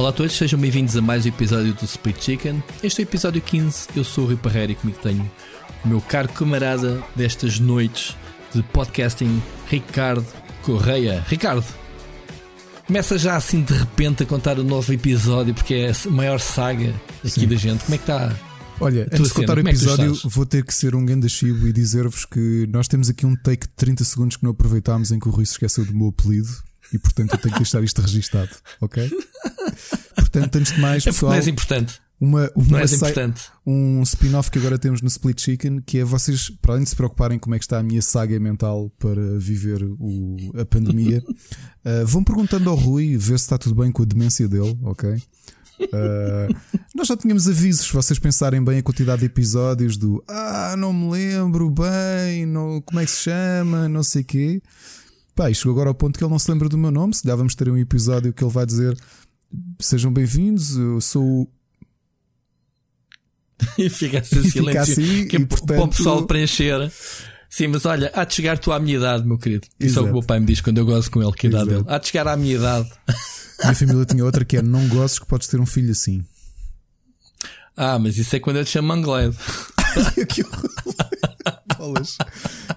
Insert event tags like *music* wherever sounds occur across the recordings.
Olá a todos, sejam bem-vindos a mais um episódio do Split Chicken. Este é o episódio 15. Eu sou o Rui Parreira e comigo tenho o meu caro camarada destas noites de podcasting, Ricardo Correia. Ricardo, começa já assim de repente a contar o novo episódio porque é a maior saga aqui Sim. da gente. Como é que está? Olha, antes de contar o é episódio, é vou ter que ser um grande chivo e dizer-vos que nós temos aqui um take de 30 segundos que não aproveitámos em que o Rui se esqueceu do meu apelido e portanto eu tenho que deixar isto registado, ok? *laughs* Portanto, antes de mais, é pessoal. É mais importante. Uma, uma importante. um spin-off que agora temos no Split Chicken, que é vocês, para além de se preocuparem como é que está a minha saga mental para viver o, a pandemia, uh, *laughs* vão perguntando ao Rui ver se está tudo bem com a demência dele, ok? Uh, nós já tínhamos avisos, se vocês pensarem bem a quantidade de episódios do Ah, não me lembro bem, não, como é que se chama, não sei o quê. Pá, chegou agora ao ponto que ele não se lembra do meu nome. Se dá, vamos ter um episódio que ele vai dizer: Sejam bem-vindos, eu sou *laughs* e fica assim silêncio. Assim, que é portanto... para o pessoal preencher. Sim, mas olha, há de chegar tu à minha idade, meu querido. Isso Exato. é o que o meu pai me diz quando eu gosto com ele, que idade dele. Há de chegar à minha idade. *laughs* Minha família tinha outra que é não gostes que podes ter um filho assim. Ah, mas isso é quando eu te chamo Mangled. *laughs* Bolas.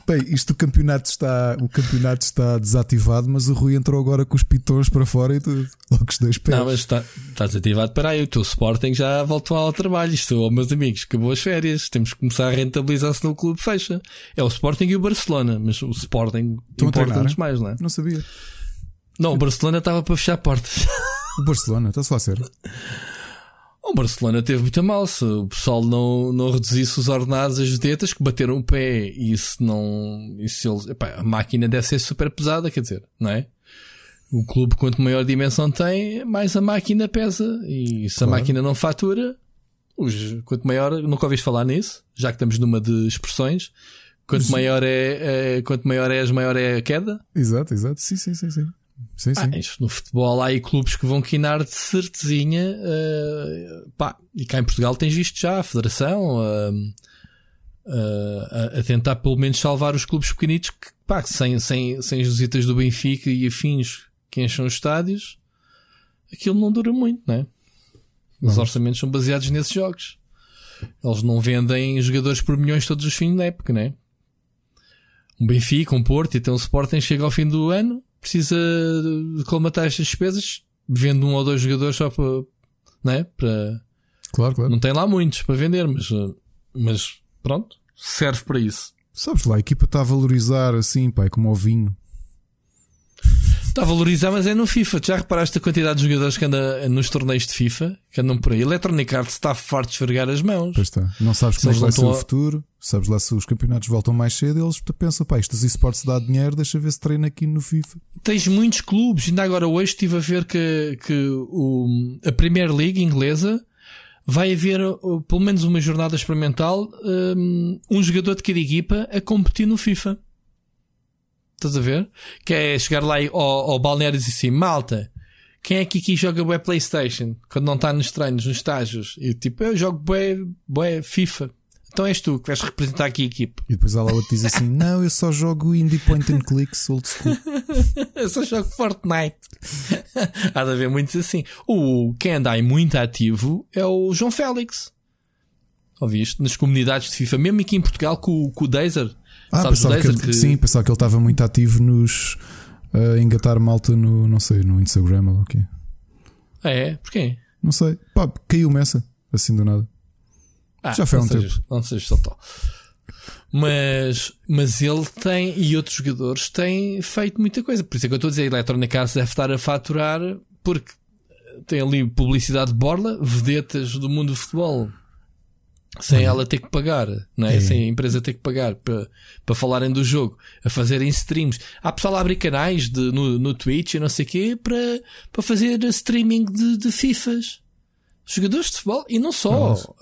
Bem, isto o campeonato está, o campeonato está desativado, mas o Rui entrou agora com os pitões para fora e tudo. Logo os dois pés. Não, mas está, está desativado. Para aí, o teu Sporting já voltou ao trabalho. Isto, oh, meus amigos, acabou as férias. Temos que começar a rentabilizar-se no clube fecha. É o Sporting e o Barcelona, mas o Sporting importa-nos mais, não é? Não sabia. Não, o Barcelona estava para fechar portas. O Barcelona, está-se lá a sério. O Barcelona teve muito mal. Se o pessoal não, não reduzisse os ordenados, as vedetas que bateram o pé e isso não. Isso eles, epá, a máquina deve ser super pesada, quer dizer, não é? O clube, quanto maior dimensão tem, mais a máquina pesa. E se claro. a máquina não fatura, os, quanto maior, nunca ouviste falar nisso, já que estamos numa de expressões. Quanto maior é, é, quanto maior és, maior é a queda. Exato, exato. Sim, sim, sim, sim. Sim, ah, isto no futebol há aí clubes que vão quinar de certezinha. Uh, pá, e cá em Portugal tens visto já a Federação uh, uh, a tentar pelo menos salvar os clubes pequenitos que, pá, sem, sem, sem as visitas do Benfica e afins que enchem os estádios, aquilo não dura muito, não é? Os orçamentos são baseados nesses jogos. Eles não vendem jogadores por milhões todos os fins da época, não é? Um Benfica, um Porto e até um Sporting chega ao fim do ano precisa de colmatar estas despesas, vende um ou dois jogadores só para, não é? Para, claro, claro. Não tem lá muitos para vender, mas, mas pronto, serve para isso. Sabes lá, a equipa está a valorizar assim, pai, como o vinho. Está a valorizar, mas é no FIFA. Já reparaste a quantidade de jogadores que anda nos torneios de FIFA, que andam por aí? Electronic Arts está farto de esfregar as mãos. Pois está. Não sabes como é vai ser o futuro. Sabes lá se os campeonatos voltam mais cedo, eles pensam, pá, isto dos esportes dá dinheiro, deixa ver se treina aqui no FIFA. Tens muitos clubes, ainda agora hoje estive a ver que, que o, a Premier League inglesa vai haver pelo menos uma jornada experimental um, um jogador de cada equipa a competir no FIFA. Estás a ver? Que é chegar lá ao, ao balneário e dizer assim: malta, quem é que aqui joga bué PlayStation? Quando não está nos treinos, nos estágios? E tipo, eu jogo bué, bué FIFA. Então és tu que vais representar aqui a equipe. E depois ela outra diz assim: Não, eu só jogo Indie Point and Clicks old school. *laughs* eu só jogo Fortnite. *laughs* Há de haver muitos assim. O quem anda aí muito ativo é o João Félix. Ouviste? Nas comunidades de FIFA, mesmo aqui em Portugal, com, com o Dazer. Ah, Sabes pensava que, ele, que... Sim, pensava que ele estava muito ativo nos uh, engatar malta no, não sei, no Instagram ou o quê. Ah, é? Porquê? Não sei. Pá, caiu-me essa, assim do nada. Ah, Já foi há um sejas, tempo. Não seja só tal. Mas, mas ele tem, e outros jogadores têm feito muita coisa. Por isso é que eu estou a dizer, a Electronic Arts deve estar a faturar, porque tem ali publicidade de borla, vedetas do mundo do futebol sem uhum. ela ter que pagar, não é? é? Sem a empresa ter que pagar para, para falarem do jogo, a fazerem streams. Há pessoal a abrir canais de, no, no Twitch e não sei o quê para, para fazer streaming de, de FIFAs. Jogadores de futebol e não só. Nossa.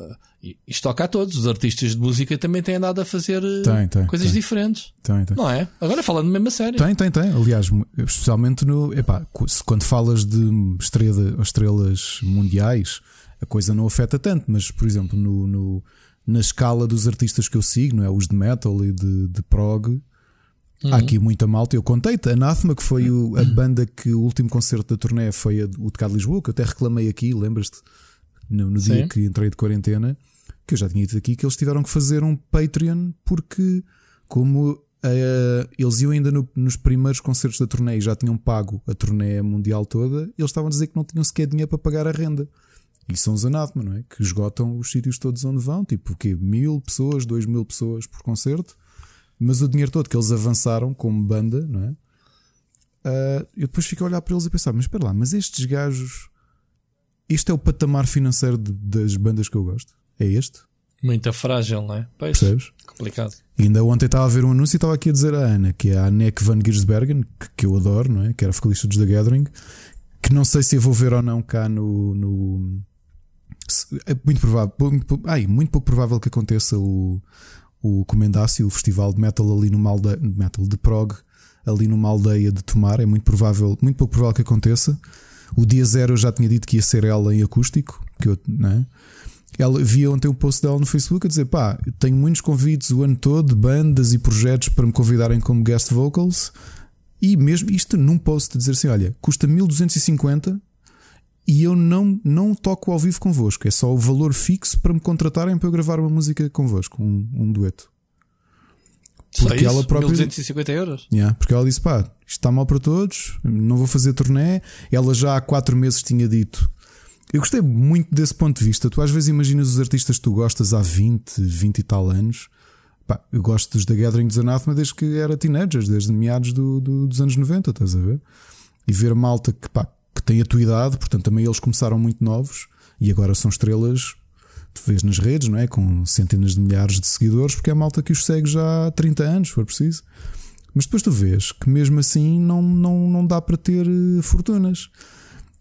Isto toca a todos. Os artistas de música também têm andado a fazer eh, tem, tem, coisas tem. diferentes. Não é? Agora falando mesmo a sério. Tem, tem, tem. Aliás, especialmente no. Epá, quando falas de estrela, estrelas mundiais a coisa não afeta tanto, mas por exemplo, no, no na escala dos artistas que eu sigo, não é? os de metal e de, de prog, Uhum. Há aqui muita malta. Eu contei-te, Anathema, que foi o, a banda que o último concerto da turnê foi a, o de Cá de Lisboa, que eu até reclamei aqui, lembras-te? No, no dia que entrei de quarentena, que eu já tinha dito aqui, que eles tiveram que fazer um Patreon porque, como uh, eles iam ainda no, nos primeiros concertos da turnê e já tinham pago a turnê mundial toda, eles estavam a dizer que não tinham sequer dinheiro para pagar a renda. E são os Anathema, não é? Que esgotam os sítios todos onde vão, tipo o quê? Mil pessoas, dois mil pessoas por concerto mas o dinheiro todo que eles avançaram como banda, não é? Uh, eu depois fico a olhar para eles e pensar, mas espera lá, mas estes gajos, isto é o patamar financeiro de, das bandas que eu gosto? É este? Muito frágil, não é? Pois, Percebes? Complicado. E ainda ontem estava a ver um anúncio e estava aqui a dizer a Ana, que é a Anneke van Giersbergen, que, que eu adoro, não é? Que era vocalista dos The Gathering, que não sei se eu vou ver ou não cá no. no é muito provável, ai, muito pouco provável que aconteça o, o Comendácio, o festival de metal ali numa aldeia, metal de prog, ali numa aldeia de Tomar. É muito provável, muito pouco provável que aconteça. O dia zero eu já tinha dito que ia ser ela em acústico, que eu, né? Ela via ontem um post dela no Facebook a dizer: pá, tenho muitos convites o ano todo bandas e projetos para me convidarem como guest vocals. E mesmo isto num post dizer assim: olha, custa 1250 e eu não, não toco ao vivo convosco. É só o valor fixo para me contratarem para eu gravar uma música convosco, um, um dueto. Porque ela própria. 1250 euros? Yeah, porque ela disse: pá, isto está mal para todos, não vou fazer turnê. Ela já há 4 meses tinha dito. Eu gostei muito desse ponto de vista. Tu às vezes imaginas os artistas que tu gostas há 20, 20 e tal anos. Pá, eu gosto dos The Gathering dos Anathema desde que era teenagers, desde meados do, do, dos anos 90, estás a ver? E ver malta que, pá, que têm a tua idade, portanto também eles começaram muito novos e agora são estrelas, tu vês nas redes, não é? Com centenas de milhares de seguidores, porque é a malta que os segue já há 30 anos, se for preciso. Mas depois tu vês que mesmo assim não, não, não dá para ter eh, fortunas.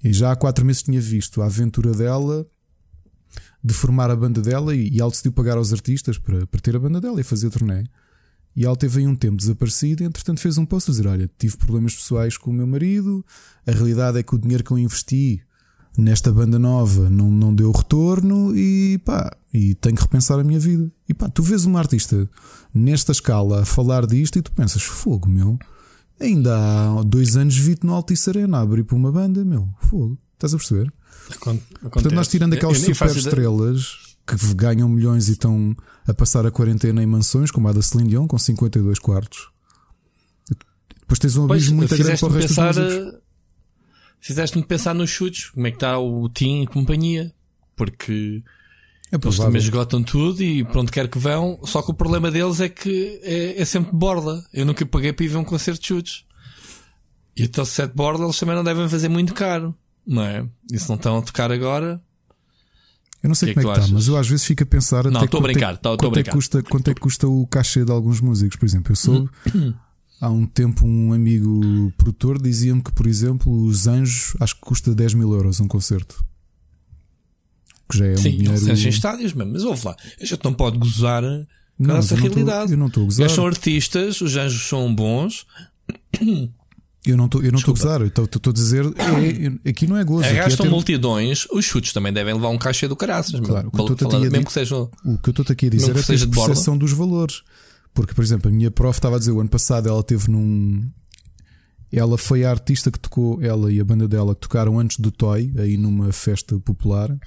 E já há quatro meses tinha visto a aventura dela de formar a banda dela e, e ela decidiu pagar aos artistas para, para ter a banda dela e fazer torneio. E ela teve aí um tempo desaparecido, entretanto fez um post a dizer: Olha, tive problemas pessoais com o meu marido, a realidade é que o dinheiro que eu investi nesta banda nova não, não deu retorno e pá, e tenho que repensar a minha vida. E pá, tu vês uma artista nesta escala a falar disto e tu pensas: Fogo, meu, ainda há dois anos vi-te no Altice Arena a abrir para uma banda, meu, fogo, estás a perceber? Acontece. Portanto, nós tirando aquelas super estrelas que ganham milhões e estão a passar a quarentena em mansões, como a da Celine Dion, com 52 quartos. Depois tens um abismo muito grande para o resto pensar, eh, Fizeste-me pensar nos chutes, como é que está o Tim e companhia. Porque é eles também esgotam tudo e pronto, quer que vão. Só que o problema deles é que é, é sempre borda. Eu nunca paguei para ir ver um concerto de chutes. E até o set borda eles também não devem fazer muito caro, não é? E se não estão a tocar agora, eu não sei que como é que, está, mas eu às vezes fico a pensar não, estou a brincar, é, quanto, é custa, quanto é que custa o cachê de alguns músicos, por exemplo. Eu sou há um tempo um amigo produtor dizia-me que, por exemplo, os Anjos acho que custa 10 mil euros um concerto. Que já é Sim, um dinheiro... em estádios mesmo, mas ouve lá, a gente não pode gozar com a nossa realidade. Tô, eu não estou a gozar. Eles são artistas, os anjos são bons. Eu não estou a gozar, estou a dizer, é, é, aqui não é gozo. É, gastam é multidões, os chutes também devem levar um caixa do caraças. Claro, o que, eu mesmo que seja, o que eu estou aqui a dizer é a percepção dos valores. Porque, por exemplo, a minha prof estava a dizer o ano passado ela teve num. Ela foi a artista que tocou, ela e a banda dela que tocaram antes do Toy, aí numa festa popular.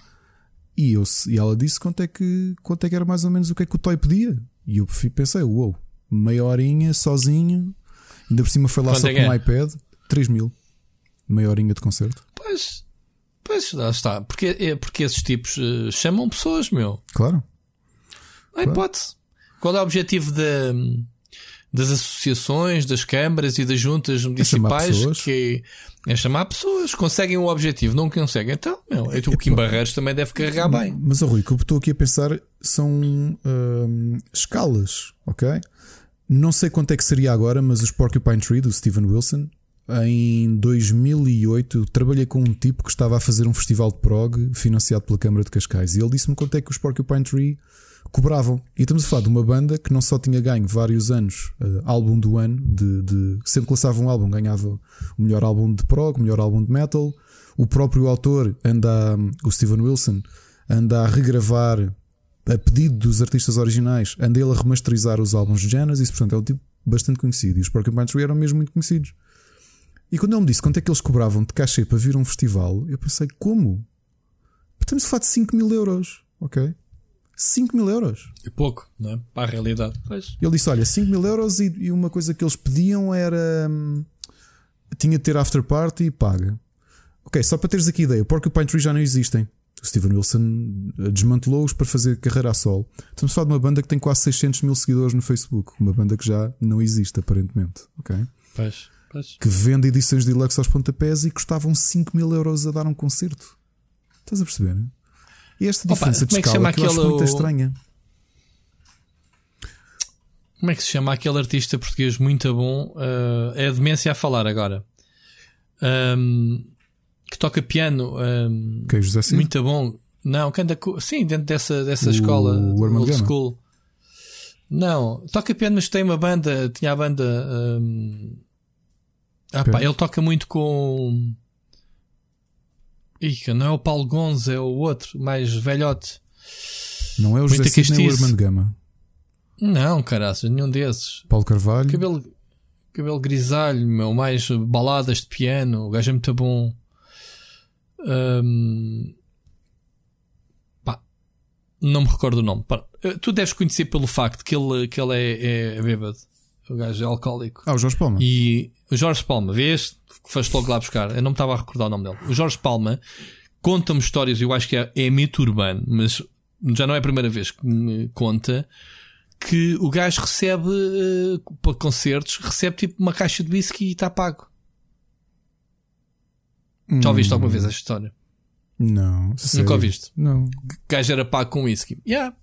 E, eu, e ela disse quanto é, que, quanto é que era mais ou menos o que é que o Toy pedia. E eu pensei, uou, wow, meia horinha sozinho Ainda por cima foi lá Quanto só é com um é? iPad, 3 mil. Meia horinha de concerto. Pois, pois, lá está. Porque, é, porque esses tipos uh, chamam pessoas, meu. Claro. Não há claro. hipótese. Qual é o objetivo de, das associações, das câmaras e das juntas municipais? É chamar que é chamar pessoas. Conseguem o objetivo, não conseguem. Então, meu, é o Kim Barreiros também deve carregar bem. Mas, oh, Rui, o que eu estou aqui a pensar são hum, escalas, ok? Não sei quanto é que seria agora, mas os Porcupine Tree do Steven Wilson. Em 2008 trabalhei com um tipo que estava a fazer um festival de prog financiado pela Câmara de Cascais e ele disse-me quanto é que os Porcupine Tree cobravam. E estamos a falar de uma banda que não só tinha ganho vários anos uh, álbum do ano, de, de, sempre que lançava um álbum ganhava o melhor álbum de prog, o melhor álbum de metal. O próprio autor anda, o Steven Wilson, anda a regravar a pedido dos artistas originais, anda ele a remasterizar os álbuns de Genesis, portanto é um tipo bastante conhecido. E os Porcupine Tree eram mesmo muito conhecidos. E quando ele me disse quanto é que eles cobravam de cachê para vir a um festival, eu pensei, como? Estamos a falar de 5 mil euros, ok? 5 mil euros. É pouco, não é? Para a realidade. Pois. Ele disse: Olha, 5 mil euros e, e, uma coisa que eles pediam era. Hum, tinha de ter after party e paga. Ok, só para teres aqui ideia, o Porcupine Tree já não existem. O Steven Wilson eh, desmantelou-os para fazer carreira a sol. Estamos a falar de uma banda que tem quase 600 mil seguidores no Facebook. Uma banda que já não existe, aparentemente. Ok? Pois, pois. Que vende edições de deluxe aos pontapés e custavam 5 mil euros a dar um concerto. Estás a perceber? Né? E esta diferença Opa, de é escala que, que eu acho muito estranha. Como é que se chama aquele artista português muito bom? Uh, é a demência a falar agora. Um, que toca piano. Um, que é José Cid? Muito bom. Não, canta. Sim, dentro dessa, dessa o, escola. O old school. Não, toca piano, mas tem uma banda. Tinha a banda. Um, ah, pá, ele toca muito com. Ica, não é o Paulo Gonzo, é o outro, mais velhote. Não é o José Cid nem o Armando Gama. Não, caraças, nenhum desses. Paulo Carvalho. Cabelo, cabelo grisalho, meu, mais baladas de piano. O gajo é muito bom. Um, pá, não me recordo o nome. Pá, eh, tu deves conhecer pelo facto que ele, que ele é, é bêbado. O gajo é alcoólico. Ah, o Jorge Palma. E o Jorge Palma, vês? Foste logo lá buscar. Eu não me estava a recordar o nome dele. O Jorge Palma conta-me histórias, eu acho que é, é mito urbano, mas já não é a primeira vez que me conta que o gajo recebe uh, para concertos, recebe tipo uma caixa de whisky e está pago. Hum. Já ouviste alguma vez esta história? Não. Nunca ouviste? Não. Gajo era pago com whisky. Yeah.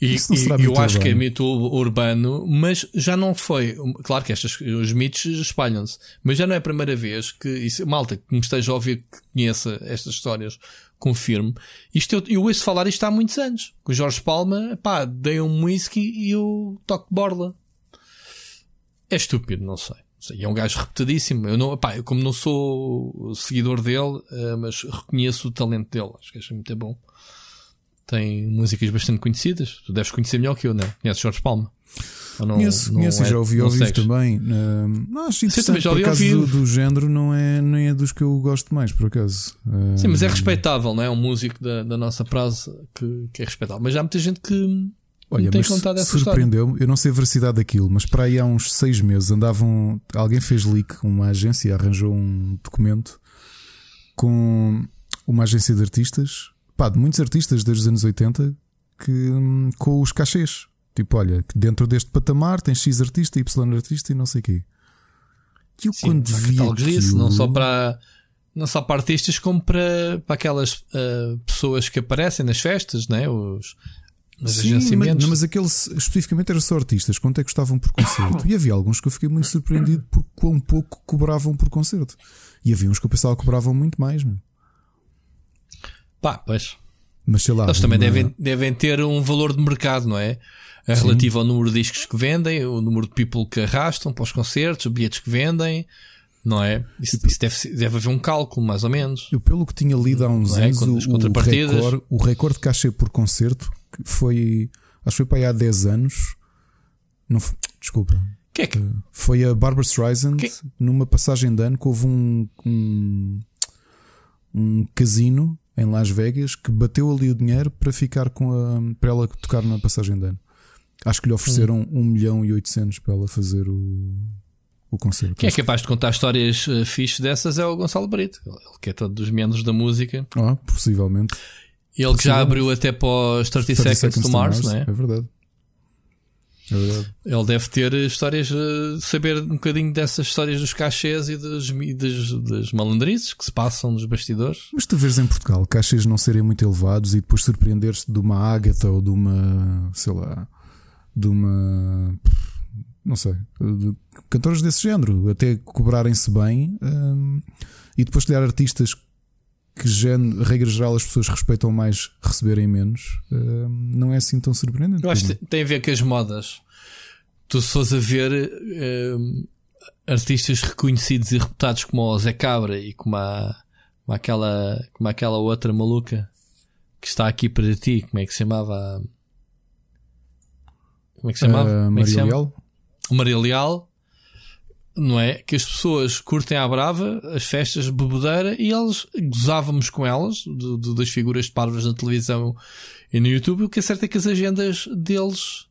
E, e eu acho que é mito urbano, mas já não foi. Claro que estes, os mitos espalham-se, mas já não é a primeira vez que isso, malta que me esteja a ouvir que conheça estas histórias, confirme. Isto eu, eu ouço falar isto há muitos anos. Com o Jorge Palma, pá, dei um whisky e eu toco borla. É estúpido, não sei. E é um gajo repetidíssimo. Eu não, pá, eu como não sou seguidor dele, eh, mas reconheço o talento dele. Acho que é muito bom tem músicas bastante conhecidas. Tu deves conhecer melhor que eu, né? Conheces Jorge Palma? Não, conheço, não conheço é, já ouvi ao vivo também. Uh, não, acho interessante, Sim, por acaso do, do, género não é, nem é dos que eu gosto mais, por acaso. Uh, Sim, mas é respeitável, não é? Um músico da, da nossa praça que, que é respeitável. Mas há muita gente que Olha, tem contado essa surpreendeu-me, eu não sei a veracidade daquilo, mas para aí há uns seis meses andavam. Alguém fez leak, uma agência arranjou um documento com uma agência de artistas pá, de muitos artistas desde os anos 80 que, hum, com os cachês. Tipo, olha, que dentro deste patamar tens X artista, Y artista e não sei o quê. E eu Sim, quando vi aquilo... disso, não só para não só para artistas como para, para aquelas uh, pessoas que aparecem nas festas, né? Os, os Sim, agenciamentos. Mas, mas aqueles especificamente eram só artistas, quanto é que custavam por concerto? *laughs* e havia alguns que eu fiquei muito surpreendido por quão pouco cobravam por concerto. E havia uns que eu pensava que cobravam muito mais, meu. Pá, pois. Mas sei lá. Eles também devem, devem ter um valor de mercado, não é? é relativo ao número de discos que vendem, o número de people que arrastam para os concertos, os bilhetes que vendem, não é? Isso, isso deve, deve haver um cálculo, mais ou menos. Eu, pelo que tinha lido há uns é? anos, o, o, recorde, o recorde de cachê por concerto foi, acho que foi para aí há 10 anos. Não foi, desculpa. Que é que? Foi a Barbara Streisand que? numa passagem de ano que houve um, um, um casino em Las Vegas que bateu ali o dinheiro para ficar com a para ela tocar na passagem de ano. Acho que lhe ofereceram hum. 1 milhão e 800 para ela fazer o, o concerto. Quem é capaz de contar histórias uh, fixes dessas é o Gonçalo Brito, ele que é todo dos membros da música. Ah, possivelmente. Ele que já abriu até para os 30, 30 Seconds, Seconds to Mars, Mars, não é? É verdade. É Ele deve ter histórias, eh, saber um bocadinho dessas histórias dos cachês e das, das, das malandrices que se passam nos bastidores. Mas tu vês em Portugal cachês não serem muito elevados e depois surpreender-se de uma Ágata ou de uma, sei lá, de uma, não sei, de cantores desse género, até cobrarem-se bem hum, e depois criar artistas que, regra geral, as pessoas respeitam mais receberem menos, uh, não é assim tão surpreendente. Eu acho que tem a ver com as modas. Tu, se fores a ver uh, artistas reconhecidos e reputados como o Zé Cabra e como, a, como, aquela, como aquela outra maluca que está aqui para ti, como é que se chamava? Como é que se chamava? Uh, Maria Leal? Maria Leal, não é? Que as pessoas curtem à brava as festas de bebedeira e eles gozávamos com elas, de, de, das figuras de parvas na televisão e no YouTube. O que é certo é que as agendas deles,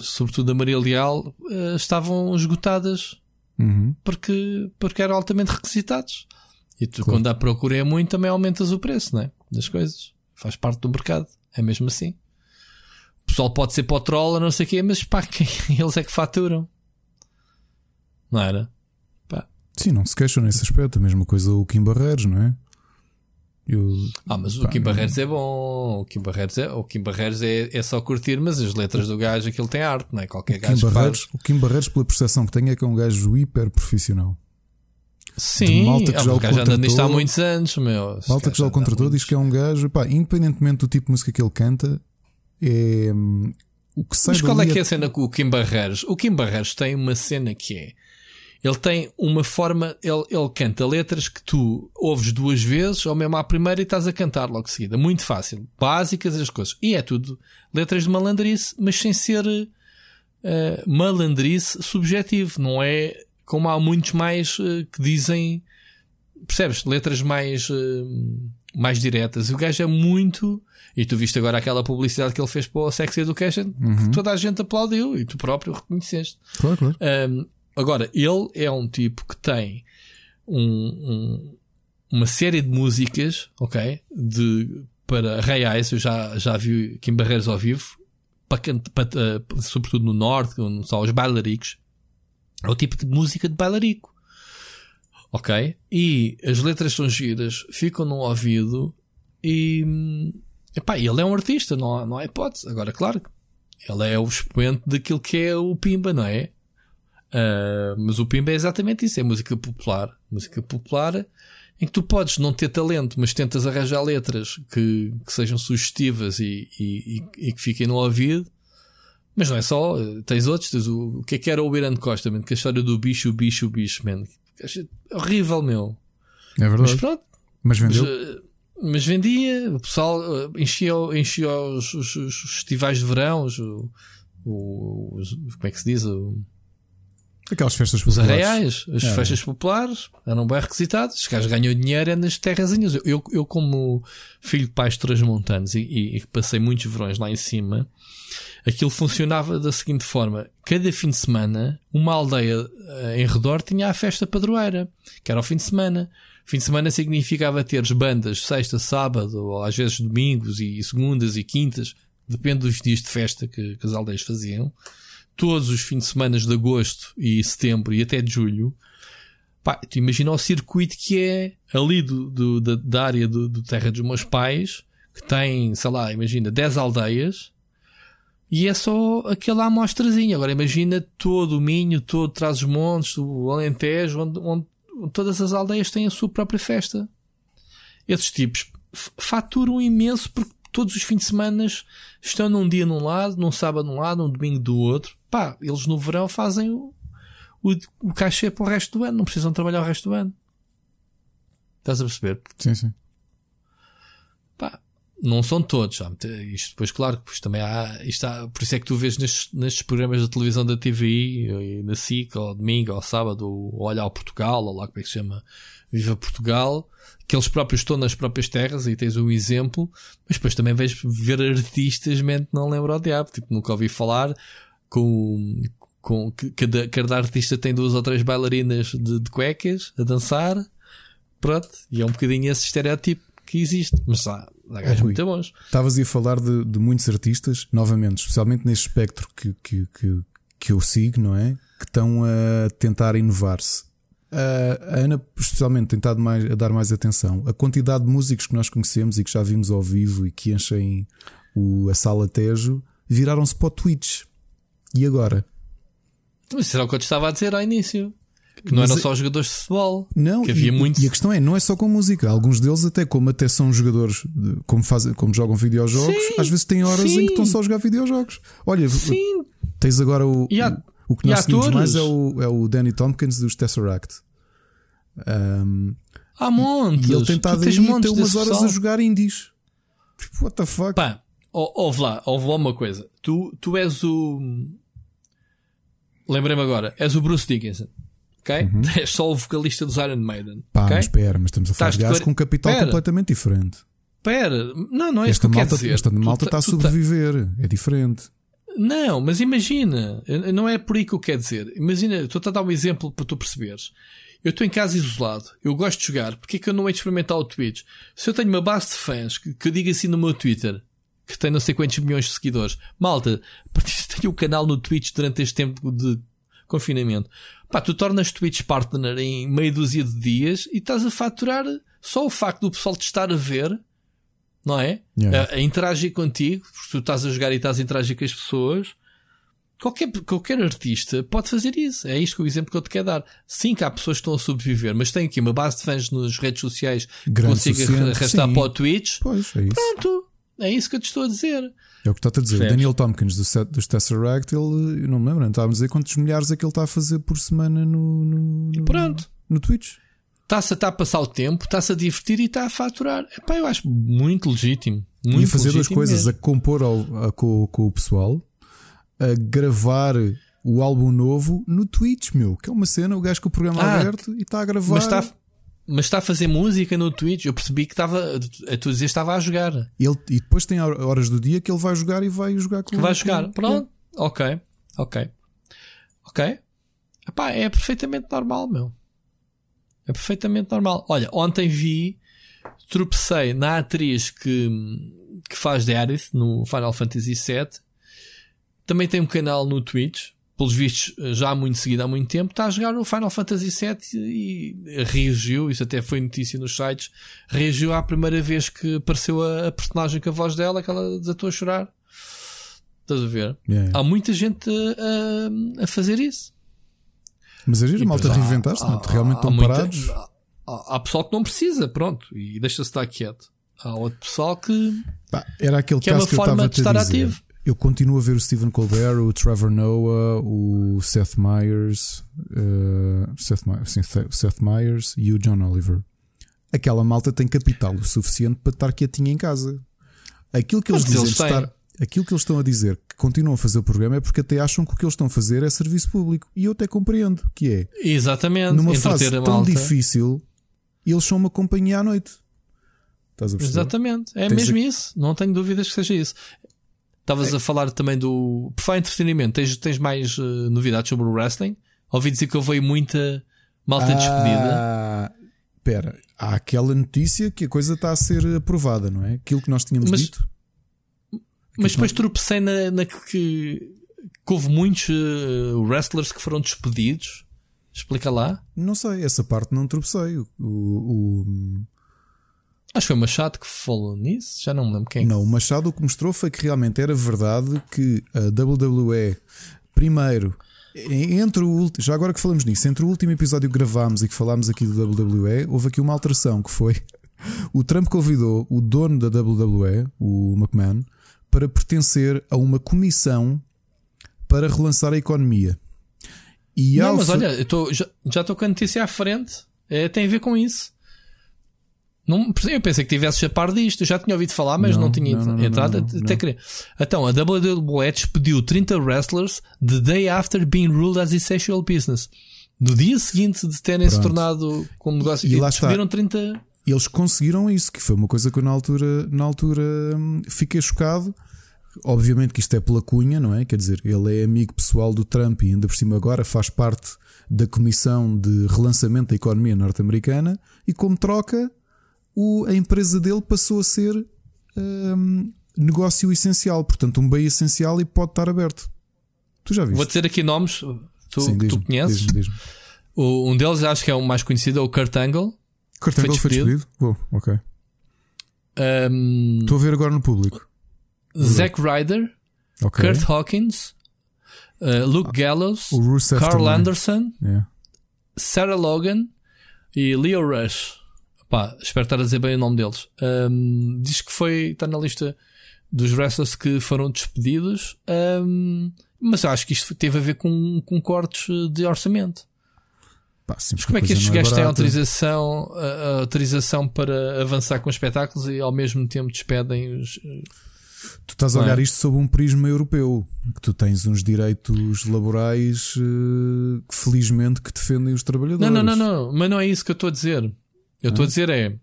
sobretudo da Maria Leal, uh, estavam esgotadas uhum. porque, porque eram altamente requisitados. E tu, claro. quando a procura é muito, também aumentas o preço, não é? Das coisas. Faz parte do mercado. É mesmo assim. O pessoal pode ser para o troll, não sei o quê, mas pá, quem, *laughs* eles é que faturam. Não era? Pá. Sim, não se queixam nesse aspecto. A mesma coisa o Kim Barreiros, não é? Eu, ah, mas pá, o Kim Barreiros não... é bom. O Kim Barreiros, é, o Kim Barreiros é, é só curtir, mas as letras do gajo aquilo tem arte, não é? Qualquer o gajo Barreiros, faz. O Kim Barreiros, pela percepção que tenho, é que é um gajo hiper profissional. Sim, malta que ah, já o gajo anda nisto há muitos anos, meu. Malta que já o contratou diz que é um gajo, pá, independentemente do tipo de música que ele canta, é. Hum, o que sai Mas qual é que é a cena com o Kim Barreiros? O Kim Barreiros tem uma cena que é. Ele tem uma forma, ele, ele canta letras que tu ouves duas vezes, ou mesmo à primeira, e estás a cantar logo seguida. Muito fácil. Básicas as coisas. E é tudo letras de malandrice, mas sem ser uh, malandrice subjetivo. Não é como há muitos mais uh, que dizem, percebes? Letras mais, uh, mais diretas. E o gajo é muito. E tu viste agora aquela publicidade que ele fez para o Sex Education, uhum. que toda a gente aplaudiu e tu próprio reconheceste. Claro, claro. Um, agora, ele é um tipo que tem um, um, uma série de músicas, ok? De, para reais, eu já, já vi Kim Barreiros ao vivo, para, para, uh, sobretudo no Norte, onde são os bailaricos. É o tipo de música de bailarico. Ok? E as letras são giras, ficam no ouvido e. Epá, ele é um artista, não há, não há hipótese. Agora, claro, ele é o expoente daquilo que é o Pimba, não é? Uh, mas o Pimba é exatamente isso: é música popular. Música popular em que tu podes não ter talento, mas tentas arranjar letras que, que sejam sugestivas e, e, e, que fiquem no ouvido mas não é só, tens outros, tens o, o que é que era o Irã Costa, man, que a história do bicho, o bicho, o bicho, man. Horrível, meu. É verdade. Mas pronto. Mas vendeu. Mas, eh, mas vendia, o pessoal eh, enchia, enchia os, os, os festivais de verão, os, os, como é que se diz? O, Aquelas festas populares. Os arraiais, as é. festas populares eram bem requisitadas. Os caras ganham dinheiro é nas terrazinhas. Eu, eu, eu, como filho de pais transmontanos e, e, e passei muitos verões lá em cima, aquilo funcionava da seguinte forma: cada fim de semana, uma aldeia uh, em redor tinha a festa padroeira, que era o fim de semana. Fim de semana significava teres bandas sexta, sábado, ou às vezes domingos e segundas e quintas, depende dos dias de festa que, que as aldeias faziam. Todos os fins de semana de agosto e setembro e até de julho. Pá, tu imagina o circuito que é ali do, do da, da, área do, do terra dos meus pais, que tem, sei lá, imagina 10 aldeias e é só aquela amostrazinha. Agora imagina todo o Minho, todo traz os montes o Alentejo, onde, onde, todas as aldeias têm a sua própria festa. Esses tipos faturam imenso porque todos os fins de semana estão num dia num lado, num sábado num lado, num domingo do outro. Pá, eles no verão fazem o, o, o cachê para o resto do ano, não precisam trabalhar o resto do ano. Estás a perceber? Sim, sim. Pá, não são todos. Isto depois, claro, depois também há, isto há, por isso é que tu vês nestes, nestes programas da televisão da TVI, na SIC, ou domingo, ou sábado, ou Olha ao Portugal, ou lá como é que se chama, Viva Portugal, que eles próprios estão nas próprias terras, e tens um exemplo, mas depois também vês ver artistas, mente não lembro o diabo, tipo, nunca ouvi falar com, com cada, cada artista tem duas ou três bailarinas de, de cuecas a dançar, pronto, e é um bocadinho esse estereótipo que existe, mas há, há gajos muito bons. Estavas a falar de, de, muitos artistas, novamente, especialmente neste espectro que, que, que, que eu sigo, não é? Que estão a tentar inovar-se. A Ana, especialmente, tem estado mais, a dar mais atenção. A quantidade de músicos que nós conhecemos e que já vimos ao vivo e que enchem o, a sala Tejo viraram-se para o Twitch. E agora? Mas será o que eu te estava a dizer ao início? Que não Mas eram só jogadores de futebol. Não, que havia e, muitos... e a questão é, não é só com música. Alguns deles, até como até são jogadores, de, como, fazem, como jogam videojogos, sim, às vezes têm horas sim. em que estão só a jogar videojogos. Olha, sim. tens agora o. Há, o que nós seguimos mais é o, é o Danny Tompkins dos Tesseract. Um, há montes. E ele tem estado aí tem umas horas pessoal. a jogar indies. Tipo, what the fuck? Pá, ouve lá, ouve lá uma coisa. Tu, tu és o lembrei-me agora, és o Bruce Dickinson. Ok? Uhum. *laughs* És só o vocalista dos Iron Maiden. Pá, okay? mas espera, mas estamos a falar de gajos com um capital Pera. completamente diferente. Espera, não, não é esta isso que malta, dizer. Esta malta está a sobreviver, é diferente. Não, mas imagina, não é por aí que eu quero dizer. Imagina, estou a dar um exemplo para tu perceberes. Eu estou em casa isolado, eu gosto de jogar, porque é que eu não hei de experimentar o Twitch? Se eu tenho uma base de fãs que, que eu digo assim no meu Twitter, que tem não sei quantos milhões de seguidores, malta, *laughs* tenho o canal no Twitch durante este tempo de confinamento. Pá, tu tornas Twitch partner em meia dúzia de dias e estás a faturar só o facto do pessoal te estar a ver não é? Yeah. A, a, interagir contigo, porque tu estás a jogar e estás a interagir com as pessoas. Qualquer, qualquer artista pode fazer isso. É isto que o exemplo que eu te quero dar. Sim, que há pessoas que estão a sobreviver, mas tem aqui uma base de fãs nas redes sociais que consiga arrastar sim. para o Twitch. Pois, é isso. Pronto, é isso que eu te estou a dizer. É o que está a dizer. Daniel Tompkins do set dos Tesseract, ele, eu não me lembro, estava a dizer quantos milhares é que ele está a fazer por semana no, no, no Pronto. no Twitch está-se a, tá a passar o tempo, está-se a divertir e está a faturar. Epá, eu acho muito legítimo. Muito e a fazer duas coisas, mesmo. a compor ao, a, com, com o pessoal, a gravar o álbum novo no Twitch, meu, que é uma cena, o gajo com o programa ah, aberto e está a gravar. Mas está, mas está a fazer música no Twitch. Eu percebi que estava, a tu dizer, estava a jogar. Ele, e depois tem horas do dia que ele vai jogar e vai jogar com Vai jogar, pronto, ok, ok, ok. Epá, é perfeitamente normal, meu. É perfeitamente normal. Olha, ontem vi, tropecei na atriz que, que faz de Aerith no Final Fantasy VII. Também tem um canal no Twitch, pelos vistos já há muito seguido, há muito tempo. Está a jogar o Final Fantasy VII e reagiu, isso até foi notícia nos sites. Reagiu à primeira vez que apareceu a, a personagem com a voz dela, que ela desatou a chorar. Estás a ver? Yeah. Há muita gente a, a fazer isso. Mas a gente malta reinventar-se, não? É? realmente estão muita, parados. Há, há, pessoal que não precisa, pronto, e deixa-se estar quieto. Há outro pessoal que. Pá, era aquele que é uma forma de estar ativo. Eu continuo a ver o Stephen Colbert, o Trevor Noah, o Seth Meyers, uh, Seth, sim, Seth Meyers e o John Oliver. Aquela malta tem capital o suficiente para estar quietinha em casa. Aquilo que eles dizem eles estar, aquilo que eles estão a dizer que continuam a fazer o programa é porque até acham que o que eles estão a fazer é serviço público. E eu até compreendo que é. Exatamente. Numa fase tão malta. difícil, eles são uma companhia à noite. Estás a perceber? Exatamente. É Tens mesmo a... isso. Não tenho dúvidas que seja isso. Estavas é. a falar também do. Por falar em entretenimento, tens, tens mais uh, novidades sobre o wrestling? Ouvi dizer que houve muita malta ah, despedida. Espera, há aquela notícia que a coisa está a ser aprovada, não é? Aquilo que nós tínhamos Mas, dito. Mas depois tropecei na, na que, que houve muitos uh, wrestlers que foram despedidos. Explica lá. Não sei, essa parte não tropecei. O, o... Acho que foi o Machado que falou nisso, já não me lembro quem. Não, o Machado o que mostrou foi que realmente era verdade que a WWE, primeiro, entre o já agora que falamos nisso, entre o último episódio que gravámos e que falámos aqui do WWE, houve aqui uma alteração que foi *laughs* o Trump convidou o dono da WWE, o McMahon, para pertencer a uma comissão para relançar a economia. E não, mas olha, tô, já, já estou com a notícia à frente. É, tem a ver com isso. Não, eu pensei que tivesse a par disto. Eu já tinha ouvido falar, mas não, não tinha não, entrado. Até querer. Então, a WWE despediu 30 wrestlers the day after being ruled as essential business. No dia seguinte de terem Pronto. se tornado como negócio, e lá despediram está. 30 eles conseguiram isso, que foi uma coisa que eu na altura, na altura hum, fiquei chocado. Obviamente que isto é pela cunha, não é? Quer dizer, ele é amigo pessoal do Trump e ainda por cima agora faz parte da comissão de relançamento da economia norte-americana e como troca, o, a empresa dele passou a ser um, negócio essencial, portanto um bem essencial e pode estar aberto. Tu já viste? Vou dizer aqui nomes tu, Sim, que tu conheces. Diz -me, diz -me. O, um deles acho que é o mais conhecido, é o Kurt Angle. Kurt Angle foi despedido? Oh, ok. Um, Estou a ver agora no público. Zack Ryder, okay. Kurt Hawkins, uh, Luke Gallows, Carl também. Anderson, yeah. Sarah Logan e Leo Rush. Pá, espero estar a dizer bem o nome deles. Um, diz que foi, está na lista dos wrestlers que foram despedidos, um, mas eu acho que isto teve a ver com, com cortes de orçamento. Pá, mas como é que estes gajos têm autorização, a, a, autorização para avançar com espetáculos e ao mesmo tempo despedem os Tu estás a olhar é? isto sob um prisma europeu, que tu tens uns direitos laborais uh, que felizmente que defendem os trabalhadores. Não, não, não, não, mas não é isso que eu estou a dizer. Eu estou a dizer é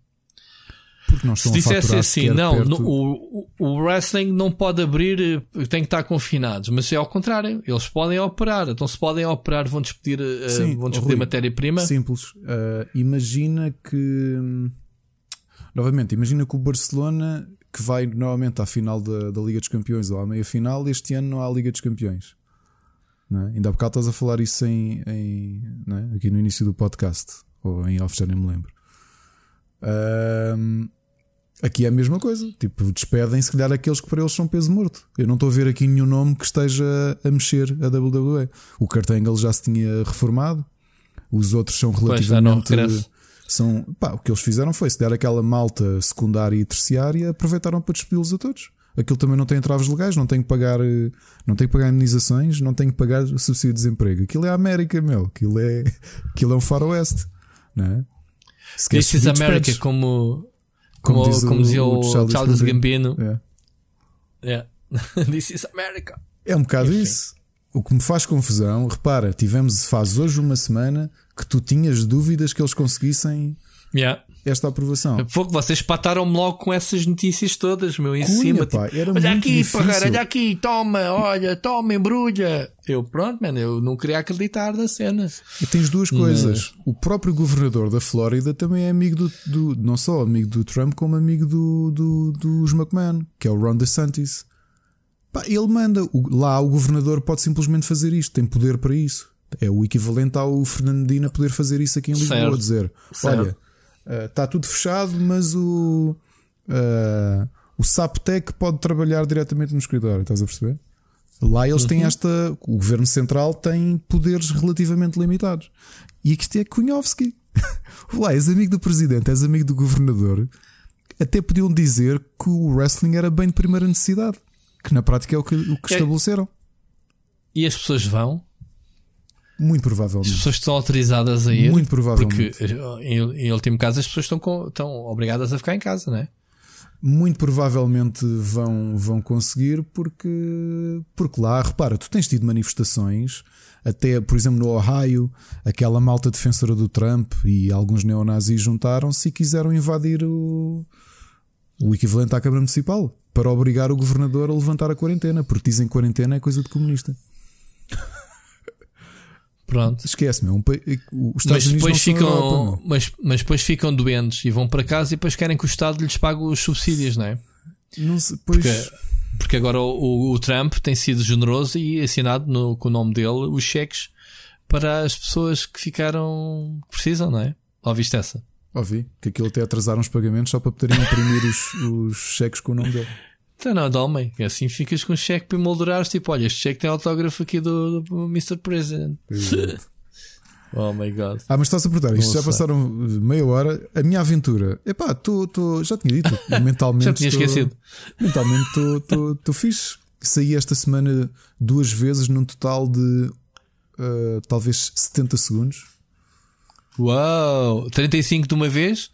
Se dissesse assim, não, o, o wrestling não pode abrir, tem que estar confinados, mas é ao contrário, eles podem operar, então se podem operar, vão despedir, uh, vão despedir matéria-prima. Simples. Uh, imagina que, novamente, imagina que o Barcelona, que vai novamente à final da, da Liga dos Campeões ou à meia final, este ano não há Liga dos Campeões. É? Ainda há bocado estás a falar isso em, em é? aqui no início do podcast, ou em off, já nem me lembro. Um, aqui é a mesma coisa. Tipo, despedem se calhar aqueles que para eles são peso morto. Eu não estou a ver aqui nenhum nome que esteja a mexer a WWE. O Kurt Angle já se tinha reformado. Os outros são relativamente. são, pá, o que eles fizeram foi se der aquela malta secundária e terciária, aproveitaram para despedi-los a todos. Aquilo também não tem entraves legais, não tem que pagar, não tem que pagar indenizações, não tem que pagar subsídio de desemprego. Aquilo é a América, meu. Aquilo é, *laughs* aquilo é um faroeste, não é? This is America, como, como, como, diz como dizia o, o Charles, Charles Gambino. Yeah. Yeah. *laughs* This is America. É um bocado Enfim. isso. O que me faz confusão, repara, tivemos faz hoje uma semana que tu tinhas dúvidas que eles conseguissem yeah esta aprovação. Fogo, vocês pataram-me logo com essas notícias todas, meu, em Cunha, cima. Pá, tipo, olha aqui, pagar, olha aqui, toma, olha, toma, embrulha. Eu, pronto, mano, eu não queria acreditar nas cenas. E tens duas coisas. O próprio governador da Flórida também é amigo do, do, não só amigo do Trump, como amigo do, do, dos McMahon, que é o Ron DeSantis. Pá, ele manda. Lá o governador pode simplesmente fazer isto, tem poder para isso. É o equivalente ao Fernandina poder fazer isso aqui em Lisboa, certo. dizer: certo. olha Está uh, tudo fechado, mas o, uh, o Saptec pode trabalhar diretamente no escritório, estás a perceber? Lá eles têm uhum. esta. O governo central tem poderes relativamente limitados. E aqui é Kunhovski. *laughs* Lá, és amigo do presidente, és amigo do governador. Até podiam dizer que o wrestling era bem de primeira necessidade. Que na prática é o que, o que é. estabeleceram. E as pessoas vão? Muito provavelmente. As pessoas estão autorizadas a ir. Muito provavelmente. Porque, em, em último caso, as pessoas estão, com, estão obrigadas a ficar em casa, não é? Muito provavelmente vão, vão conseguir, porque, porque lá, repara, tu tens tido manifestações, até, por exemplo, no Ohio, aquela malta defensora do Trump e alguns neonazis juntaram-se e quiseram invadir o, o equivalente à Câmara Municipal para obrigar o governador a levantar a quarentena, porque dizem que quarentena é coisa de comunista. Pronto. Esquece-me. Um, os Estados mas depois ficam, Europa, mas, mas depois ficam doentes e vão para casa e depois querem que o Estado lhes pague os subsídios, não é? Não sei, pois... porque, porque agora o, o, Trump tem sido generoso e assinado no, com o nome dele os cheques para as pessoas que ficaram que precisam, não é? Ouviste essa? Ouvi, que aquilo até atrasaram os pagamentos só para poderem imprimir os, os cheques com o nome dele. Então não, domem. Assim ficas com o cheque para emoldurares. Tipo, olha, este cheque tem autógrafo aqui do, do Mr. President. *laughs* oh my god. Ah, mas estás a perguntar, isto já passaram meia hora. A minha aventura, epá, tô, tô, já tinha dito, *laughs* mentalmente. já tinha tô, esquecido. Mentalmente estou fixe. Saí esta semana duas vezes num total de uh, talvez 70 segundos. Uau! 35 de uma vez?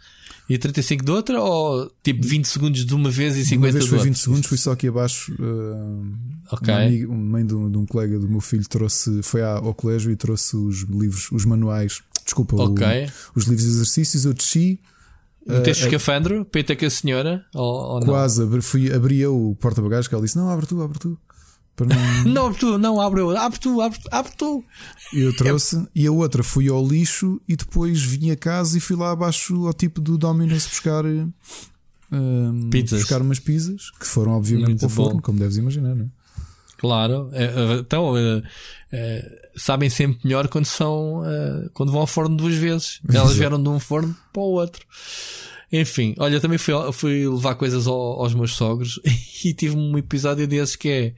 E 35 de outra? Ou tipo 20 segundos de uma vez e 50 uma vez foi 20 segundos, fui só aqui abaixo. Uh, ok. Uma, amiga, uma mãe de um, de um, colega do meu filho trouxe, foi ao colégio e trouxe os livros, os manuais. Desculpa, okay. o, os livros de exercícios. Eu desci. Meteste uh, escafandro ter com a senhora? Ou, ou quase, não? fui, abria o porta-bagagens que ela disse: Não, abre tu, abre tu. *laughs* Não... não, abre tu, não, abre eu, abre tu, abre, abre tu. Eu trouxe e a outra fui ao lixo e depois vim a casa e fui lá abaixo ao tipo do Domino's buscar um, buscar umas pizzas que foram obviamente Muito para o forno, como deves imaginar, não é? Claro, é, é, então é, sabem sempre melhor quando são quando vão ao forno duas vezes. *laughs* Elas vieram de um forno para o outro. Enfim, olha, também fui, fui levar coisas ao, aos meus sogros *laughs* e tive um episódio desses que é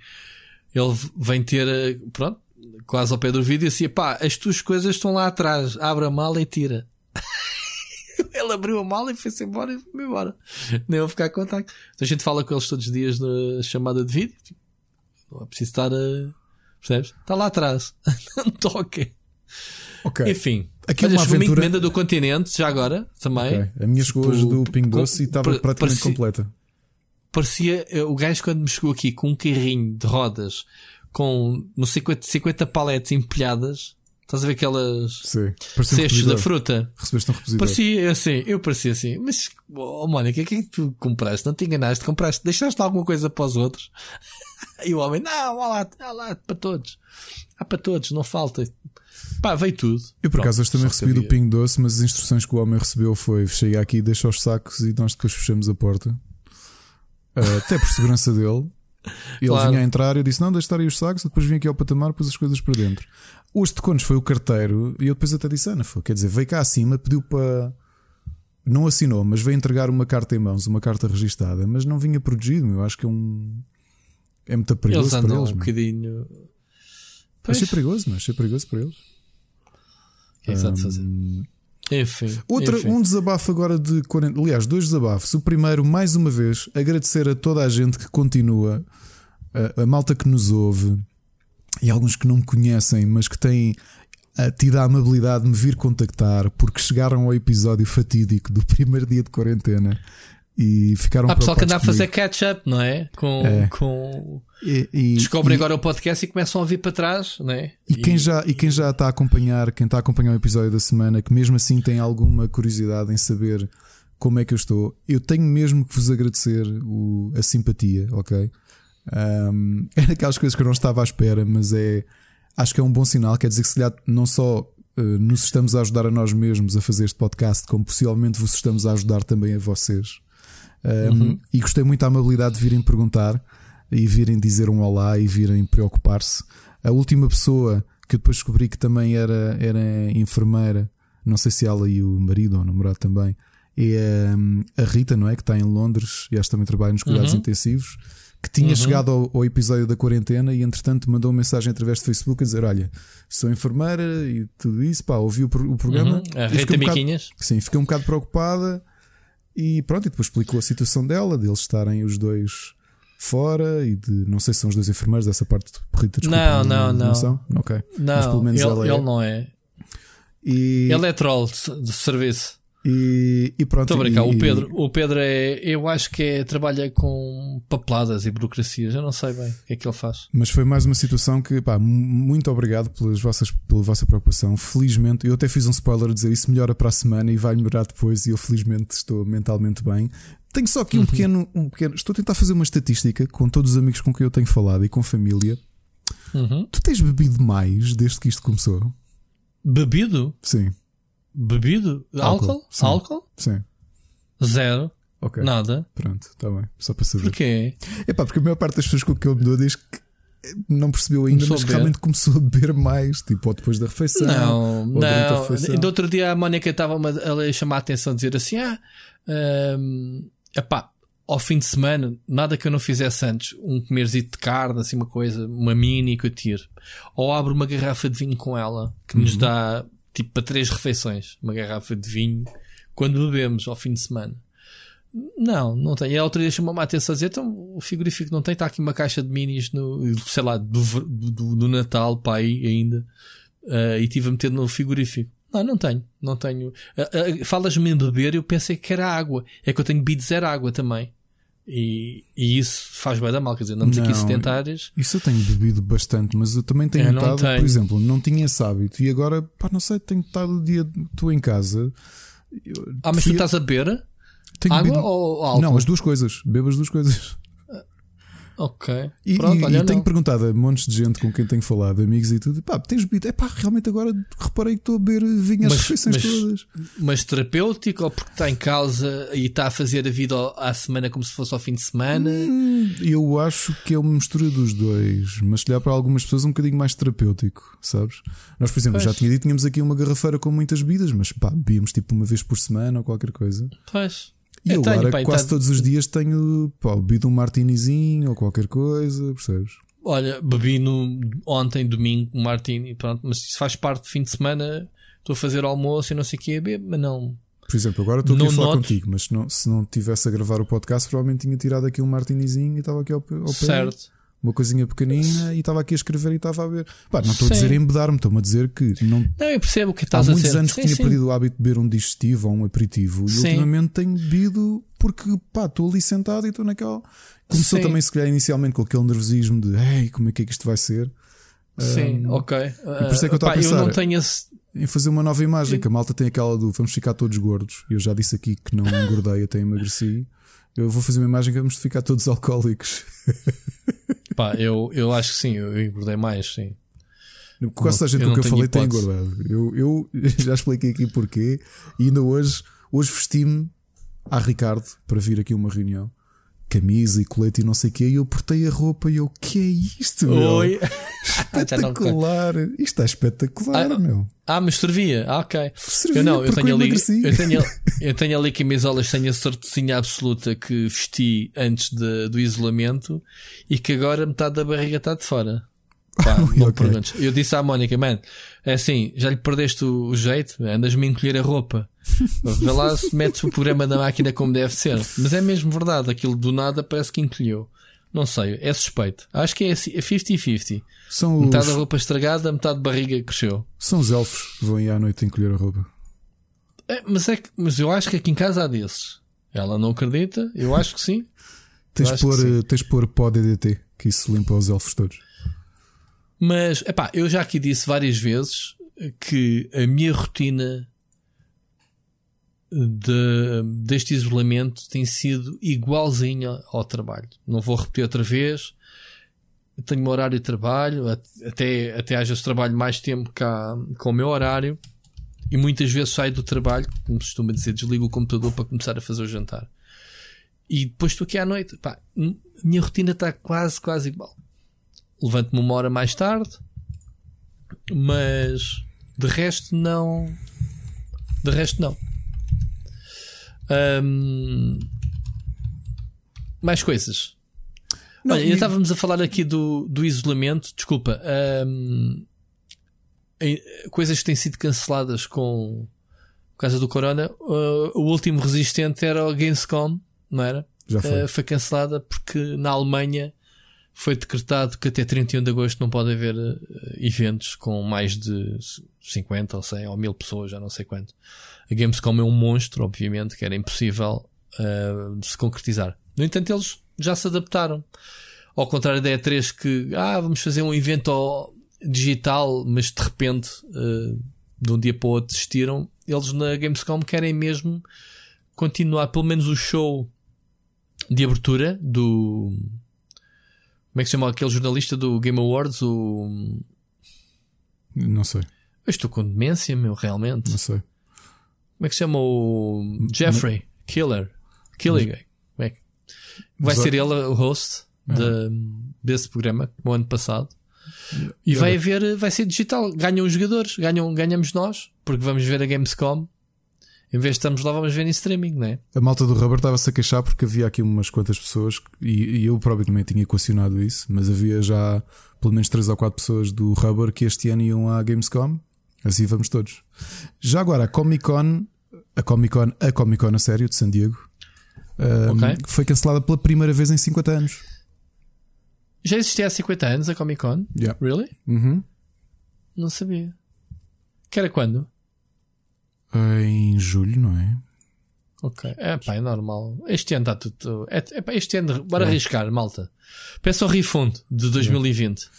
ele vem ter, eh, pronto, quase ao pé do vídeo e assim, pá, as tuas coisas estão lá atrás, abre a mala e tira. *laughs* ele abriu a mala e foi-se embora e foi embora. Nem eu ficar em contacto. Então a gente fala com eles todos os dias na chamada de vídeo. Tipo, não é preciso estar a. Percebes? Está lá atrás. *laughs* não toque. Ok. Enfim. Aqui Olha, uma aventura... uma encomenda do continente, já agora, também. Okay. A minha chegou hoje do Ping Doce e estava praticamente completa. Parecia eh, o gajo quando me chegou aqui com um carrinho de rodas com não sei 50, 50 paletes empilhadas. Estás a ver aquelas Sim. cestos um da fruta? Recebeste um repositor. Parecia assim, eu parecia assim, mas oh Mónica, o que é que tu compraste? Não te enganaste, compraste, deixaste alguma coisa para os outros? *laughs* e o homem, não, vá lá, vá lá, para todos. Há para todos, não falta. Pá, veio tudo. Eu por acaso hoje também recebi do Ping Doce, mas as instruções que o homem recebeu foi chega aqui, deixa os sacos e nós depois fechamos a porta. Uh, até por segurança dele. Ele claro. vinha a entrar e eu disse: Não, deixa estar aí os sacos. Depois vim aqui ao patamar, pus as coisas para dentro. Os de contos foi o carteiro e eu depois até disse: Ana, foi, quer dizer, veio cá acima, pediu para. Não assinou, mas veio entregar uma carta em mãos, uma carta registada, mas não vinha protegido. Eu acho que é um. É muito perigoso eles para eles. um bocadinho. Achei perigoso, mas achei perigoso para eles. É exato um... fazer. Enfim, Outra, enfim. um desabafo agora de 40. Aliás, dois desabafos. O primeiro, mais uma vez, agradecer a toda a gente que continua, a, a malta que nos ouve e alguns que não me conhecem, mas que têm uh, tido a amabilidade de me vir contactar porque chegaram ao episódio fatídico do *laughs* primeiro dia de quarentena e ficaram Há pessoal que anda a fazer catch-up, não é? Com, é. com... E, e, Descobrem e, agora o podcast e começam a vir para trás, não é? E, quem já, e quem já está a acompanhar, quem está a acompanhar o episódio da semana, que mesmo assim tem alguma curiosidade em saber como é que eu estou, eu tenho mesmo que vos agradecer o, a simpatia, ok? Um, *laughs* é daquelas coisas que eu não estava à espera, mas é acho que é um bom sinal. Quer dizer que se calhar não só uh, nos estamos a ajudar a nós mesmos a fazer este podcast, como possivelmente vos estamos a ajudar também a vocês. Um, uhum. E gostei muito da amabilidade de virem perguntar e virem dizer um olá e virem preocupar-se. A última pessoa que depois descobri que também era, era enfermeira, não sei se ela e o marido ou o namorado também, é a Rita, não é? Que está em Londres e acho que também trabalha nos cuidados uhum. intensivos. Que tinha uhum. chegado ao, ao, episódio da quarentena e entretanto mandou uma mensagem através do Facebook a dizer: Olha, sou enfermeira e tudo isso, pá, ouvi o, o programa. Uhum. A Rita um Miquinhas. Bocado, sim, fiquei um bocado preocupada e pronto, e depois explicou a situação dela, deles estarem os dois fora e de não sei se são os dois enfermeiros dessa parte de Rita, desculpa, não, não, não, não. São? Ok. Não, Mas pelo menos ele, é. não é. E... Ele é troll de serviço. E, e pronto. Estou a brincar. E... O Pedro, o Pedro é. Eu acho que é, trabalha com papeladas e burocracias. Eu não sei bem o que é que ele faz. Mas foi mais uma situação que, pá, muito obrigado pelas vossas, pela vossa preocupação. Felizmente, eu até fiz um spoiler a dizer isso melhora para a semana e vai melhorar depois. E eu, felizmente, estou mentalmente bem. Tenho só aqui um, uhum. pequeno, um pequeno. Estou a tentar fazer uma estatística com todos os amigos com quem eu tenho falado e com família. Uhum. Tu tens bebido mais desde que isto começou? Bebido? Sim. Bebido? Álcool? Sim. Álcool? Sim. Zero. Nada. Pronto, está bem. Só para saber. Porquê? É pá, porque a maior parte das pessoas com que eu me dou diz que não percebeu ainda, começou mas realmente começou a beber mais, tipo, ou depois da refeição. Não, não. Do outro dia a Mónica estava a chamar a atenção, a dizer assim: ah, um, epá, ao fim de semana, nada que eu não fizesse antes, um comerzito de carne, assim, uma coisa, uma mini que eu tiro. Ou abro uma garrafa de vinho com ela, que uhum. nos dá tipo para três refeições, uma garrafa de vinho, quando bebemos ao fim de semana. Não, não tem. E a outra chamou-me a atenção a dizer: então o frigorífico não tem, está aqui uma caixa de minis no, sei lá, do, do, do Natal para aí ainda. Uh, e estive a meter no frigorífico. Não, não tenho, não tenho. Uh, uh, Falas-me em beber, eu pensei que era água. É que eu tenho bebido zero água também. E, e isso faz bem da mal, quer dizer, andamos não, aqui sedentários. Isso eu tenho bebido bastante, mas eu também tenho notado, por exemplo, não tinha esse hábito e agora, pá, não sei, tenho estado o dia, estou em casa. ah, mas tu estás a beber? Tenho Água bebido... ou álcool? Não, as duas coisas, bebo as duas coisas. Ok. E, Pronto, e, olha, e tenho perguntado a montes de gente com quem tenho falado, amigos e tudo, pá, tens bebido? É pá, realmente agora reparei que estou a beber vinho às refeições mas, todas. Mas terapêutico ou porque está em causa e está a fazer a vida à semana como se fosse ao fim de semana? Hum, eu acho que é uma mistura dos dois, mas se calhar para algumas pessoas um bocadinho mais terapêutico, sabes? Nós, por exemplo, pois. já tinha dito, tínhamos aqui uma garrafeira com muitas bebidas, mas pá, bebíamos tipo uma vez por semana ou qualquer coisa. Pois. E eu agora tenho, quase todos os dias tenho pá, bebido um martinizinho ou qualquer coisa, percebes? Olha, bebi no, ontem, domingo, um martini, pronto, mas isso faz parte do fim de semana, estou a fazer almoço e não sei o que, bebo, mas não. Por exemplo, agora estou aqui a falar noto... contigo, mas se não, se não tivesse a gravar o podcast, provavelmente tinha tirado aqui um martinizinho e estava aqui ao, ao pé. Uma coisinha pequenina e estava aqui a escrever e estava a ver. Pá, não estou a dizer embedar-me, estou-me a dizer que não. Não, eu percebo que estás a dizer. Há muitos anos que tinha sim. perdido o hábito de beber um digestivo ou um aperitivo e ultimamente tenho bebido porque pá, estou ali sentado e estou naquela. Começou sim. também, se calhar, inicialmente com aquele nervosismo de ei, como é que é que isto vai ser? Sim, um, ok. E por isso é que eu estou a pensar. Eu não tenho esse... Em fazer uma nova imagem, Sim. que a malta tem aquela do vamos ficar todos gordos. Eu já disse aqui que não engordei, até emagreci. Eu vou fazer uma imagem que vamos ficar todos alcoólicos. *laughs* Pá, eu, eu acho que sim, eu engordei mais, sim. Quase a gente com que eu falei tem engordado. Eu, eu *laughs* já expliquei aqui porquê. E ainda hoje, hoje vesti-me a Ricardo para vir aqui a uma reunião camisa e colete e não sei o quê, e eu portei a roupa e eu, que é isto, meu? Oi. *laughs* Espetacular! isto está espetacular, ah, meu. Ah, mas servia, ah, ok. Servia eu não, eu tenho, ali, eu, tenho, eu tenho ali camisolas, tenho a sortezinha absoluta que vesti antes de, do isolamento e que agora metade da barriga está de fora. *laughs* Pá, não okay. Eu disse à Mónica, mano, é assim, já lhe perdeste o, o jeito, andas-me a encolher a roupa. Vê lá se metes o programa da máquina como deve ser. Mas é mesmo verdade, aquilo do nada parece que encolheu. Não sei, é suspeito. Acho que é 50-50. É metade da roupa estragada, metade da barriga cresceu. São os elfos que vão aí à noite encolher a roupa. É, mas, é que, mas eu acho que aqui em casa há desses. Ela não acredita, eu acho que sim. *laughs* tens de pôr, tens pôr pó DDT, que isso limpa os elfos todos. Mas, epá, eu já aqui disse várias vezes que a minha rotina de, deste isolamento tem sido igualzinha ao trabalho. Não vou repetir outra vez. Tenho um horário de trabalho, até, até às vezes trabalho mais tempo cá com o meu horário e muitas vezes saio do trabalho, como se costuma dizer, desligo o computador para começar a fazer o jantar. E depois estou aqui à noite. Pá, minha rotina está quase, quase igual. Levanto-me uma hora mais tarde, mas de resto não. De resto não. Um, mais coisas. Não, Olha, estávamos a falar aqui do, do isolamento. Desculpa. Um, coisas que têm sido canceladas com por causa do corona. Uh, o último resistente era o Gamescom, não era? Já foi. Uh, foi cancelada porque na Alemanha foi decretado que até 31 de agosto não pode haver uh, eventos com mais de 50 ou 100 ou 1000 pessoas, já não sei quanto. A Gamescom é um monstro, obviamente, que era impossível uh, de se concretizar. No entanto, eles já se adaptaram. Ao contrário da E3 que, ah, vamos fazer um evento digital, mas de repente, uh, de um dia para o outro desistiram. Eles na Gamescom querem mesmo continuar, pelo menos o show de abertura do. Como é que se chama aquele jornalista do Game Awards? O. Não sei. Eu estou com demência, meu, realmente. Não sei. Como é que se chama o Jeffrey Killer? Killigan. Como é que... Vai ser ele o host de, desse programa, o ano passado. E vai haver, vai ser digital. Ganham os jogadores, ganham, ganhamos nós, porque vamos ver a Gamescom. Em vez de estarmos lá, vamos ver em streaming, não é? A malta do Rubber estava-se a queixar porque havia aqui umas quantas pessoas, e, e eu próprio também tinha equacionado isso, mas havia já pelo menos 3 ou 4 pessoas do Rubber que este ano iam à Gamescom. Assim vamos todos. Já agora, a Comic Con a Comic Con, a Comic Con a sério de San Diego, um, okay. foi cancelada pela primeira vez em 50 anos. Já existia há 50 anos a Comic Con? Yeah. Really? Uhum. Não sabia. Que era quando? Em julho, não é? Ok. É pá, é normal. Este ano está tudo. É, é pá, este ano, bora é. arriscar, malta. Peça o refund de 2020.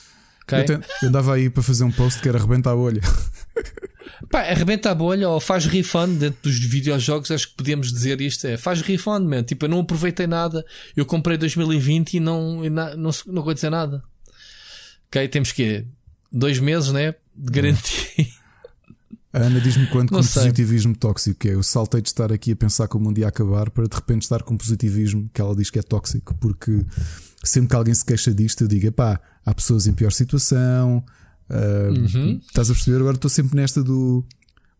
Eu, andava aí para fazer um post que era arrebenta a bolha. Pá, arrebenta a bolha ou faz refund dentro dos videojogos. Acho que podemos dizer isto: é faz refund, man. Tipo, eu não aproveitei nada. Eu comprei 2020 e não, e não, não, não vou dizer nada. Ok, temos que dois meses, né? De garantia. A Ana diz-me quando com positivismo tóxico, que é eu saltei de estar aqui a pensar que o mundo ia acabar para de repente estar com positivismo, que ela diz que é tóxico, porque sempre que alguém se queixa disto, eu digo: pá, há pessoas em pior situação, uhum. Estás a perceber? Agora estou sempre nesta do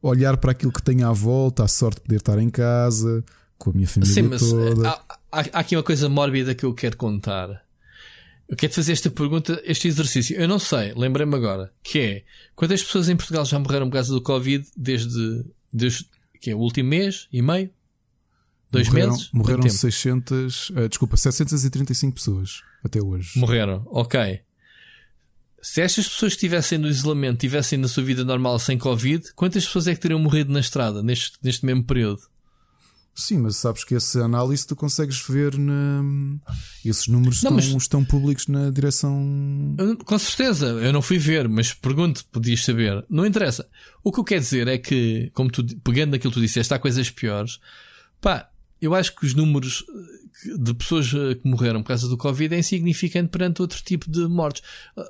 olhar para aquilo que tenho à volta, a sorte de poder estar em casa, com a minha família Sim, mas toda. Há, há, há aqui uma coisa mórbida que eu quero contar. Eu quero fazer esta pergunta, este exercício. Eu não sei, lembrei-me agora, que é quantas pessoas em Portugal já morreram por causa do Covid desde, desde que é o último mês e meio? Dois morreram, meses? Morreram 600, uh, desculpa, 735 pessoas até hoje. Morreram, ok. Se estas pessoas estivessem no isolamento, estivessem na sua vida normal sem Covid, quantas pessoas é que teriam morrido na estrada neste, neste mesmo período? Sim, mas sabes que essa análise tu consegues ver na. Esses números não, estão, mas... estão públicos na direção. Com certeza, eu não fui ver, mas pergunto, podias saber. Não interessa. O que eu quero dizer é que, como tu, pegando naquilo que tu disseste, há coisas piores. Pá, eu acho que os números de pessoas eh, que morreram por causa do Covid é insignificante perante outro tipo de mortes. Eh,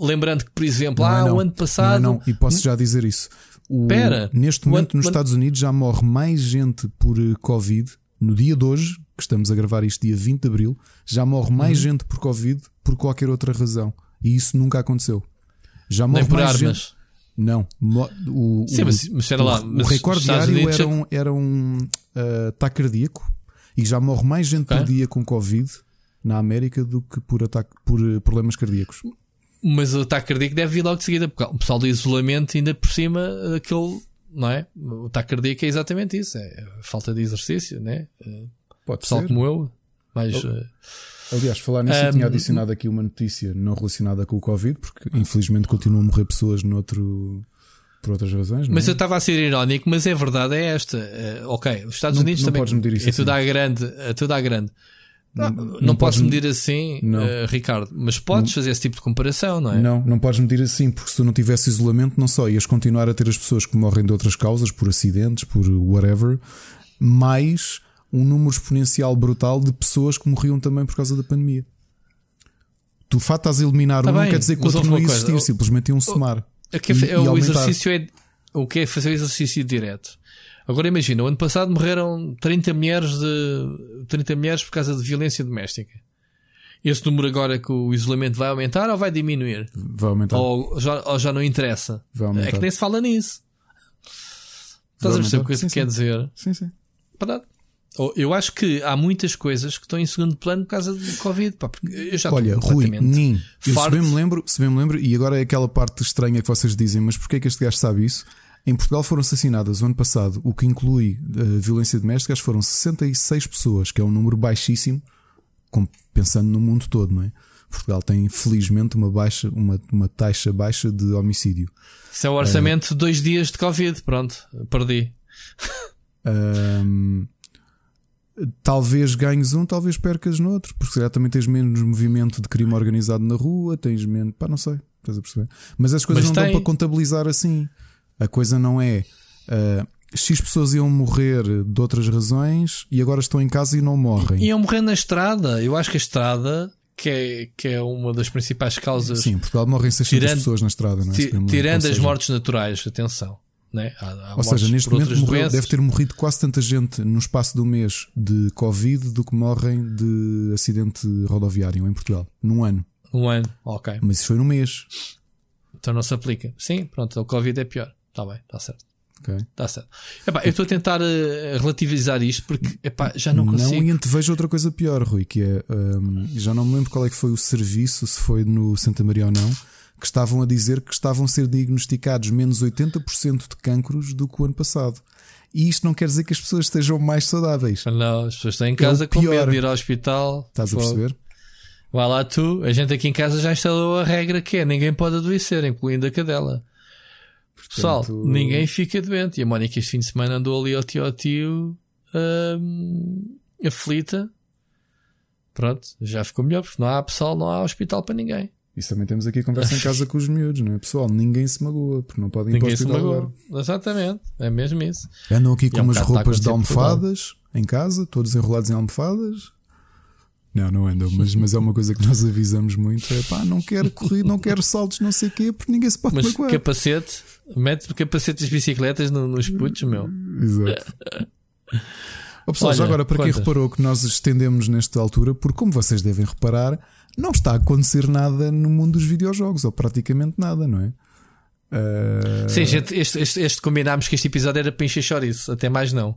lembrando que, por exemplo, não é ah, o ano passado. Não, é não, e posso já dizer isso. O, Pera, neste momento, nos Estados Unidos, já morre mais gente por eh, Covid. No dia de hoje, que estamos a gravar isto, dia 20 de abril, já morre mais uhum. gente por Covid por qualquer outra razão. E isso nunca aconteceu. Já morre Nem por mais armas. gente. Não. O, Sim, o, mas, mas era lá. O, o recorde diário era um, era um uh, ataque cardíaco e já morre mais gente okay. por dia com Covid na América do que por, ataque, por eh, problemas cardíacos. Mas o ataque cardíaco deve vir logo de seguida, porque o pessoal do isolamento, ainda por cima, aquele, não é? O ataque cardíaco é exatamente isso: é falta de exercício, né? Pode pessoal ser. como eu, mas. Aliás, falar nisso, um, eu tinha adicionado aqui uma notícia não relacionada com o Covid, porque infelizmente continuam a morrer pessoas noutro, por outras razões. Mas é? eu estava a ser irónico, mas a verdade é esta. Uh, ok, os Estados não, Unidos não também. Podes medir isso é assim. tudo à grande. É tudo à grande. Não, não, não posso medir assim, uh, Ricardo, mas podes fazer esse tipo de comparação, não é? Não, não podes medir assim, porque se tu não tivesse isolamento, não só ias continuar a ter as pessoas que morrem de outras causas, por acidentes, por whatever, mais um número exponencial brutal de pessoas que morriam também por causa da pandemia. Tu fato estás a eliminar tá um, bem, não quer dizer que outro não existir, coisa. simplesmente iam somar. O, que é, e, o exercício é o que é fazer o exercício direto. Agora imagina, o ano passado morreram 30 mulheres de 30 mulheres por causa de violência doméstica. Esse número agora que o isolamento vai aumentar ou vai diminuir? Vai aumentar. Ou já, ou já não interessa? Vai aumentar. É que nem se fala nisso. Estás a perceber o que isso quer dizer? Sim, sim. Eu acho que há muitas coisas que estão em segundo plano por causa do Covid. Pá, eu já Olha, Rui, Nin, se bem, me lembro, se bem me lembro, e agora é aquela parte estranha que vocês dizem, mas porquê é que este gajo sabe isso? Em Portugal foram assassinadas o ano passado, o que inclui uh, violência doméstica, foram 66 pessoas, que é um número baixíssimo, pensando no mundo todo, não é? Portugal tem felizmente uma baixa, uma, uma taxa baixa de homicídio. Isso é o orçamento uh, de dois dias de Covid, pronto, perdi. *laughs* Um, talvez ganhes um, talvez percas no outro, porque se calhar também tens menos movimento de crime organizado na rua, tens menos, pá, não sei, estás a perceber? Mas as coisas Mas não tem... dão para contabilizar assim. A coisa não é uh, X pessoas iam morrer de outras razões e agora estão em casa e não morrem. Iam morrer na estrada. Eu acho que a estrada, que é, que é uma das principais causas. Sim, em Portugal morrem 600 tirando, pessoas na estrada, não é? Tirando as mortes naturais, atenção. Né? Há, há Ou seja, neste momento morreu, deve ter morrido quase tanta gente no espaço de um mês de Covid do que morrem de acidente rodoviário em Portugal, num ano. Um ano, ok. Mas isso foi num mês. Então não se aplica. Sim, pronto, o Covid é pior. Está bem, está certo. Okay. Está certo. Epá, eu estou a tentar uh, relativizar isto porque epá, já não consigo. Não, e te vejo outra coisa pior, Rui, que é. Um, já não me lembro qual é que foi o serviço, se foi no Santa Maria ou não, que estavam a dizer que estavam a ser diagnosticados menos 80% de cancros do que o ano passado. E isto não quer dizer que as pessoas estejam mais saudáveis. Não, as pessoas estão em casa é com medo de ir ao hospital. Estás a perceber? Vai lá tu, a gente aqui em casa já instalou a regra que é ninguém pode adoecer, incluindo a cadela. Pessoal, Portanto... ninguém fica doente. E a Mónica este fim de semana andou ali ao tio ao tio hum, aflita. Pronto, já ficou melhor, porque não há pessoal, não há hospital para ninguém. Isso também temos aqui a conversa em casa com os miúdos, não é? Pessoal, ninguém se magoa, porque não podem ir ninguém para o hospital agora. Exatamente, é mesmo isso. Andam aqui com é um umas roupas de almofadas em casa, todos enrolados em almofadas. Não, não andam, mas, mas é uma coisa que nós avisamos muito: é pá, não quero correr, não quero saltos, não sei o quê, porque ninguém se pode mas magoar. capacete, mete capacete das bicicletas no, nos putos, meu. Exato. *laughs* oh, pessoal, Olha, já agora, para quantas? quem reparou que nós estendemos nesta altura, porque como vocês devem reparar, não está a acontecer nada no mundo dos videojogos, ou praticamente nada, não é? Uh... Sim, gente, este, este, este, combinámos que este episódio era para encher chouriço, até mais não.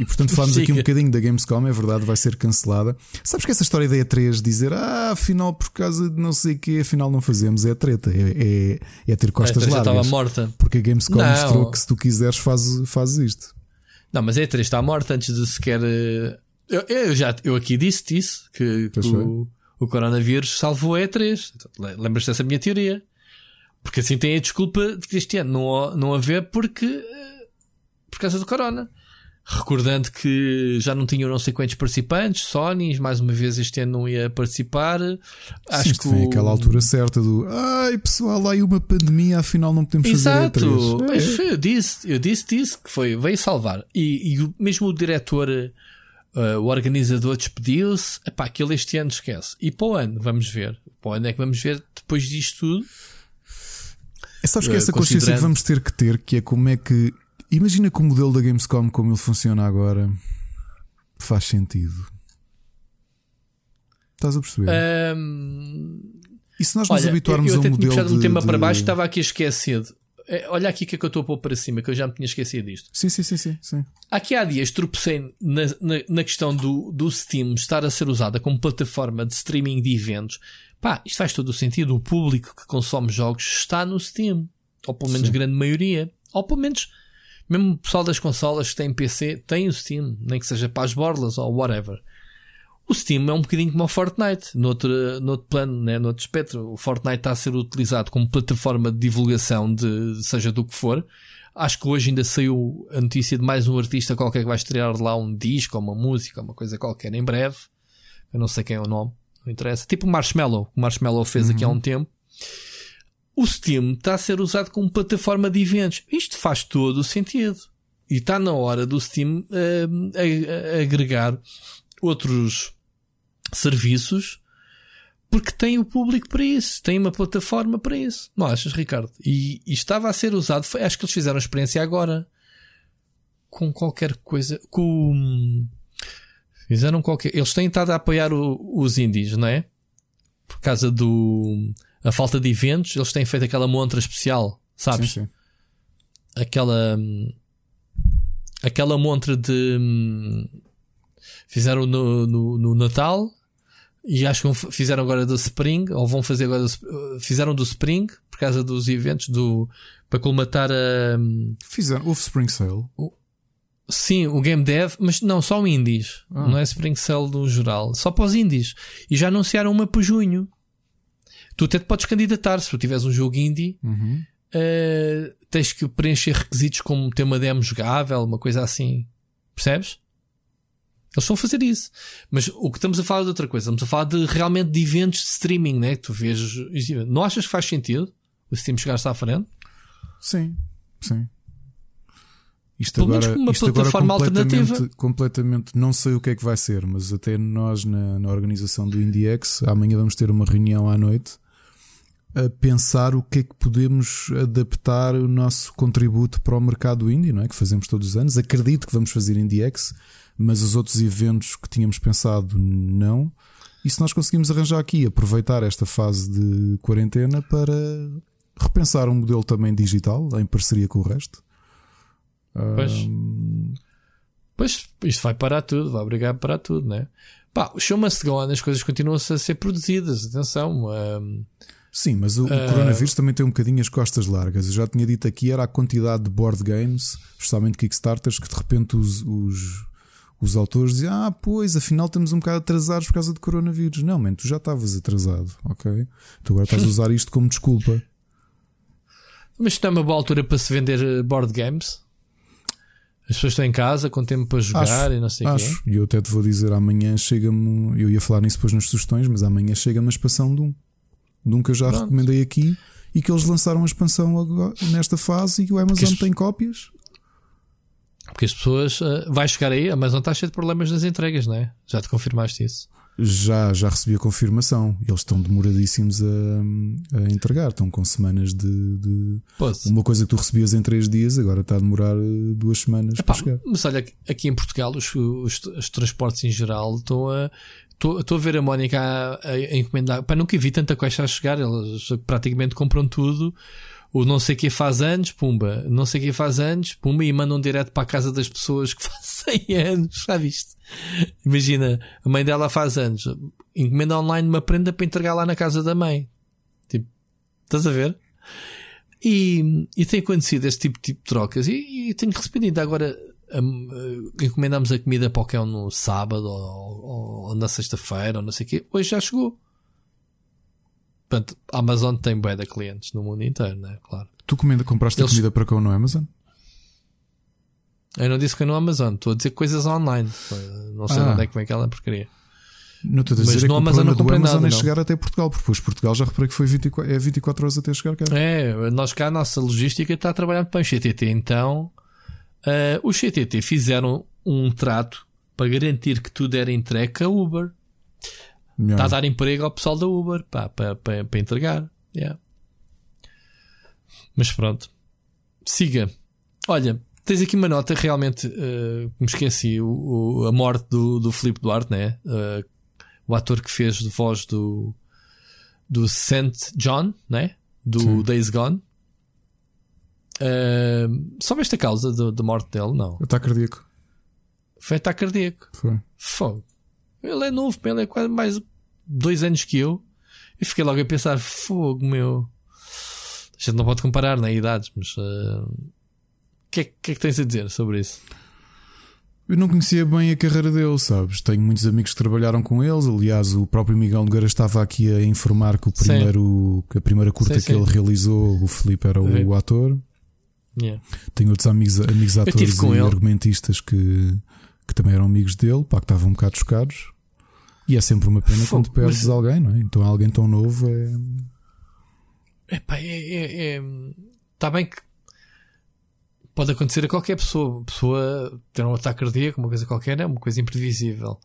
E portanto falámos aqui um bocadinho da Gamescom, é verdade, vai ser cancelada. Sabes que essa história da E3 dizer ah, afinal por causa de não sei o que, afinal não fazemos, é treta, é, é, é ter costas largas. estava morta. Porque a Gamescom não. mostrou que se tu quiseres fazes faz isto. Não, mas a E3 está morta antes de sequer. Eh, eu, eu já eu aqui disse isso, que, que o, o, coronavírus salvou a E3. Lembras-te dessa minha teoria? Porque assim tem a desculpa de que este ano não, não haver porque. Eh, por causa do corona. Recordando que já não tinham não sei quantos participantes, Sony, mais uma vez este ano não ia participar. Acho Sim, que foi o... aquela altura certa do ai pessoal, aí uma pandemia, afinal não podemos Exato. fazer Exato, foi, eu disse, eu disse, disse que foi, veio salvar. E, e mesmo o diretor, uh, o organizador despediu-se, epá, aquele este ano esquece. E para o ano, vamos ver. Para o ano é que vamos ver depois disto tudo. É, sabes que uh, essa consciência que vamos ter que ter, que é como é que Imagina que o modelo da Gamescom, como ele funciona agora, faz sentido. Estás a perceber? Um... E se nós nos olha, habituarmos eu, eu a um modelo. Eu um tema de... para baixo estava aqui esquecido. É, olha aqui que é que eu estou a pôr para cima, que eu já me tinha esquecido disto. Sim, sim, sim, sim. sim. Aqui há dias tropecei na, na, na, questão do, do Steam estar a ser usada como plataforma de streaming de eventos. Pá, isto faz todo o sentido. O público que consome jogos está no Steam. Ou pelo menos sim. grande maioria. Ou pelo menos mesmo o pessoal das consolas que tem PC tem o Steam, nem que seja para as borlas ou whatever. O Steam é um bocadinho como o Fortnite, noutro, noutro plano, né? noutro espectro. O Fortnite está a ser utilizado como plataforma de divulgação de seja do que for. Acho que hoje ainda saiu a notícia de mais um artista qualquer que vai estrear lá um disco, uma música, uma coisa qualquer em breve. Eu não sei quem é o nome, não interessa. Tipo o Marshmallow. O Marshmallow fez uhum. aqui há um tempo o Steam está a ser usado como plataforma de eventos. Isto faz todo o sentido. E está na hora do Steam uh, agregar outros serviços porque tem o público para isso, tem uma plataforma para isso. Não achas, Ricardo? E, e estava a ser usado, foi, acho que eles fizeram a experiência agora com qualquer coisa. Com. Fizeram qualquer. Eles têm estado a apoiar o, os indies, não é? Por causa do a falta de eventos, eles têm feito aquela montra especial, sabes? Sim, sim. Aquela. Aquela montra de. Fizeram no, no, no, Natal e acho que fizeram agora do Spring, ou vão fazer agora. Do, fizeram do Spring por causa dos eventos do. para colmatar a. Fizeram. Houve Spring Sale. O, Sim, o Game Dev, mas não, só o Indies. Ah. Não é Spring Sale no geral. Só para os Indies. E já anunciaram uma para junho tu até te podes candidatar se tu tiveres um jogo indie. Uhum. Uh, tens que preencher requisitos como ter uma demo jogável, uma coisa assim. Percebes? Eles vão fazer isso. Mas o que estamos a falar de outra coisa, estamos a falar de realmente de eventos de streaming, né? Que tu vês. Não achas que faz sentido o Steam chegar-se à frente? Sim, sim. Isto Pelo agora, uma isto plataforma agora completamente, alternativa. completamente, não sei o que é que vai ser, mas até nós na, na organização do IndieX, amanhã vamos ter uma reunião à noite a pensar o que é que podemos adaptar o nosso contributo para o mercado indie, não é? Que fazemos todos os anos. Acredito que vamos fazer IndieX, mas os outros eventos que tínhamos pensado não. E se nós conseguimos arranjar aqui, aproveitar esta fase de quarentena para repensar um modelo também digital em parceria com o resto. Pois, um... pois isto vai parar tudo, vai obrigar a parar tudo, né? Pá, o show must go on, as coisas continuam a ser produzidas, atenção. Um... Sim, mas o, uh... o, ah. coronavírus também tem um bocadinho as costas largas. Eu já tinha dito aqui, era a quantidade de board games, especialmente Kickstarters, que de repente os, os, os autores diziam: Ah, pois, afinal estamos um bocado atrasados por causa do coronavírus. Não, man, tu já estavas atrasado, ok? Tu agora estás a *laughs* usar isto como desculpa. Mas é uma boa altura para se vender eh, board games? As pessoas estão em casa com tempo para jogar acho, e não sei o quê. E eu até te vou dizer: amanhã chega-me. Eu ia falar nisso depois nas sugestões, mas amanhã chega-me a expansão de um. Nunca já Pronto. recomendei aqui e que eles lançaram a expansão nesta fase e que o Amazon tem cópias. Porque as pessoas. Uh, vai chegar aí, a Amazon está cheia de problemas nas entregas, não é? Já te confirmaste isso? Já, já recebi a confirmação. Eles estão demoradíssimos a, a entregar. Estão com semanas de. de... Uma coisa que tu recebias em três dias, agora está a demorar eh, duas semanas Epá, para chegar. Mas olha, aqui em Portugal, os, os, os transportes em geral estão a. Estou a ver a Mónica a, a, encomendar. Pá, nunca vi tanta coisa a chegar. Eles praticamente compram tudo. O não sei que faz anos, pumba. Não sei que faz anos, pumba. E mandam direto para a casa das pessoas que *laughs* fazem anos. Já viste? Imagina, a mãe dela faz anos. Encomenda online uma prenda para entregar lá na casa da mãe. Tipo, estás a ver? E, e tem acontecido esse tipo, tipo de trocas. E, e tenho recebido ainda agora uh, encomendamos a comida para o que é no sábado ou, ou, ou na sexta-feira ou não sei o quê, hoje já chegou. Portanto, a Amazon tem bué de clientes no mundo inteiro, né? Claro. Tu comenda, compraste Eles... a comida para cá no Amazon? Eu não disse que é no Amazon, estou a dizer coisas online. Não sei ah. onde é que vem aquela porcaria. Não estou a dizer Mas é no Amazon não comprei Amazon nada, é chegar até Portugal, porque depois Portugal já reparei que foi 24, é 24 horas até chegar cá. É, nós cá a nossa logística está a trabalhar para o CTT, então uh, os CTT fizeram um trato para garantir que tudo era entregue a Uber. Está a dar emprego ao pessoal da Uber pá, para, para, para entregar. Yeah. Mas pronto. Siga. Olha, tens aqui uma nota realmente uh, me esqueci. O, o, a morte do, do Filipe Duarte, né? Uh, o ator que fez de voz do, do St. John, né? Do Sim. Days Gone. Uh, soubeste a causa da morte dele? Não. Ataque cardíaco. Foi ataque cardíaco. Foi. Fogo. Ele é novo, ele é quase mais dois anos que eu. E fiquei logo a pensar: fogo, meu. A gente não pode comparar, né, idades, mas. O uh, que, é, que é que tens a dizer sobre isso? Eu não conhecia bem a carreira dele, sabes? Tenho muitos amigos que trabalharam com eles. Aliás, o próprio Miguel Nogueira estava aqui a informar que, o primeiro, que a primeira curta sim, que sim. ele realizou, o Felipe era o, o ator. Yeah. Tenho outros amigos, amigos atores e ele. argumentistas que, que também eram amigos dele, pá, que estavam um bocado chocados. E é sempre uma pena quando perdes mas... alguém, não é? Então alguém tão novo é. Epá, é, é, é... Está bem que pode acontecer a qualquer pessoa. pessoa ter um ataque cardíaco, uma coisa qualquer, é uma coisa imprevisível.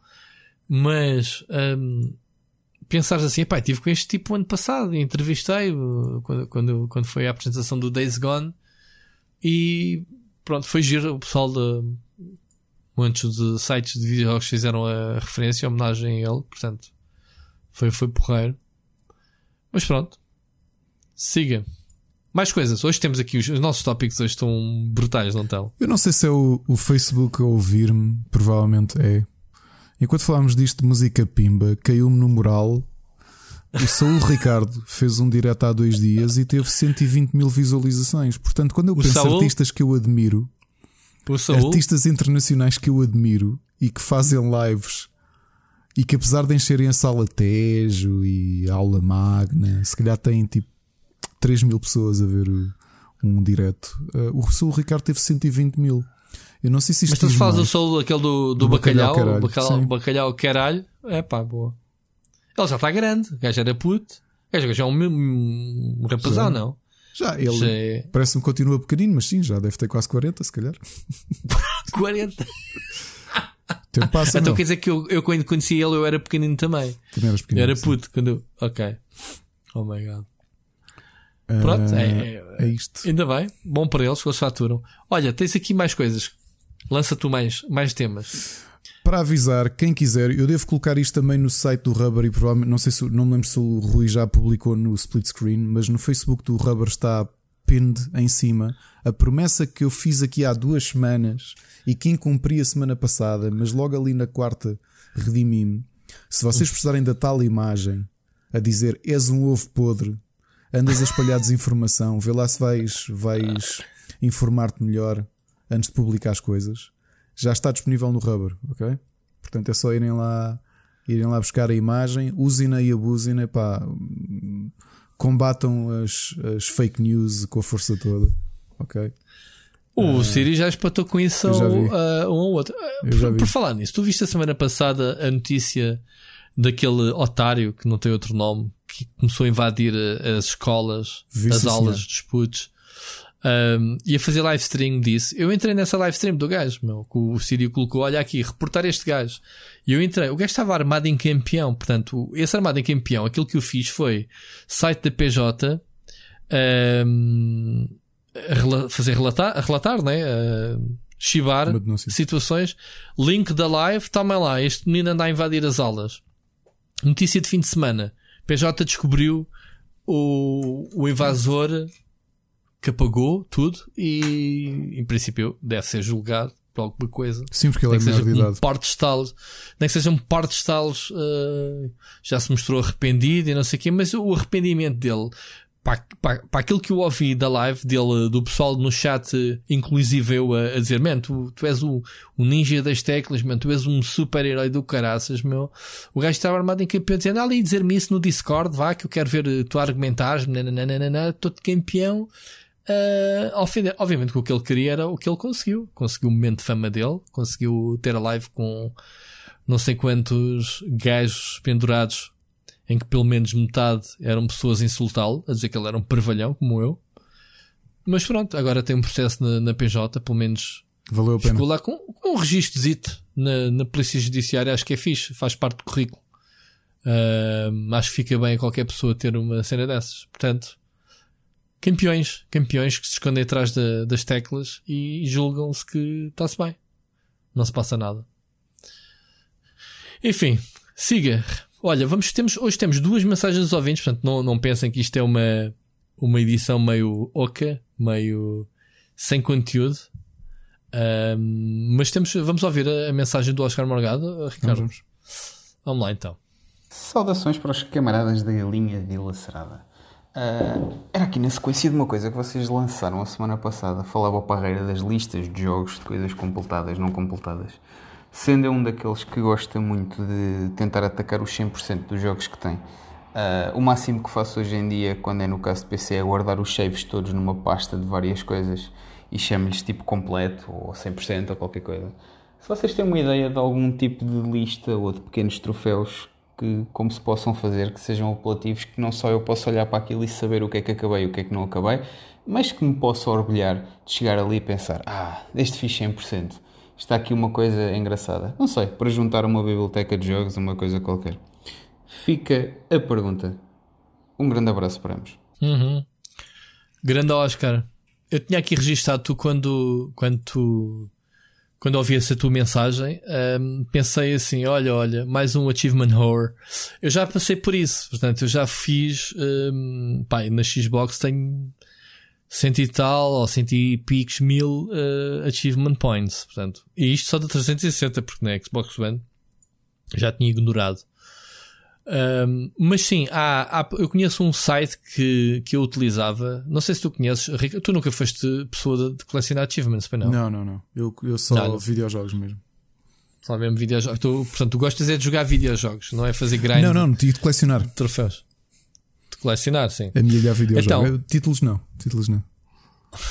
Mas hum, pensares assim, epá, tive com este tipo ano passado, entrevistei quando, quando, quando foi a apresentação do Days Gone e pronto, foi giro. O pessoal de muitos de sites de videojogos fizeram a referência, a homenagem a ele, portanto foi, foi porreiro. Mas pronto, siga. Mais coisas. Hoje temos aqui os, os, nossos tópicos hoje estão brutais, não estão? Eu não sei se é o, o Facebook a ouvir-me, provavelmente é. Enquanto falámos disto de música pimba, caiu-me no moral. O Saúl *laughs* Ricardo fez um direto há dois dias e teve 120 mil visualizações. Portanto, quando eu o penso artistas que eu admiro, artistas internacionais que eu admiro e que fazem lives e que apesar de encherem a sala Tejo e a aula magna, se calhar têm tipo 3 mil pessoas a ver um direto. Uh, o Saul Ricardo teve 120 mil. Eu não sei se isto Mas tu falas do Saul, aquele do, do, do bacalhau, bacalhau, bacalhau, bacalhau caralho. É pá, boa. Ele já está grande. O gajo era puto. O gajo já é um, um, um rapazão, não? Já, ele já é... parece-me que continua pequenino, mas sim, já deve ter quase 40, se calhar. 40? Tempo passa, então não. quer dizer que eu, eu quando conheci ele eu era pequenino também. Também eras pequenino. Eu era puto quando eu... Ok. Oh my god. Pronto, uh, é, é, isto. Ainda bem, bom para eles que eles faturam. Olha, tens aqui mais coisas. Lança tu mais, mais temas. Para avisar, quem quiser, eu devo colocar isto também no site do Rubber e provavelmente, não sei se, não me lembro se o Rui já publicou no split screen, mas no Facebook do Rubber está pinned em cima a promessa que eu fiz aqui há duas semanas e que incumpri a semana passada, mas logo ali na quarta redimi-me. Se vocês precisarem da tal imagem a dizer és um ovo podre andas a espalhar desinformação, vê lá se vais, vais informar-te melhor antes de publicar as coisas. Já está disponível no Rubber, ok? Portanto é só irem lá, irem lá buscar a imagem, usem-na e abusem-na, pá, combatam as, as fake news com a força toda, ok? O uh, Siri já espantou com isso um ao outro. Por, por, falar nisso, tu viste a semana passada a notícia daquele otário que não tem outro nome que começou a invadir eh, as escolas, as aulas dos putos. Um, e a fazer live stream disso. Eu entrei nessa live stream do gajo, meu, que o Sírio colocou: olha aqui, reportar este gajo. E eu entrei. O gajo estava armado em campeão. Portanto, esse armado em campeão, aquilo que eu fiz foi site da PJ, um, a fazer relatar, a relatar, né? A chibar situações. Link da live, toma lá. Este menino anda a invadir as aulas. Notícia de fim de semana. PJ descobriu o, o invasor que apagou tudo e, em princípio, deve ser julgado por alguma coisa. Sim, porque ele é menor de idade. Um porte estalos, nem que seja um porte estalos, uh, já se mostrou arrependido e não sei o quê, mas o arrependimento dele para, para, para, aquilo que eu ouvi da live dele, do pessoal no chat, inclusive eu, a, a dizer: Man, tu, tu és o, o ninja das teclas, man, tu és um super-herói do caraças, meu. O gajo estava armado em campeão, dizendo: ali dizer-me isso no Discord, vá, que eu quero ver tu argumentares, estou de campeão. Uh, obviamente que o que ele queria era o que ele conseguiu. Conseguiu o momento de fama dele, conseguiu ter a live com não sei quantos gajos pendurados em que pelo menos metade eram pessoas a insultá-lo, a dizer que ele era um pervalhão, como eu. Mas pronto, agora tem um processo na, na PJ, pelo menos Valeu a pena. ficou lá com, com um registro na, na Polícia Judiciária, acho que é fixe, faz parte do currículo. Uh, acho que fica bem a qualquer pessoa ter uma cena dessas. Portanto, campeões, campeões que se escondem atrás da, das teclas e julgam-se que está-se bem. Não se passa nada. Enfim, siga. Olha, vamos, temos, hoje temos duas mensagens dos ouvintes, portanto não, não pensem que isto é uma, uma edição meio oca, meio sem conteúdo. Um, mas temos, vamos ouvir a, a, mensagem do Oscar Morgado, Ricardo. Vamos, vamos lá então. Saudações para os camaradas da linha dilacerada. Uh, era aqui na sequência de uma coisa que vocês lançaram a semana passada. Falava o Parreira das listas de jogos, de coisas completadas, não completadas sendo um daqueles que gosta muito de tentar atacar os 100% dos jogos que tem. Uh, o máximo que faço hoje em dia, quando é no caso de PC, é guardar os saves todos numa pasta de várias coisas e chamo-lhes tipo completo ou 100% ou qualquer coisa. Se vocês têm uma ideia de algum tipo de lista ou de pequenos troféus que como se possam fazer, que sejam apelativos, que não só eu possa olhar para aquilo e saber o que é que acabei e o que é que não acabei, mas que me possa orgulhar de chegar ali e pensar: ah, este fiz 100% está aqui uma coisa engraçada. Não sei, para juntar uma biblioteca de jogos, uma coisa qualquer. Fica a pergunta. Um grande abraço para ambos. Uhum. Grande Oscar. Eu tinha aqui registado tu quando, quando tu quando ouvi essa tua mensagem, um, pensei assim: olha, olha, mais um achievement horror. Eu já passei por isso, portanto, eu já fiz. Um, pá, na Xbox tenho cento e tal ou cento e picos mil uh, achievement points. Portanto, e isto só de 360, porque na Xbox One já tinha ignorado. Um, mas sim, há, há, eu conheço um site que, que eu utilizava. Não sei se tu conheces, Rica, tu nunca foste pessoa de, de colecionar achievements, não? Não, não, não. Eu, eu só não, videojogos mesmo. Só mesmo videojogos. Tu, portanto, tu gostas é de jogar videojogos, não é fazer grind. Não, não, de colecionar. Troféus colecionar, sim. A minha ideia videojogo. Então, Títulos não. Títulos não.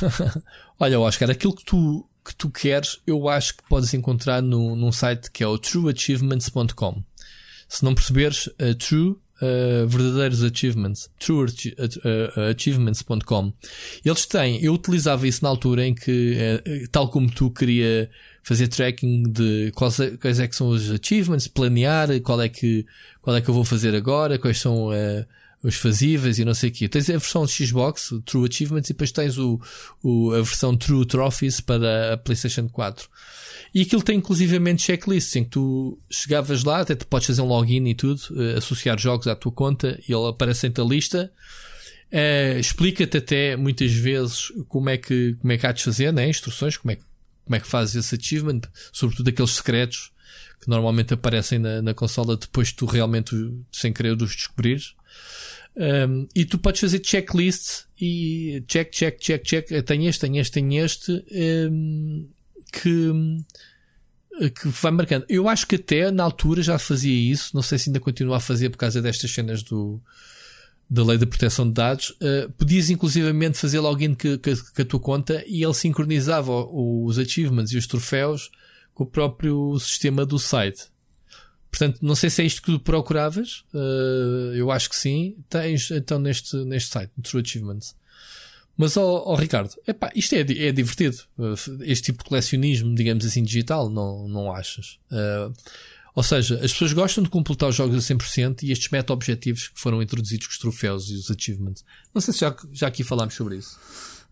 *laughs* Olha, Oscar, aquilo que tu, que tu queres, eu acho que podes encontrar no, num site que é o trueachievements.com. Se não perceberes, uh, true, uh, verdadeiros achievements, trueachievements.com. Eles têm, eu utilizava isso na altura em que, uh, tal como tu queria fazer tracking de quais, é, quais é que são os achievements, planear qual é que, qual é que eu vou fazer agora, quais são uh, os fazíveis e não sei o quê. Tens a versão de Xbox, True Achievements, e depois tens o, o, a versão True Trophies para a PlayStation 4. E aquilo tem inclusivamente checklists em que tu chegavas lá, até tu podes fazer um login e tudo, uh, associar jogos à tua conta e ele aparece em lista. Uh, Explica-te até muitas vezes como é que, como é que há de fazer, né? instruções, como é, como é que fazes esse achievement, sobretudo aqueles secretos que normalmente aparecem na, na consola depois de tu realmente, sem querer, os descobrires. Um, e tu podes fazer checklist e check, check, check, check. Tem este, tem este, tem este. Um, que, que vai marcando. Eu acho que até na altura já fazia isso. Não sei se ainda continua a fazer por causa destas cenas do, da lei de proteção de dados. Uh, podias inclusivamente fazer login com, a tua conta e ele sincronizava os achievements e os troféus com o próprio sistema do site. Portanto, não sei se é isto que procuravas. Uh, eu acho que sim. Tens então neste, neste site, True Achievements. Mas, ó, oh, Ricardo, epá, isto é, é divertido. Uh, este tipo de colecionismo, digamos assim, digital, não, não achas? Uh, ou seja, as pessoas gostam de completar os jogos a 100% e estes meta-objetivos que foram introduzidos com os troféus e os achievements. Não sei se já, já aqui falámos sobre isso.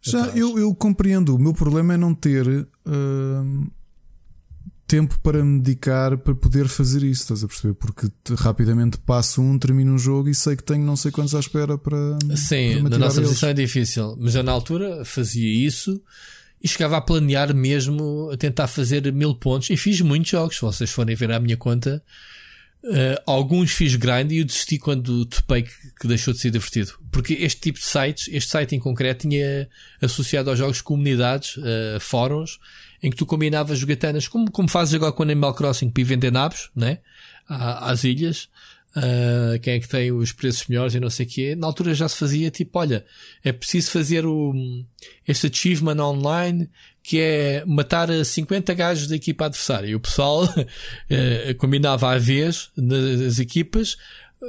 Já, eu, eu compreendo. O meu problema é não ter. Uh tempo para me dedicar para poder fazer isso, estás a perceber? Porque rapidamente passo um, termino um jogo e sei que tenho não sei quantos à espera para. Sim, para na nossa posição é difícil, mas eu na altura fazia isso e chegava a planear mesmo a tentar fazer mil pontos e fiz muitos jogos. Se vocês forem ver a minha conta Uh, alguns fiz grind e eu desisti quando topei que, que, deixou de ser divertido. Porque este tipo de sites, este site em concreto, tinha associado aos jogos comunidades, uh, fóruns, em que tu combinavas jogatanas, como, como fazes agora com Animal Crossing, para ir vender nabos, né? às ilhas. Uh, quem é que tem os preços melhores e não sei o quê. Na altura já se fazia tipo, olha, é preciso fazer o, este achievement online que é matar 50 gajos da equipa adversária. E o pessoal uh, *laughs* combinava à vez nas equipas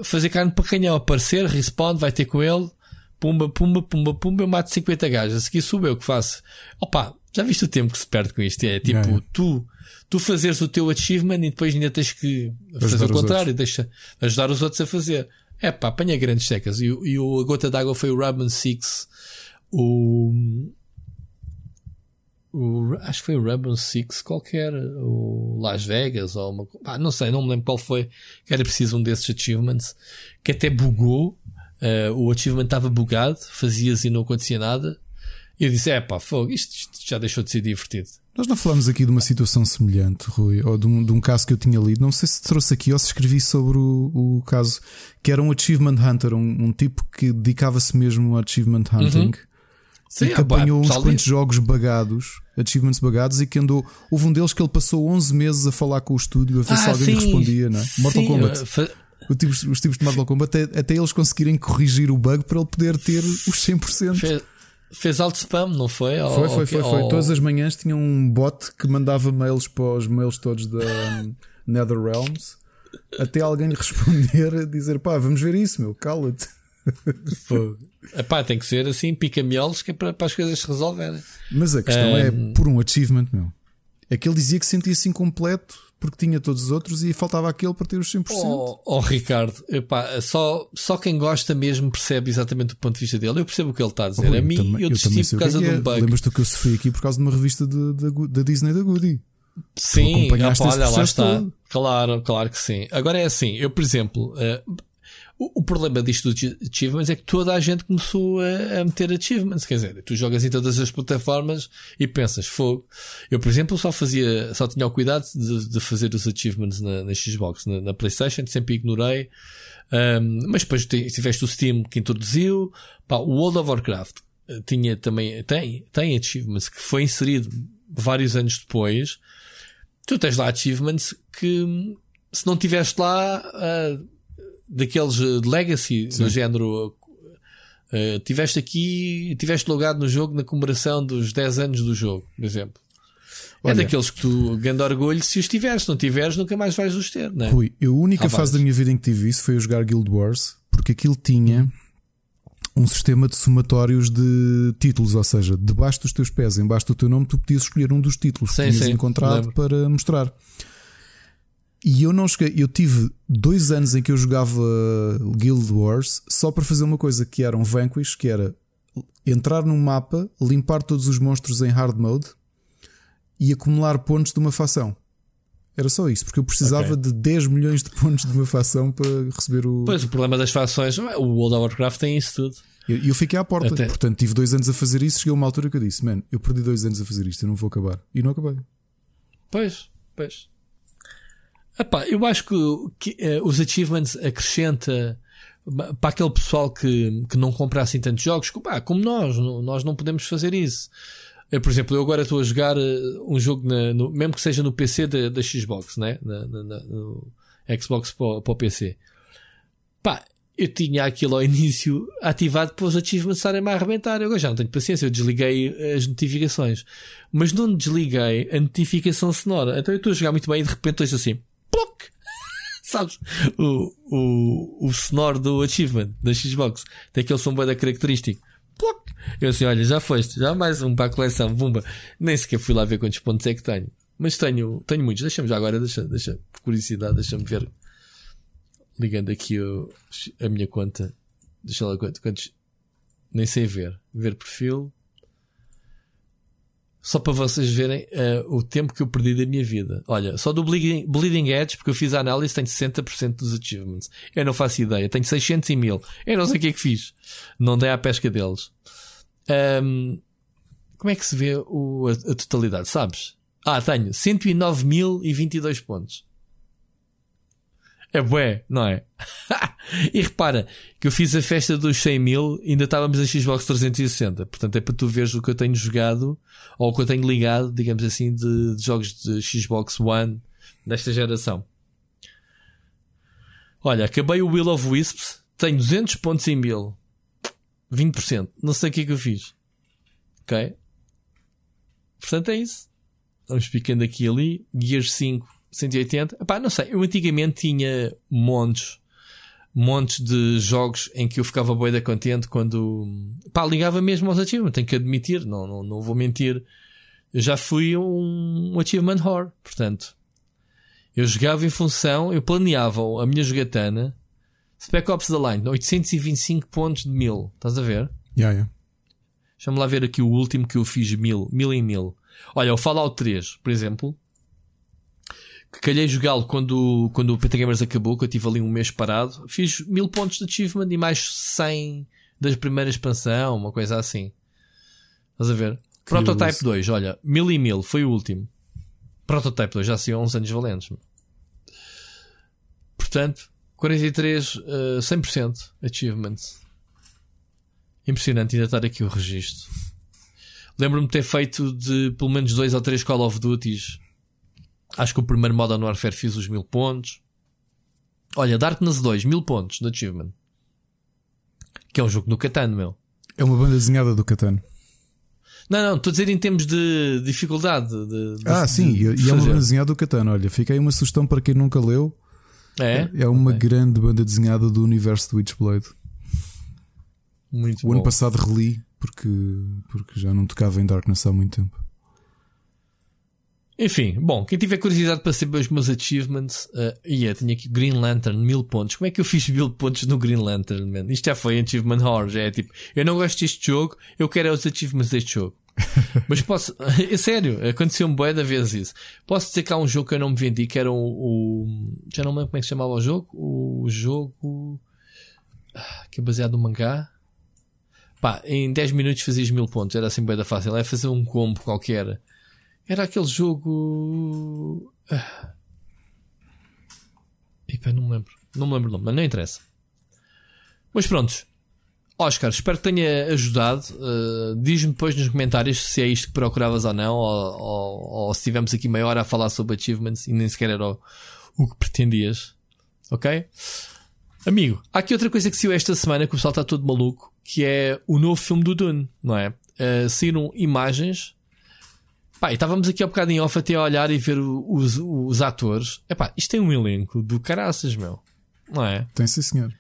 fazer carne para canhão, aparecer, respawn, vai ter com ele, pumba, pumba, pumba, pumba, eu mato 50 gajos. A seguir sou eu que faço. Opa, já viste o tempo que se perde com isto? É tipo, tu tu fazeres o teu achievement e depois ainda tens que fazer o contrário, deixa ajudar os outros a fazer. É pá, apanha grandes secas. E, e o, a gota d'água foi o Ramen Six, o, o, acho que foi o Rainbow Six qualquer, o Las Vegas ou uma, ah, não sei, não me lembro qual foi, que era preciso um desses achievements, que até bugou, uh, o achievement estava bugado, fazias e não acontecia nada, e eu disse, é pá, fogo, isto, isto já deixou de ser divertido. Nós não falamos aqui de uma situação semelhante, Rui, ou de um, de um, caso que eu tinha lido. Não sei se trouxe aqui ou se escrevi sobre o, o caso, que era um Achievement Hunter, um, um tipo que dedicava-se mesmo ao Achievement Hunting. Uhum. Sim, e que apanhou uns quantos jogos bagados, achievements bagados, e que andou. Houve um deles que ele passou 11 meses a falar com o estúdio a ver ah, se alguém sim. respondia, não é? Mortal Kombat. Uh, tipos, os tipos de Mortal Kombat, até, até, eles conseguirem corrigir o bug para ele poder ter os 100%. Fez, Fez alto spam, não foi? Foi, foi, foi, foi. Todas as manhãs tinha um bot que mandava mails para os mails todos da *laughs* Nether Realms até alguém lhe responder, dizer pá, vamos ver isso, meu, cala-te. Epá, tem que ser assim, pica-mielos, que é para, para, as coisas se resolverem. Mas a questão um... é por um achievement, meu. É que ele dizia que sentia-se incompleto porque tinha todos os outros e faltava aquele para ter os 100%. Oh, oh Ricardo, epá, só, só quem gosta mesmo percebe exatamente o ponto de vista dele. Eu percebo o que ele está a dizer. Oh, a mim, também, eu desisti por causa é de um bug. Lembras-te que eu sofri aqui por causa de uma revista da Disney da Goody? Sim, opa, olha, lá está. Todo. Claro, claro que sim. Agora é assim, eu, por exemplo, uh, o, problema disto dos achievements é que toda a gente começou a, a, meter achievements. Quer dizer, tu jogas em todas as plataformas e pensas, fogo. Eu, por exemplo, só fazia, só tinha o cuidado de, de fazer os achievements na, na Xbox, na, na, PlayStation, sempre ignorei. Um, mas depois tiveste o Steam que introduziu. Pá, o World of Warcraft eh, tinha também, tem, tem achievements que foi inserido vários anos depois. Tu tens lá achievements que, se não tiveste lá, uh, daqueles eh, de legacy, Sim. do género. Uh, tiveste aqui, tiveste logado no jogo na comemoração dos 10 anos do jogo, por exemplo. É Olha, é daqueles que tu grande orgulho se os tiveres, se não tiveres, nunca mais vais os ter, não é? Rui, a única ah, fase da minha vida em que tive isso foi jogar Guild Wars, porque aquilo tinha um sistema de somatórios de títulos, ou seja, debaixo dos teus pés, embaixo do teu nome, tu podias escolher um dos títulos sim, que tinhas sim, encontrado lembro. para mostrar. E eu não cheguei, eu tive dois anos em que eu jogava Guild Wars só para fazer uma coisa que era um Vanquish, que era entrar num mapa, limpar todos os monstros em hard mode e acumular pontos de uma facção. Era só isso, porque eu precisava okay. de 10 milhões de pontos de uma facção para receber o. Pois, o problema das fações, o World of Warcraft tem isso tudo. E eu, eu, fiquei à porta, Até... portanto tive dois anos a fazer isso. Cheguei a uma altura que eu disse: Man, eu perdi dois anos a fazer isto, eu não vou acabar. E não acabei. Pois, pois. Epá, eu acho que, que uh, os achievements acrescenta para aquele pessoal que, que não compra assim tantos jogos, pá, como nós, nós não podemos fazer isso. Eu, por exemplo, eu agora estou a jogar uh, um jogo, na, no, mesmo que seja no PC da, da Xbox, né? Na, na, no Xbox para, para o PC. Pá, eu tinha aquilo ao *laughs* início ativado para os achievements estarem-me a arrebentar. Eu já não tenho paciência, eu desliguei as notificações. Mas não desliguei a notificação sonora. Então eu estou a jogar muito bem e de repente estou assim ploc! *laughs* Sabes? O, o, o sonoro do achievement da Xbox tem aquele som da característico. Ploc! Eu assim, olha, já foste, já mais um para a coleção, bumba. Nem sequer fui lá ver quantos pontos é que tenho. Mas tenho, tenho muitos. Deixa-me já agora, deixa, deixa, por curiosidade, deixa-me ver. Ligando aqui o, a minha conta. Deixa lá quantos. Nem sei ver. Ver perfil. Só para vocês verem uh, o tempo que eu perdi da minha vida. Olha, só do Bleeding, Bleeding Edge, porque eu fiz a análise, tenho 60% dos achievements. Eu não faço ideia. Tenho 600 e mil. Eu não sei o que é que fiz. Não dei à pesca deles. Um, como é que se vê o, a, a, totalidade? Sabes? Ah, tenho 109.022 pontos. É bué, não é? *laughs* e repara que eu fiz a festa dos 100 mil ainda estávamos a Xbox 360. Portanto, é para tu veres o que eu tenho jogado ou o que eu tenho ligado, digamos assim, de, de jogos de Xbox One desta geração. Olha, acabei o Will of Wisps, tenho 200 pontos em mil. 20%. Não sei o que é que eu fiz. Ok? Portanto, é isso. Vamos picando aqui e ali. Gears 5, 180. Epá, não sei. Eu antigamente tinha montes, montes de jogos em que eu ficava boeda contente quando, pá, ligava mesmo aos achievements. Tenho que admitir, não, não, não vou mentir. Eu já fui um, um achievement whore. Portanto, eu jogava em função, eu planeava a minha jogatana. Spec Ops The Line, 825 pontos de mil. Estás a ver? Yeah, yeah. Deixa-me lá ver aqui o último que eu fiz mil, mil em mil. Olha, o Fallout 3, por exemplo, que calhei jogá-lo quando, quando o PT Gamers acabou, que eu tive ali um mês parado, fiz mil pontos de achievement e mais 100 das primeiras expansão, uma coisa assim. Estás a ver? Curioso. Prototype 2, olha, mil e mil, foi o último. Prototype 2, já saiu há uns anos valentes. Portanto, 43, uh, 100% achievements. Impressionante ainda estar aqui o registro. Lembro-me de ter feito de pelo menos dois ou três Call of Duties. Acho que o primeiro Modern Warfare fiz os mil pontos. Olha, Darkness 2, mil pontos de achievement. Que é um jogo no Catan, meu. É uma banda desenhada do Catan. Não, não, estou a dizer em termos de dificuldade. De, de, ah, sim, de, e é uma banda desenhada do Catan. Olha, fica aí uma sugestão para quem nunca leu. É? É uma okay. grande banda desenhada do universo do Witchblade. Muito o bom. ano passado reli porque, porque já não tocava em Darkness há muito tempo. Enfim, bom, quem tiver curiosidade para saber os meus achievements, uh, yeah, tenho aqui Green Lantern, mil pontos. Como é que eu fiz mil pontos no Green Lantern, man? Isto já foi Achievement Horror, já é tipo, eu não gosto deste jogo, eu quero é os achievements deste jogo. *laughs* Mas posso, *laughs* é sério, aconteceu-me boa da vez isso. Posso dizer que há um jogo que eu não me vendi, que era o, o já não me lembro como é que se chamava o jogo, o jogo ah, que é baseado no mangá. Pá, em 10 minutos fazias mil pontos, era assim bem da fácil. É fazer um combo qualquer. Era aquele jogo. Ah. Epa, não me lembro. Não me lembro o nome, mas não interessa. Mas prontos. Oscar, espero que tenha ajudado. Uh, Diz-me depois nos comentários se é isto que procuravas ou não, ou, ou, ou se tivemos aqui meia hora a falar sobre achievements e nem sequer era o, o que pretendias. Ok? Amigo, há aqui outra coisa que saiu esta semana que o pessoal está todo maluco que é o novo filme do Dune, não é? Uh, saíram imagens. Pá, e estávamos aqui um bocado em off até a olhar e ver os, os atores. Epá, isto tem um elenco do caraças, meu. Não é? Tem sim, senhor.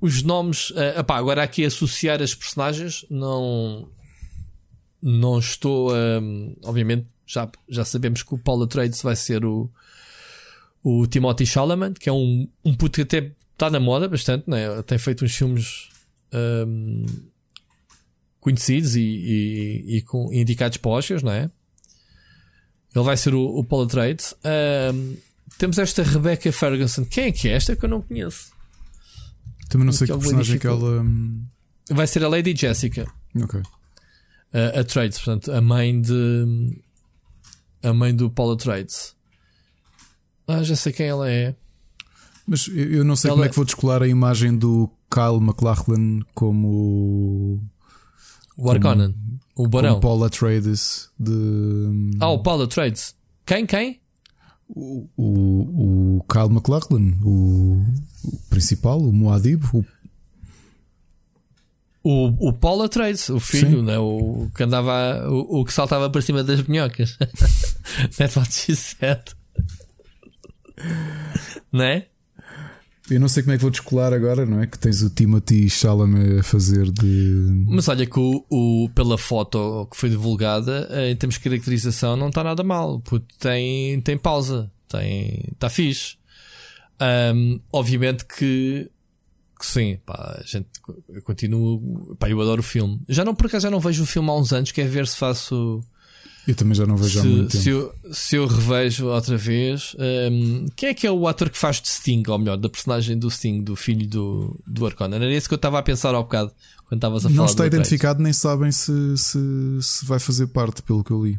Os nomes. Uh, epá, agora aqui associar as personagens, não. Não estou. Um, obviamente, já, já sabemos que o Paul Atreides vai ser o. O Timothy Chalamet, que é um, um puto que até está na moda bastante, né? tem feito uns filmes um, conhecidos e, e, e, com, indicados para Oscars, não é? Ele vai ser o, o Paul Atreides. Um, temos esta Rebecca Ferguson. Quem é que é esta que eu não conheço? Também não sei que, que personagem que ela. Vai ser a Lady Jessica. Ok. Uh, Atreides, portanto, a mãe de. A mãe do Paul Atreides. Ah, já sei quem ela é. Mas eu não sei ela... como é que vou descolar a imagem do Kyle McLachlan como. O Arconan. O Barão. Como Paul Atreides de. Ah, o Paul Atreides. Quem? Quem? O, o, o Kyle McLachlan, o, o principal, o Moadib, o o, o Paul Atreides, o filho, né? o que andava, o, o que saltava para cima das minhocas. Netflix *laughs* X7. Não é? *laughs* Eu não sei como é que vou descolar agora, não é? Que tens o Timothy Chalamet a fazer de. Mas olha que o, o, pela foto que foi divulgada, eh, em termos de caracterização, não está nada mal. Tem, tem pausa, tem, está fixe. Um, obviamente que, que sim, pá, a gente eu continuo. Pá, eu adoro o filme. Já não, por acaso, já não vejo o filme há uns anos, quer ver se faço eu também já não vejo se, há muito se tempo. Eu, se eu revejo outra vez, um, quem é que é o ator que faz de Sting, ou melhor, da personagem do Sting, do filho do, do Arconan? Era isso que eu estava a pensar ao bocado quando estavas a falar. Não está identificado, nem sabem se, se, se vai fazer parte, pelo que eu li.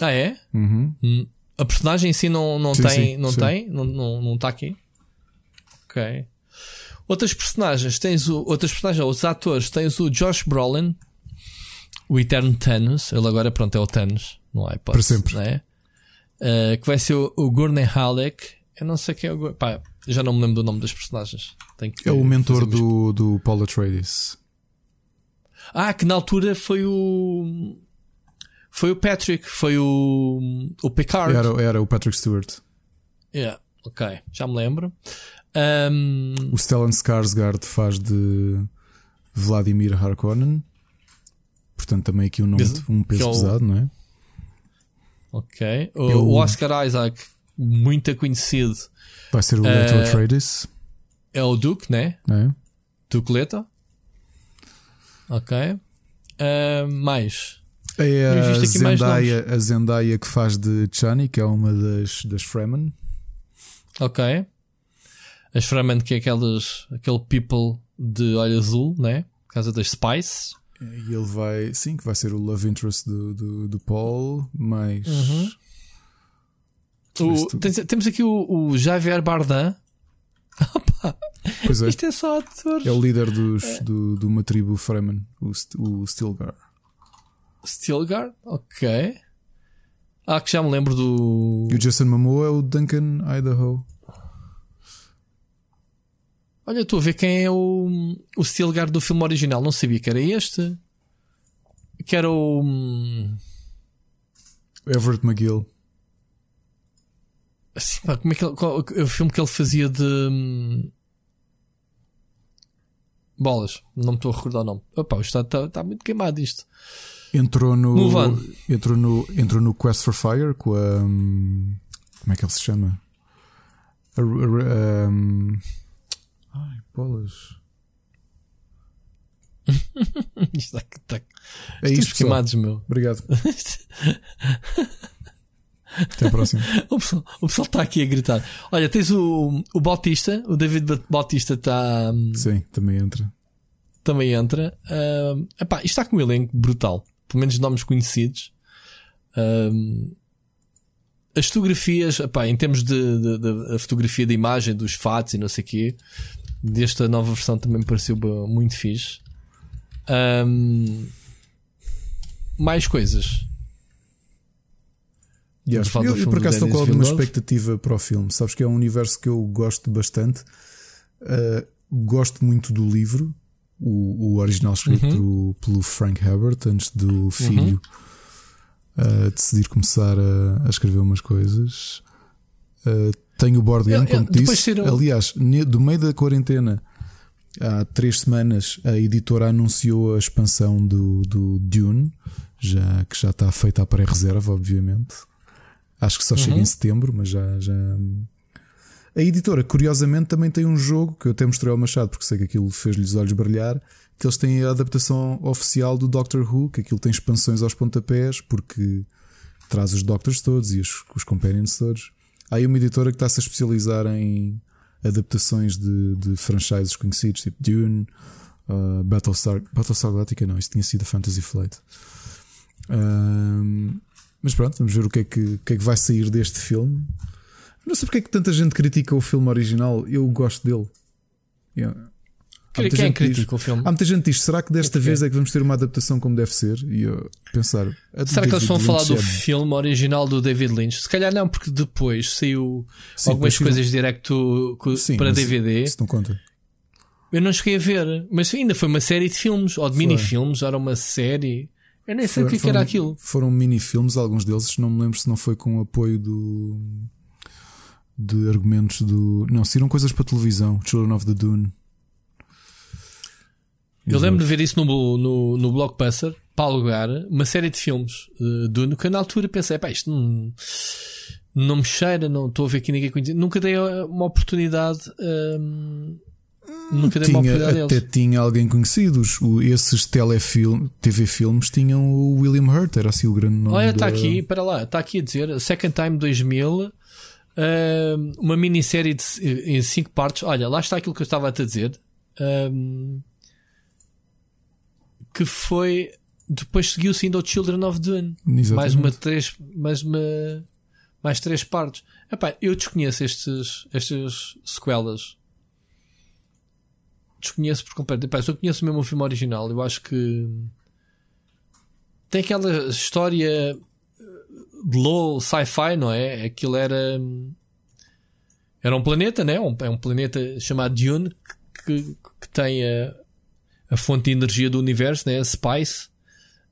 Ah, é? Uhum. Hum. A personagem em si não, não Sim, tem, sim, não sim. tem, não, não, não está aqui. Ok. Outras personagens, tens o, outras personagens, os atores, tens o Josh Brolin, o eterno Thanos, ele agora pronto é o Thanos, não há hipótese, Para sempre. não é? Uh, que vai ser o, o Gurney Halleck, eu não sei quem é o pá, já não me lembro do nome das personagens. É o mentor do, do Paul Atreides. Ah, que na altura foi o. Foi o Patrick, foi o. O Picard. Era, era o Patrick Stewart. Yeah, ok, já me lembro. Ahm, O Stellan Skarsgård faz de Vladimir Harkonnen. Portanto, também aqui um, nome, Peso- um peso é o- pesado, não é? ok. O, Eu- o Oscar Isaac, muito conhecido, Vai ser o Eh, Leto Atreides, é o Duke, né? é? Duke Leto. Ok. Ahm, mais. É a Zendaya, a Zendaya que faz de Chani, que é uma das, das Fremen. Ok. As Fremen, que é aquelas, aquele people de olho azul, né? Por causa das Spice. E ele vai, sim, que vai ser o love interest do, do, do Paul, mas Uhum. O- tens- temos aqui o, o Javier Bardem. *laughs* Opa, pois é, isto é só ator. é o líder dos, do, de uma tribo Fremen, o, o Stilgar. Stilgar, ok. Ah, que já me lembro do. E o Jason Momoa é o Duncan Idaho. Olha, estou a ver quem é o, o Stilgar do filme original. Não sabia que era este. Que era o. hum, Everett McGill. assim, pá, como é que ele, qual- o filme que ele fazia de. hum, Bolas, não me estou a recordar o nome. Opa, está, está, está muito queimado isto. Entrou no, entrou no entrou no Quest for Fire com a hum, como é que ele se chama? A, a- a- bolas. *laughs* Isto está, está, É isto, pessoal. queimados, meu. Obrigado. *laughs* Até a próxima. O pessoal, o pessoal está aqui a gritar. Olha, tens o, o Bautista, o David Ba- Bautista está, hum, Sim, também entra. também entra. Hum, epá, isto está com um elenco brutal. Pelo menos nomes conhecidos. Hum, as fotografias, epá, em termos de, de- de- fotografia da imagem, dos fatos e não sei o quê, desta nova versão também me pareceu muito fixe. Hum, mais coisas. Yeah. Eu, eu, por acaso estou com alguma expectativa para o filme. Sabes que é um universo que eu gosto bastante. Uh, gosto muito do livro, o, o original escrito Uhum. pelo, Frank Herbert, antes do filho uh, decidir começar a, a escrever umas coisas. Uh, tenho o board game, como te disse. ser Aliás, do meio da quarentena, há três semanas, a editora anunciou a expansão do, do Dune, já, que já está feita à pré-reserva, obviamente. Acho que só chega Uhum. em setembro, mas já, já. A editora, curiosamente, também tem um jogo que eu até mostrei ao Machado, porque sei que aquilo fez-lhe os olhos brilhar. Que eles têm a adaptação oficial do Doctor Who, que aquilo tem expansões aos pontapés, porque traz os Doctors todos e os, os Companions todos. Há aí uma editora que está-se a especializar em adaptações de, de franchises conhecidos, tipo Dune, uh, Battlestar, Battlestar Galactica, não, isso tinha sido a Fantasy Flight. Mas pronto, vamos ver o que, é que, que é que vai sair deste filme. Não sei porque é que tanta gente critica o filme original. Eu gosto dele. Yeah. Há muita Quem é gente que diz- critica o filme? Há muita gente que diz: será que desta Porquê? vez é que vamos ter uma adaptação como deve ser? E eu pensar: Será que eles vão falar do é- filme original do David Lynch? Se calhar não, porque depois saiu Sim, algumas depois coisas direto co- Sim, para DVD. Isso não conta. Eu não cheguei a ver, mas ainda foi uma série de filmes ou de mini-filmes, era uma série. Eu nem sei o que, é era aquilo. Foram mini-filmes, alguns deles, não me lembro se não foi com o apoio do. de argumentos do. Não, saíram coisas para televisão. Children of the Dune. Eu lembro de ver isso no, no, no Blockbuster para alugar uma série de filmes uh, do que eu na altura pensei, pá, isto não, não me cheira, não estou a ver aqui ninguém conhecido. Nunca dei uh, uma oportunidade. nunca dei uma Tinha, oportunidade a até eles. tinha alguém conhecido. Os- o- esses telefilm, TV filmes tinham o William Hurt, era assim o grande nome. Olha, está da- aqui, para lá, está aqui a dizer Second Time 2000, hum, uma minissérie de, em 5 partes. Olha, lá está aquilo que eu estava a te dizer. hum, que foi. Depois seguiu-se ainda o Children of Dune. Exatamente. Mais uma três. Mais uma. mais três partes. Epá, eu desconheço estes, estas sequelas. Desconheço por completo. Epá, eu conheço mesmo o filme original. Eu acho que tem aquela história de low sci-fi, não é? Aquilo era. Era um planeta, né? Um, é um planeta chamado Dune que, que tem a, a fonte de energia do universo, né? A Spice.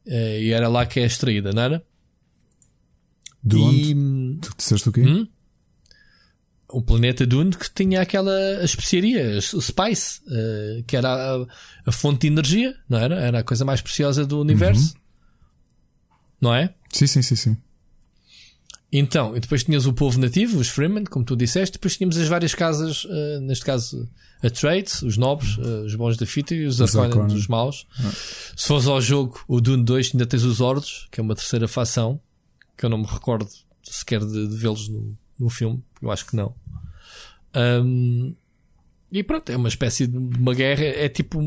Eh, e era lá que é extraída, não era? De e... onde? Tu disseste o quê? Hum? O planeta Dune que tinha aquela especiaria, o Spice, uh, que era a, a, fonte de energia, não era? Era a coisa mais preciosa do universo. Uhum. Não é? Sim, sim, sim, sim. Então, e depois tinhas o povo nativo, os Freemen, como tu disseste, depois tínhamos as várias casas, uh, neste caso a trades, os nobres, uh, os bons da fita e os Arconans, os maus. Ah. Se fores ao jogo, o Dune 2, ainda tens os Ordos, que é uma terceira facção, que eu não me recordo sequer de, de vê-los no, no filme, eu acho que não. Um, e pronto, é uma espécie de uma guerra, é tipo.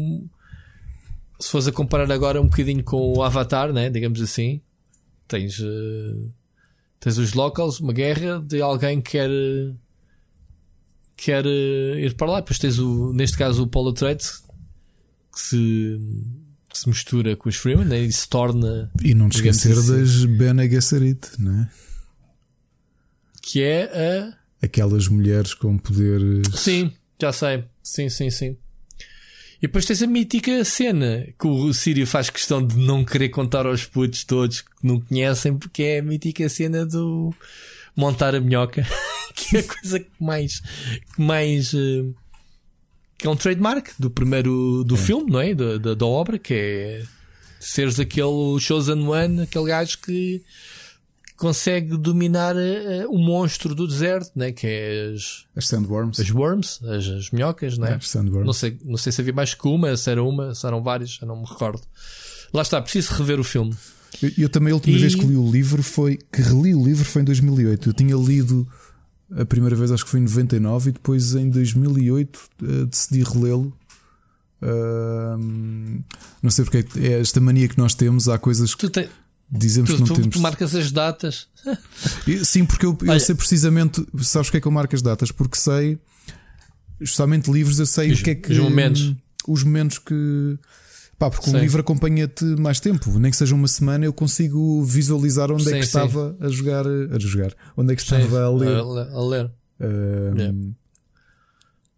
Se fores a comparar agora um bocadinho com o Avatar, né? digamos assim, tens, uh, tens os locals, uma guerra de alguém que quer quer uh, ir para lá. Depois tens o, neste caso o Polo Trade que se, que se mistura com os Freeman né? e se torna. E não te esquecer assim, das Bene Gesserit, não é? Que é a. Aquelas mulheres com poderes. Sim, já sei. Sim, sim, sim. E depois tens a mítica cena que o Sírio faz questão de não querer contar aos putos todos que não conhecem, porque é a mítica cena do montar a minhoca, *laughs* que é a coisa que mais. Que mais uh, que é um trademark do primeiro do é. filme, não é? Da, da, da, obra, que é seres aquele chosen one, aquele gajo que consegue dominar uh, o monstro do deserto, né? que é as, as sandworms, as worms, as, as minhocas, né? as sandworms. Não sei, não sei se havia mais que uma, se era uma, se eram várias, já não me recordo. Lá está, preciso rever o filme. Eu, eu também a última e... vez que li o livro foi que reli o livro foi em 2008. Eu tinha lido a primeira vez acho que foi em 99 e depois em 2008 uh, eh, decidi relê-lo. Não sei porque é esta mania que nós temos. Há coisas que te... dizemos tu, que não tu, temos. Tu marcas as datas. *laughs* Sim, porque eu, eu sei precisamente. Sabes que é que eu marco as datas? Porque sei, justamente livros, eu sei os, o que é que. Os momentos. Os momentos que Pá, porque sim. o livro acompanha-te mais tempo, nem que seja uma semana, eu consigo visualizar onde sim, é que sim. estava a jogar, a jogar, onde é que estava a ler. A, a ler. Uh, yeah.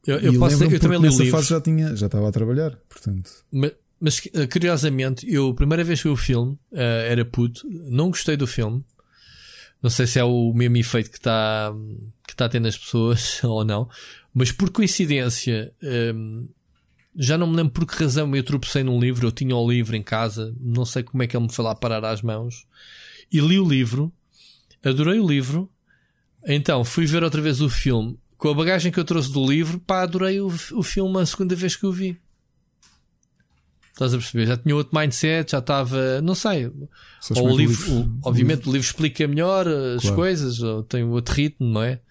Eu, eu, posso, eu também li o livro. Fase já, tinha, já estava a trabalhar, portanto. Mas, mas eh, curiosamente, eu, a primeira vez que vi o filme, uh, era puto, não gostei do filme. Não sei se é o mesmo efeito que está que está tendo as pessoas *laughs* ou não, mas por coincidência, um, já não me lembro por que razão eu tropecei num livro, eu tinha o livro em casa, não sei como é que ele me foi lá parar às mãos, e li o livro, adorei o livro, então fui ver outra vez o filme, com a bagagem que eu trouxe do livro, pá, adorei o, o filme a segunda vez que o vi. Estás a perceber? Já tinha outro mindset, já estava, não sei. Ou o livro, o, obviamente, o livro explica melhor as claro. coisas, ou tem outro ritmo, não é?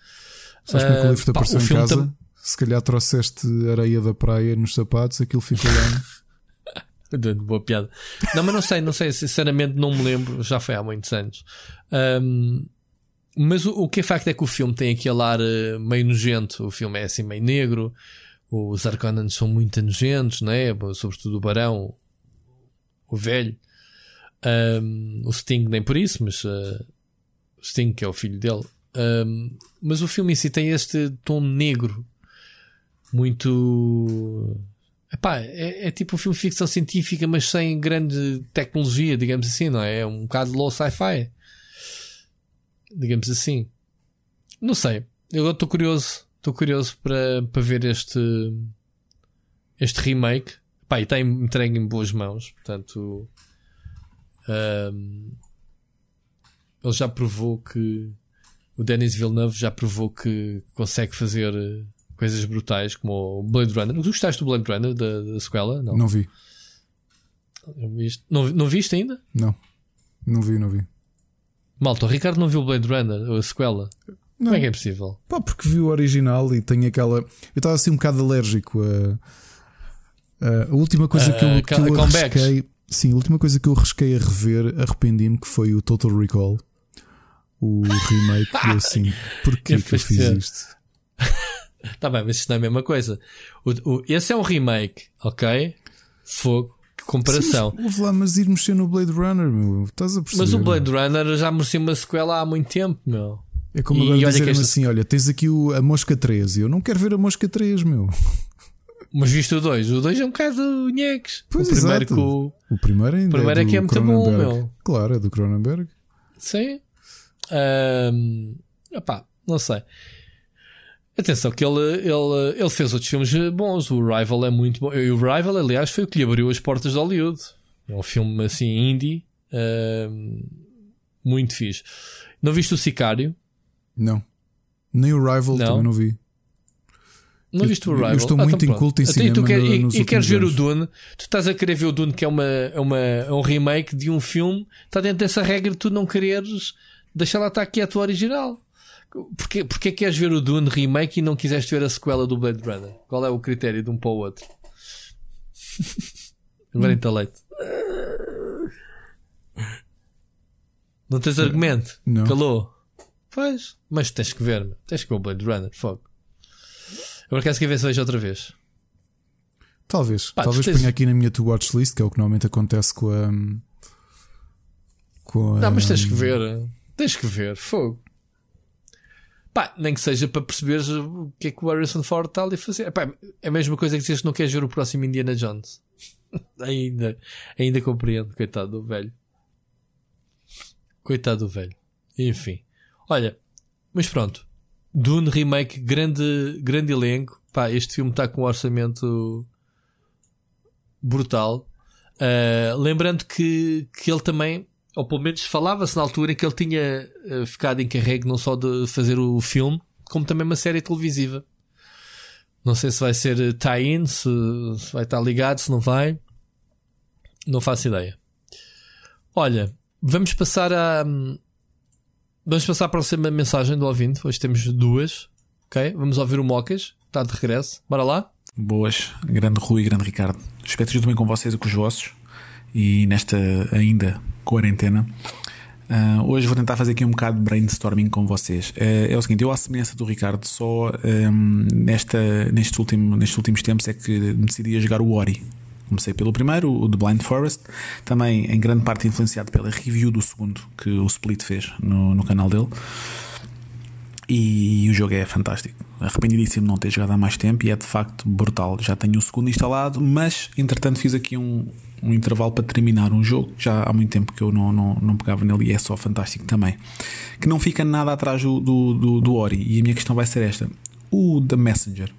Sabes como é que o livro te apareceu em casa? Tam se calhar trouxeste areia da praia nos sapatos, aquilo ficou lá. *laughs* Boa piada. Não, mas não sei, não sei, sinceramente não me lembro, já foi há muitos anos. Um, mas o, o, que é facto é que o filme tem aquele ar uh, meio nojento, o filme é assim meio negro, os Arconans são muito nojentos, não é? Sobretudo o Barão, o velho. Um, o Sting nem por isso, mas uh, o Sting que é o filho dele. Um, mas o filme em si tem este tom negro muito. Epá, é, é tipo um filme de ficção científica, mas sem grande tecnologia, digamos assim, não é? É um bocado low sci-fi. Digamos assim. Não sei. Eu estou curioso. Estou curioso para, para ver este este remake. Pá, e está entregue em boas mãos. Portanto, um, ele já provou que o Denis Villeneuve já provou que consegue fazer coisas brutais como o Blade Runner. Tu gostaste do Blade Runner da, da sequela? Não, não vi. Não, não viste ainda? Não, não vi, não vi. Malta, o Ricardo não viu o Blade Runner, a sequela. Não. Como é que é possível? Pá, porque vi o original e tenho aquela. Eu estava assim um bocado alérgico a. a, a última coisa que eu, que eu arrisquei. Sim, a última coisa que eu arrisquei a rever, arrependi-me, que foi o Total Recall. o remake e assim, porquê que eu *laughs* fiz isto? *laughs* tá bem, mas isto não é a mesma coisa. O, o, esse é um remake, ok? Fogo. Que comparação. Sim, mas, lá, mas ir mexer no Blade Runner, meu. Estás a perceber? Mas o Blade Runner já merecia uma sequela há muito tempo, meu. É como agora dizer esta... assim: olha, tens aqui o, a Mosca 3 e eu não quero ver a Mosca 3, meu. *laughs* Mas viste o 2? O 2 é um bocado nheques. Pois o primeiro exato. o... o primeiro ainda o primeiro é, é que é muito bom, meu. Claro, é do Cronenberg. Sim. Um, opá, não sei. Atenção, que ele, ele, ele fez outros filmes bons. O Rival é muito bom. E o Rival, aliás, foi o que lhe abriu as portas de Hollywood. É um filme assim indie. Um, muito fixe. Não viste o Sicário? Não. Nem o Rival não. também não vi. Não viste o Rival? Eu estou ah, muito então inculto em cinema. E, quer, e, e queres ver o Dune? Tu estás a querer ver o Dune, que é, uma, é, uma, é um remake de um filme. Está dentro dessa regra de tu não quereres deixar lá estar aqui a tua original. Porquê, porquê queres ver o Dune remake e não quiseste ver a sequela do Blade Runner? Qual é o critério de um para o outro? *laughs* Agora hum. leite. Não tens argumento? Não. Calou? Pois, mas tens que ver, tens que ver o Blade Runner, fogo. Agora queres que ver se vejo outra vez? Talvez. Pá, Talvez tens... ponha aqui na minha to watch list, que é o que normalmente acontece com a. Com a... Não, mas tens que ver. Tens que ver, fogo. Pá, nem que seja para perceberes o que é que o Harrison Ford está ali a fazer. Pá, é a mesma coisa que dizes que não queres ver o próximo Indiana Jones. *laughs* ainda, ainda compreendo, coitado do velho. Coitado do velho. Enfim. Olha, mas pronto. Dune Remake, grande, grande elenco. Pá, este filme está com um orçamento brutal. Uh, lembrando que, que ele também, ou pelo menos falava-se na altura que ele tinha uh, ficado encarregue não só de fazer o filme, como também uma série televisiva. Não sei se vai ser tie-in, se, se vai estar ligado, se não vai. Não faço ideia. Olha, vamos passar a, Vamos passar para a próxima mensagem do ouvinte. Hoje temos duas. Ok? Vamos ouvir o Mocas. Está de regresso. Bora lá? Boas. Grande Rui grande Ricardo. Espero que bem com vocês e com os vossos. E nesta ainda quarentena. Uh, hoje vou tentar fazer aqui um bocado de brainstorming com vocês. Uh, é o seguinte, eu à semelhança do Ricardo, só um, nesta, neste último, nestes últimos tempos é que decidi a jogar o Ori. Comecei pelo primeiro, o The Blind Forest, também em grande parte influenciado pela review do segundo que o Split fez no, no canal dele. E o jogo é fantástico. Arrependidíssimo de não ter jogado há mais tempo e é de facto brutal. Já tenho o segundo instalado, mas entretanto fiz aqui um, um intervalo para terminar um jogo. Já há muito tempo que eu não, não, não pegava nele e é só fantástico também. Que não fica nada atrás do, do, do Ori. E a minha questão vai ser esta: o The Messenger.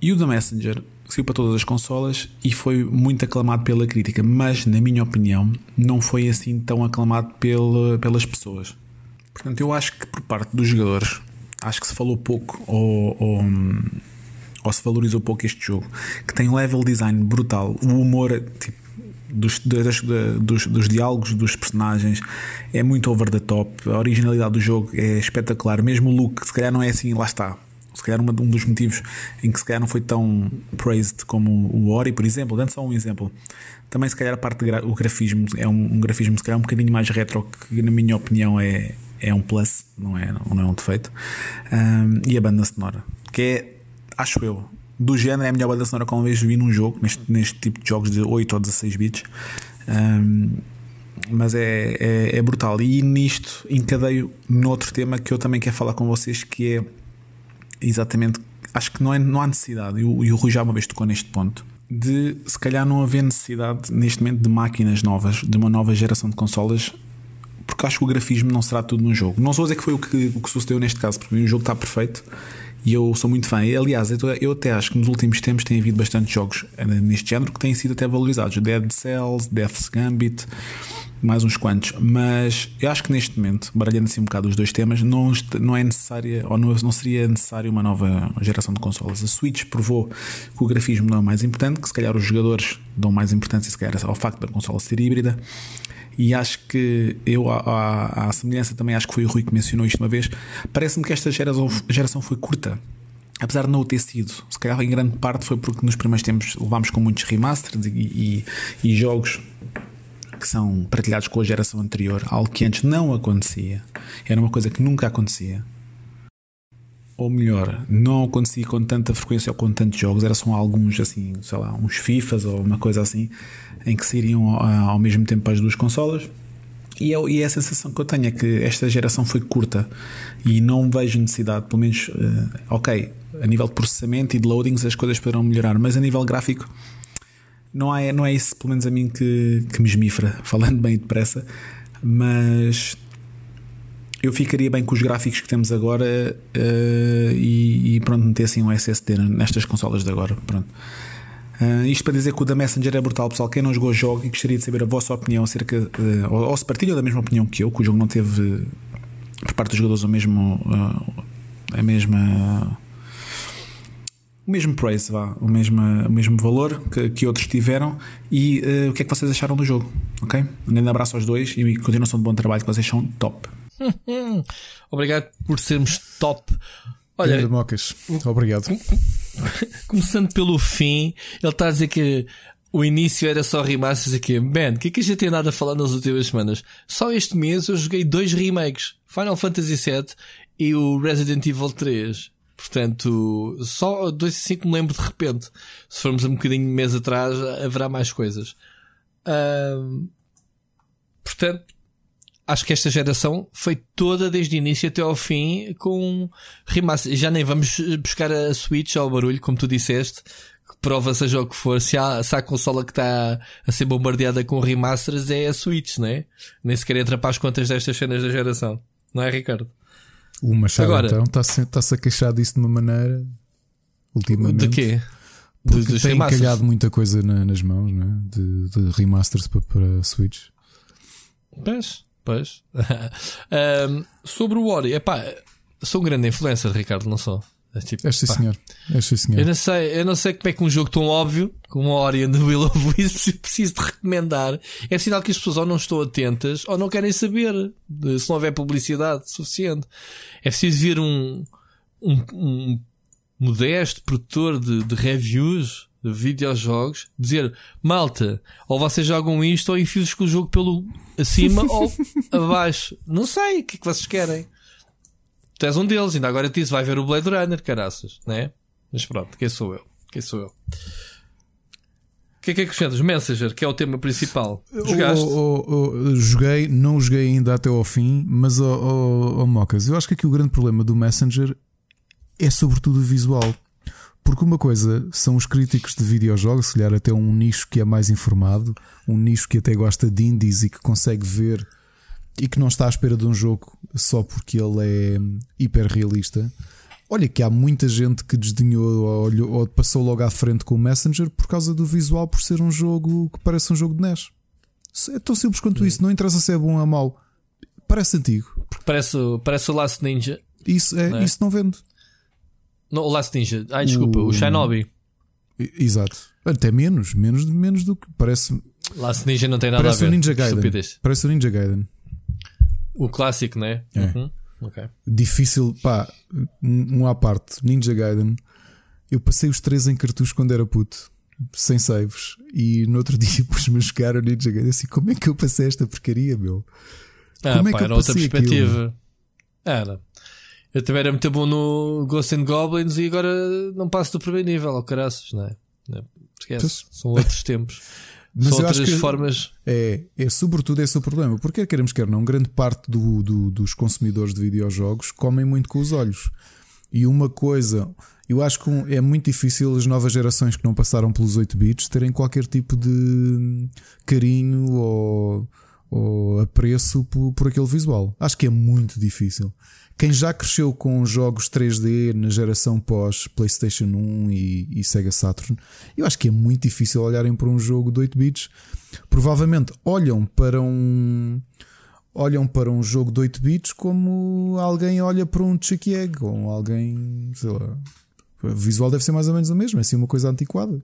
E o The Messenger saiu para todas as consolas e foi muito aclamado pela crítica, mas na minha opinião não foi assim tão aclamado pela, pelas pessoas. Portanto, eu acho que por parte dos jogadores, acho que se falou pouco ou, ou, ou se valorizou pouco este jogo, que tem um level design brutal, o humor tipo, dos, dos, dos, dos, diálogos dos personagens é muito over the top, a originalidade do jogo é espetacular, mesmo o look, se calhar não é assim, lá está se calhar um dos motivos em que se calhar não foi tão praised como o Ori, por exemplo, dando só um exemplo. Também se calhar a parte do grafismo é um, um, grafismo se calhar um bocadinho mais retro que na minha opinião é, é um plus, não é, não é um defeito. Um, e a banda sonora, que é, acho eu, do género é a melhor banda sonora que uma vez vi num jogo, neste, neste tipo de jogos de 8 ou 16 bits. Um, mas é, é, é, brutal. E nisto encadeio noutro tema que eu também quero falar com vocês, que é exatamente, acho que não, é, não há necessidade, e o, e o Rui já uma vez tocou neste ponto, de se calhar não haver necessidade neste momento de máquinas novas, de uma nova geração de consolas, porque acho que o grafismo não será tudo no jogo. Não sou dizer que foi o que, o que sucedeu neste caso, porque o jogo está perfeito e eu sou muito fã. Aliás, eu, até acho que nos últimos tempos tem havido bastante jogos eh, neste género que têm sido até valorizados. Dead Cells, Death's Gambit, mais uns quantos. Mas eu acho que neste momento, baralhando assim um bocado os dois temas, não, não é necessária ou não, não seria necessário uma nova geração de consolas. A Switch provou que o grafismo não é mais importante, que se calhar os jogadores dão mais importância se calhar ao facto da consola ser híbrida. E acho que eu, à semelhança também, acho que foi o Rui que mencionou isto uma vez. Parece-me que esta geração, geração foi curta apesar de não o ter sido, se calhar em grande parte foi porque nos primeiros tempos levámos com muitos remasters e, e, e jogos que são partilhados com a geração anterior, algo que antes não acontecia. Era uma coisa que nunca acontecia. Ou melhor, não acontecia com tanta frequência ou com tantos jogos, era só alguns, assim, sei lá, uns FIFAs ou uma coisa assim, em que sairiam ao mesmo tempo para as duas consolas. E, é, e é a sensação que eu tenho é que esta geração foi curta e não vejo necessidade, pelo menos, uh, ok, a nível de processamento e de loadings as coisas poderão melhorar, mas a nível gráfico não é, não é isso, pelo menos a mim, que, que me esmifra, *laughs* falando bem depressa. Mas eu ficaria bem com os gráficos que temos agora uh, e, e, pronto, metessem um SSD nestas consolas de agora. Pronto. Uh, isto para dizer que o da Messenger é brutal, pessoal. Quem não jogou o jogo e gostaria de saber a vossa opinião acerca, uh, ou, ou, se partilham da mesma opinião que eu, que o jogo não teve por parte dos jogadores o mesmo, a mesma o mesmo price, vá, o mesmo, o mesmo valor que, que outros tiveram. E uh, o que é que vocês acharam do jogo? Ok? Um grande abraço aos dois e continuação de bom trabalho, que vocês são top. *laughs* Obrigado por sermos top. Olha, Mocas. Obrigado. *laughs* Começando pelo fim, ele está a dizer que o início era só remasters aqui. Man, o que é que a gente tem nada a falar nas últimas semanas? Só este mês eu joguei dois remakes: Final Fantasy VII e o Resident Evil 3. Portanto, só 2 e 5 me lembro de repente. Se formos um bocadinho de mês atrás, haverá mais coisas. Portanto, acho que esta geração foi toda desde o início até ao fim com remaster. Já nem vamos buscar a Switch ao barulho, como tu disseste. Que prova seja o que for, se há, se há consola que está a ser bombardeada com remasters é a Switch, né? Nem sequer entra para as contas destas cenas da geração. Não é, Ricardo? O Machado Agora, então está-se está a queixar disso de uma maneira ultimamente. De quê? Porque de, tem remasters. calhado muita coisa na, nas mãos, né? de, de remasters para, para Switch. Pois, pois. *laughs* um, sobre o Ori, epá, sou um grande influencer, Ricardo, não sou? É tipo, é sim, senhor. É sim, senhor. Eu não, sei, eu não sei como é que um jogo tão óbvio como o Ori and the Will of Wisps preciso de recomendar. É sinal que as pessoas ou não estão atentas ou não querem saber se não houver publicidade suficiente. É preciso vir um, um, um modesto produtor de, de reviews de videojogos dizer malta, ou vocês jogam isto ou enfios com o jogo pelo acima *laughs* ou abaixo. Não sei o que é que vocês querem. Tu és um deles, ainda agora te disse, vai ver o Blade Runner, caraças, né? Mas pronto, quem sou eu? Quem sou eu? O que é que acrescentas? Messenger, que é o tema principal. Jogaste? Oh, oh, oh, joguei, não joguei ainda até ao fim, mas oh, Mocas, eu acho que aqui o grande problema do Messenger é sobretudo o visual. Porque uma coisa são os críticos de videojogos, se calhar até um nicho que é mais informado, um nicho que até gosta de indies e que consegue ver e que não está à espera de um jogo só porque ele é hiper realista. Olha que há muita gente que desdenhou ou, ou passou logo à frente com o Messenger por causa do visual, por ser um jogo que parece um jogo de NES. É tão simples quanto isso, não interessa se é bom ou mau. Parece antigo. Porque parece, parece o Last Ninja. Isso, é, não é? isso não vende. Não, o Last Ninja. Ai, desculpa, o, o Shinobi. Exato. Até menos, menos, menos do que parece. Last Ninja não tem nada parece a ver. O Ninja Gaiden. Parece o Ninja Gaiden. O clássico, né? É. Uhum. Okay. Difícil, pá, um à parte. Ninja Gaiden. Eu passei os três em cartucho quando era puto, sem saves. E no outro *laughs* dia pus-me a jogar o Ninja Gaiden. Assim, como é que eu passei esta porcaria, meu? Ah, como é pá, que eu era outra perspectiva. Era. Eu também era muito bom no Ghost and Goblins e agora não passo do primeiro nível, ao caraças, não é? Esquece. São outros tempos. *laughs* Mas São eu acho que formas. É, é sobretudo esse o problema. Porque queremos quer não, grande parte do, do, dos consumidores de videojogos comem muito com os olhos. E uma coisa, eu acho que é muito difícil as novas gerações que não passaram pelos 8 bits terem qualquer tipo de carinho ou, ou apreço por, por aquele visual. Acho que é muito difícil quem já cresceu com jogos 3D na geração pós PlayStation 1 e, e, Sega Saturn, eu acho que é muito difícil olharem para um jogo de 8 bits. Provavelmente olham para um olham para um jogo de 8 bits como alguém olha para um Chucky Egg ou alguém, sei lá. O visual deve ser mais ou menos o mesmo, é assim uma coisa antiquada.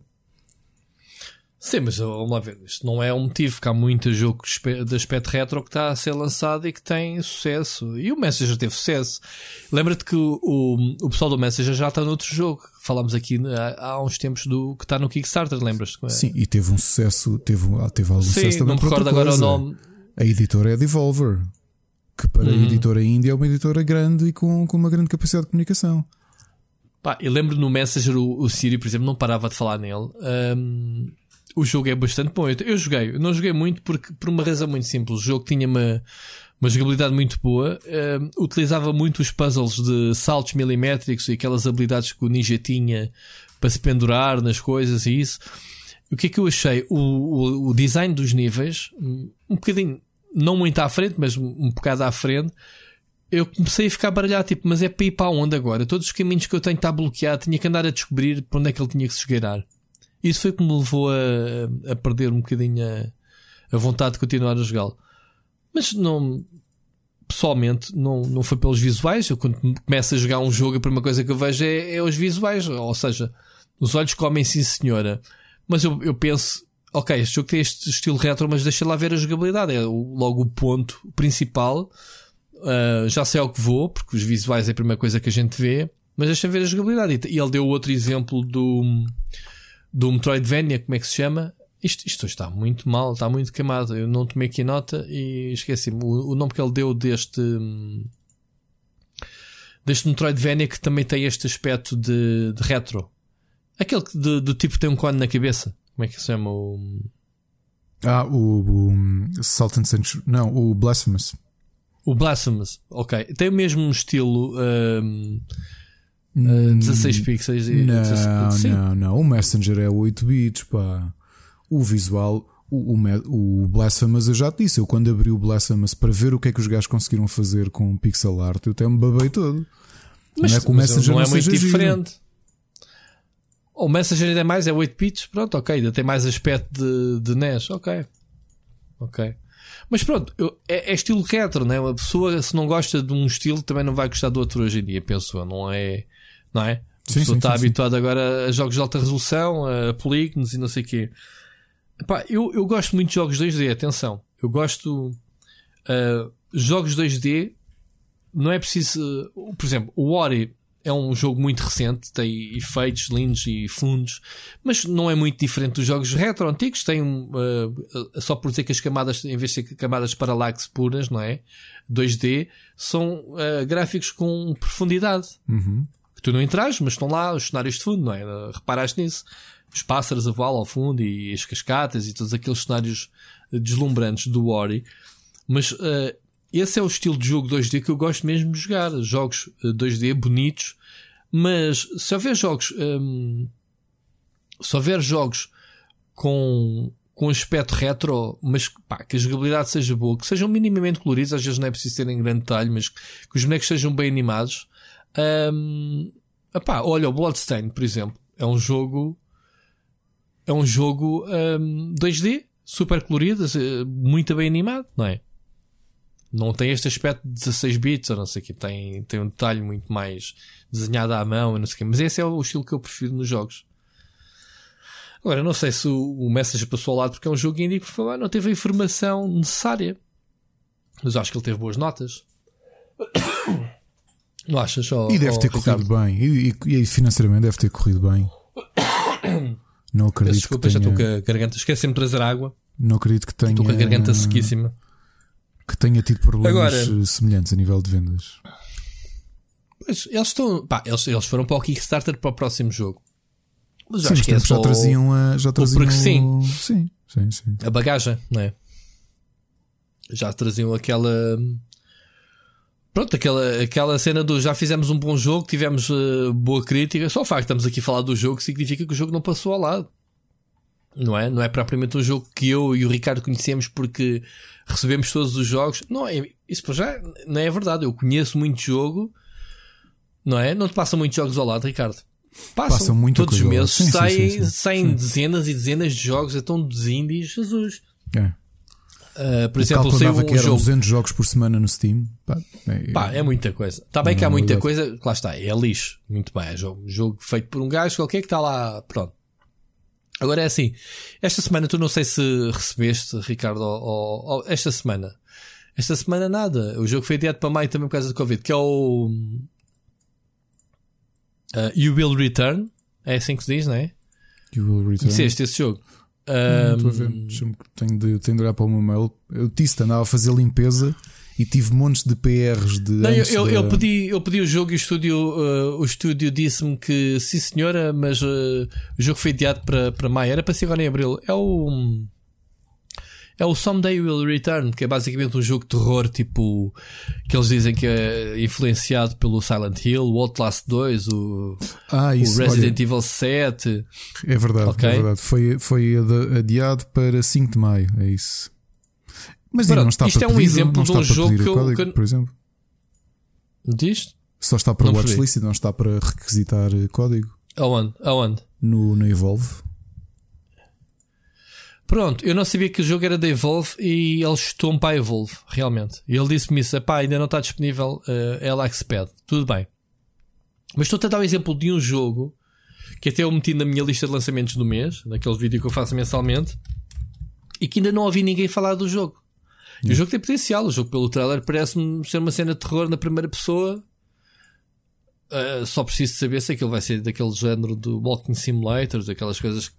Sim, mas vamos lá ver. Isto não é um motivo, que há muito jogo de aspecto retro que está a ser lançado e que tem sucesso. E o Messenger teve sucesso. Lembra-te que o, o, o, pessoal do Messenger já está noutro jogo. Falámos aqui há, há uns tempos do que está no Kickstarter, lembras-te? Sim, e teve um sucesso, teve, teve algum Sim, sucesso também. Não me recordo agora o nome. A editora é Devolver, que para uhum. a editora indie é uma editora grande e com, com uma grande capacidade de comunicação. Pá, eu lembro no Messenger o, o Siri, por exemplo, não parava de falar nele. Um, o jogo é bastante bom. Eu, eu joguei, eu não joguei muito porque, por uma razão muito simples. O jogo tinha uma, uma jogabilidade muito boa, uh, utilizava muito os puzzles de saltos milimétricos e aquelas habilidades que o Ninja tinha para se pendurar nas coisas e isso. O que é que eu achei? O, o, o design dos níveis, um bocadinho, não muito à frente, mas um, bocado à frente. Eu comecei a ficar baralhado, tipo, mas é para ir para onde agora? Todos os caminhos que eu tenho está bloqueado, tinha que andar a descobrir para onde é que ele tinha que se esgueirar. Isso foi que me levou a, a perder um bocadinho a, a vontade de continuar a jogá-lo. Mas não, pessoalmente, não, não foi pelos visuais. Eu, quando começo a jogar um jogo, a primeira coisa que eu vejo é, é os visuais. Ou seja, os olhos comem sim, senhora. Mas eu, eu penso, ok, este jogo tem este estilo retro, mas deixa lá ver a jogabilidade. É logo o ponto principal. Uh, já sei ao que vou, porque os visuais é a primeira coisa que a gente vê. Mas deixa ver a jogabilidade. E ele deu outro exemplo do do Metroidvania, como é que se chama? Isto, isto está muito mal, está muito queimado. Eu não tomei aqui nota e esqueci-me. O, o, nome que ele deu deste. deste Metroidvania que também tem este aspecto de, de retro. Aquele que de, do tipo que tem um cone na cabeça. Como é que se chama? O... Ah, o, o Sultan Century. Não, o Blasphemous. O Blasphemous, ok. Tem o mesmo estilo. Um, 16 hum, pixels e não, 16... não, não. O Messenger é 8 bits, pá. O visual, o, o, o Blasphemous, eu já te disse. Eu quando abri o Blasphemous para ver o que é que os gajos conseguiram fazer com pixel art, eu até me babei todo. Mas não é, que o Messenger não, não é muito diferente. Giro. O Messenger ainda é mais, é 8 bits, pronto, ok. Ainda tem mais aspecto de, de NES, ok. Ok. Mas pronto, eu, é, é, estilo retro, né? Uma pessoa, se não gosta de um estilo, também não vai gostar do outro hoje em dia, penso eu. Não é não é? A sim, pessoa sim, está sim, habituada agora a jogos de alta resolução, a polígonos e não sei o quê. Epá, eu, eu gosto muito de jogos 2D, atenção. Eu gosto. Uh, jogos 2D não é preciso. Uh, por exemplo, o Ori é um jogo muito recente, tem efeitos lindos e fundos, mas não é muito diferente dos jogos retro antigos. Tem uh, só por dizer que as camadas, em vez de ser camadas paralaxe puras, não é? 2D, são uh, gráficos com profundidade. Uhum tu não entras, mas estão lá os cenários de fundo, não é? Reparaste nisso? Os pássaros a voar ao fundo e as cascatas e todos aqueles cenários deslumbrantes do Ori. Mas uh, esse é o estilo de jogo 2D que eu gosto mesmo de jogar. Jogos 2D eh, bonitos, mas se houver jogos. Um, ehm, se houver jogos com, com aspecto retro, mas pá, que a jogabilidade seja boa, que sejam minimamente coloridos, às vezes não é preciso ter em grande detalhe, mas que os bonecos sejam bem animados, um, epá, olha, o Bloodstain, por exemplo, é um jogo. É um jogo um, 2D, super colorido, eh, muito bem animado, não é? Não tem este aspecto de 16 bits ou não sei o que, tem, tem um detalhe muito mais desenhado à mão, não sei o que, mas esse é o estilo que eu prefiro nos jogos. Agora, não sei se o, Message passou ao lado porque é um jogo indie que não teve a informação necessária, mas acho que ele teve boas notas. Não achas? Ou, e deve ter corrido bem. E, e, e, financeiramente deve ter corrido bem. *coughs* Não acredito Desculpa, que tenha... já estou com a garganta. Esqueci-me de trazer água. Não acredito que tenha. Estou com a garganta sequíssima. Que tenha tido problemas Agora, semelhantes a nível de vendas. Pois, eles estão. Pá, eles, eles foram para o Kickstarter para o próximo jogo. Mas sim, acho que é já traziam a. Já traziam porque sim. Sim, sim, sim. A bagagem, não é? Já traziam aquela Pronto, aquela, aquela cena do já fizemos um bom jogo, tivemos uh, boa crítica. Só o facto de estamos aqui a falar do jogo significa que o jogo não passou ao lado. Não é? Não é propriamente um jogo que eu e o Ricardo conhecemos porque recebemos todos os jogos. Não é, isso para já não é verdade. Eu conheço muito jogo, não é? Não te passam muitos jogos ao lado, Ricardo. Passam, passam muito todos os meses, sim, saem, sim, sim, saem dezenas e dezenas de jogos, então dos indies, Jesus. É. Uh, por o exemplo, saiu um que jogo... 200 jogos por semana no Steam. Pá, é, Pá, é muita coisa. Está bem que há muita coisa, lá está, é lixo. Muito bem, é jogo, jogo feito por um gajo qualquer que está lá, pronto. Agora é assim, esta semana tu não sei se recebeste, Ricardo, ou, ou, esta semana. Esta semana nada. O jogo foi adiado para maio também por causa do Covid, que é o uh, You Will Return. É assim que se diz, não é? You Will Return. Conheceste esse jogo? Não, estou a ver. Tenho de, tenho de olhar para o meu mail. Eu disse, andava a fazer limpeza e tive montes de PRs de. Não, eu, eu, eu, pedi, eu pedi o jogo e o estúdio, uh, o estúdio disse-me que sim, senhora, mas uh, o jogo foi adiado para, para maio. Era para ser agora em abril. É o. É o Someday Will Return, que é basicamente um jogo de terror, tipo que eles dizem que é influenciado pelo Silent Hill, o Outlast 2, o, ah, isso, o Resident olha, Evil 7. É verdade, okay? é verdade. Foi, foi adiado para 5 de maio, é isso. Mas Pronto, não está isto para é um pedir, exemplo de um jogo que eu, código, que... por exemplo. Diz? Só está para watchlist e não está para requisitar código. Aonde? Aonde? No, no Evolve. Pronto, eu não sabia que o jogo era da Evolve e ele chutou-me para a Evolve, realmente. E ele disse-me isso: pá, ainda não está disponível uh, é lá que se pede. Tudo bem. Mas estou a dar o exemplo de um jogo que até eu meti na minha lista de lançamentos do mês, naquele vídeo que eu faço mensalmente, e que ainda não ouvi ninguém falar do jogo. E o jogo tem potencial, o jogo pelo trailer parece-me ser uma cena de terror na primeira pessoa. Uh, só preciso saber se aquilo vai ser daquele género do Walking Simulators, aquelas coisas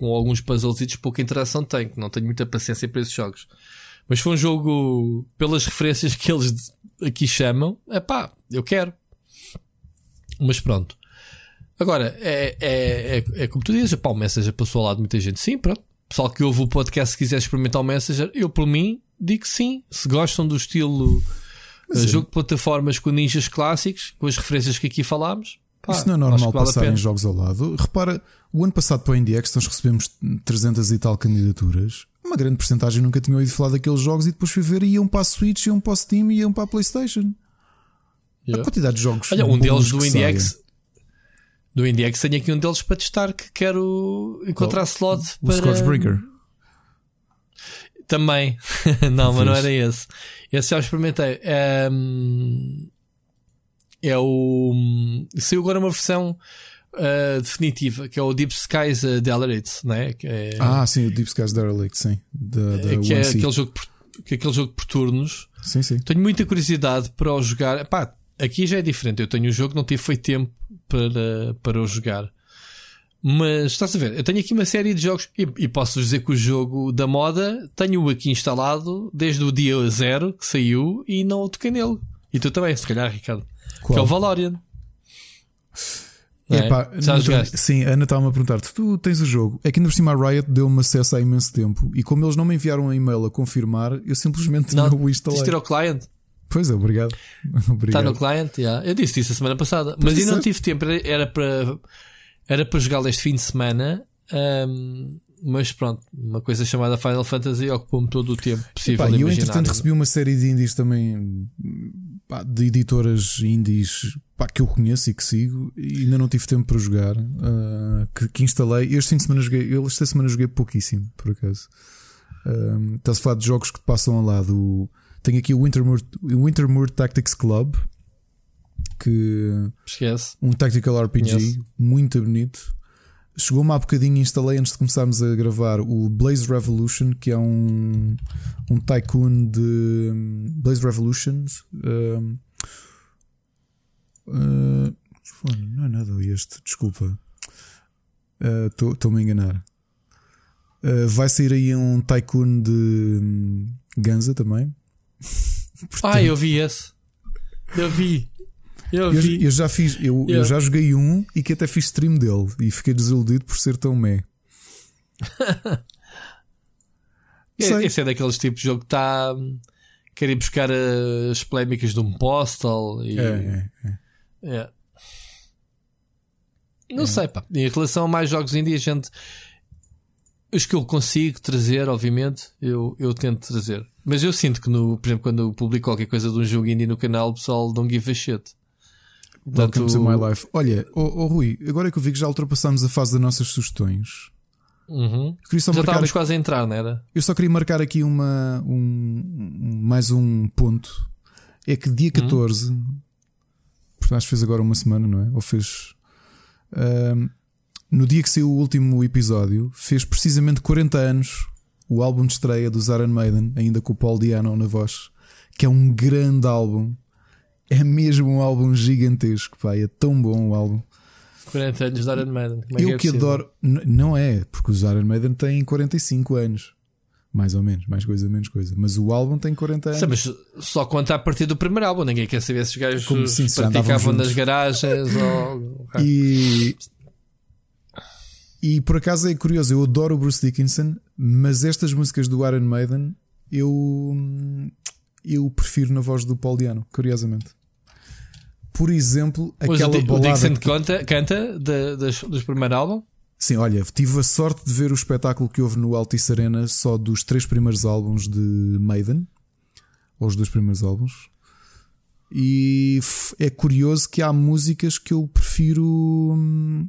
com alguns puzzles e pouca interação tem, que não tenho muita paciência para esses jogos. Mas foi um jogo, pelas referências que eles aqui chamam, é pá, eu quero. Mas pronto. Agora, é, é, é, é como tu dizes, pá, o Messenger passou ao lado de muita gente. Sim, pronto. Pessoal que ouve o podcast, se quiser experimentar o Messenger, eu por mim digo sim. Se gostam do estilo uh, jogo de plataformas com ninjas clássicos, com as referências que aqui falámos, Pá, Isso não é normal vale passar em jogos ao lado. Repara, o ano passado para o IndieX nós recebemos 300 e tal candidaturas. Uma grande porcentagem nunca tinha ouvido falar daqueles jogos e depois fui ver e iam para a Switch, iam para o Steam e iam para a PlayStation. Yeah. A quantidade de jogos. Olha, um deles do IndieX. Do IndieX tenho aqui um deles para testar que quero encontrar oh, slot o para. O Scorchbreaker. Também. *laughs* não, mas não era esse. Esse já experimentei. Um é o. Saiu agora uma versão uh, definitiva, que é o Deep Skies uh, Derelict, né? Que é, ah, sim, o Deep Skies Derelict, sim. Da, da que é aquele jogo, que é aquele jogo por turnos. Sim, sim. Tenho muita curiosidade para o jogar. Pá, aqui já é diferente. Eu tenho o jogo, não tive feito tempo para, para o jogar. Mas estás a ver, eu tenho aqui uma série de jogos e, e posso dizer que o jogo da moda tenho-o aqui instalado desde o dia zero que saiu e não toquei nele. E tu também, se calhar, Ricardo. Qual? Que é o Valorian. Epá, é? não, sim, a Ana estava-me a perguntar: tu tens o jogo? É que ainda por cima a Riot deu-me acesso há imenso tempo e como eles não me enviaram um e-mail a confirmar, eu simplesmente não, não o instalei. Tens o client? Pois é, obrigado. *laughs* obrigado. Está no client, yeah. eu disse isso a semana passada, mas eu não tive tempo, era para era para jogar este fim de semana. Um, mas pronto, uma coisa chamada Final Fantasy ocupou-me todo o tempo possível. E eu, entretanto, recebi uma série de indies também pá, de editoras indies pá, que eu conheço e que sigo e ainda não tive tempo para jogar. Uh, que, que, instalei. Este fim de semana joguei, eu esta semana joguei pouquíssimo, por acaso. Estás a falar de jogos que te passam ao lado. Tenho aqui o Wintermoor, Wintermoor Tactics Club. Que Esquece. um tactical RPG muito bonito. Chegou-me há bocadinho e instalei antes de começarmos a gravar o Blaze Revolution, que é um, um tycoon de Blaze Revolutions. Uh, uh, não é nada este, desculpa. Estou-me uh, a enganar. Uh, vai sair aí um tycoon de Ganza também. Portanto, *laughs* ah, eu vi esse. Eu vi. Eu, eu, eu, já fiz, eu, eu, já joguei um e que até fiz stream dele e fiquei desiludido por ser tão meh. *laughs* Esse é daqueles tipos de jogo que está quer ir buscar as polémicas de um postal e... é, é, é. é. Não é. sei, pá. Em relação a mais jogos indie, a gente os que eu consigo trazer, obviamente, eu, eu tento trazer. Mas eu sinto que, no, por exemplo, quando eu publico qualquer coisa de um jogo indie no canal, o pessoal don't give a shit. Welcome to my life. Olha, oh, oh, Rui, agora que eu vi que já ultrapassamos a fase das nossas sugestões. Uhum. já estávamos aqui, quase a entrar, não era? Eu só queria marcar aqui uma, um, mais um ponto. É que dia 14, uhum. portanto, acho que fez agora uma semana, não é? Ou fez. Uh, no dia que saiu o último episódio, fez precisamente 40 anos o álbum de estreia dos Iron Maiden, ainda com o Paul Diano na voz, que é um grande álbum. É mesmo um álbum gigantesco, pá, é tão bom o álbum. 40 anos de Iron Maiden. Como é Eu que, é que adoro. Não é, porque os Iron Maiden têm 45 anos. Mais ou menos, mais coisa, menos coisa. Mas o álbum tem 40 anos. Sim, mas só conta a partir do primeiro álbum. Ninguém quer saber se os gajos Como, sim, praticavam nas garagens ou. E. E por acaso é curioso, eu adoro o Bruce Dickinson, mas estas músicas do Iron Maiden eu, eu prefiro na voz do Paul Diano, curiosamente. Por exemplo, aquela o, balada. O Dixon que... canta, canta de, dos primeiros álbum? Sim, olha, tive a sorte de ver o espetáculo que houve no Altice Arena só dos três primeiros álbuns de Maiden, ou os dois primeiros álbuns. E é curioso que há músicas que eu prefiro. Hum,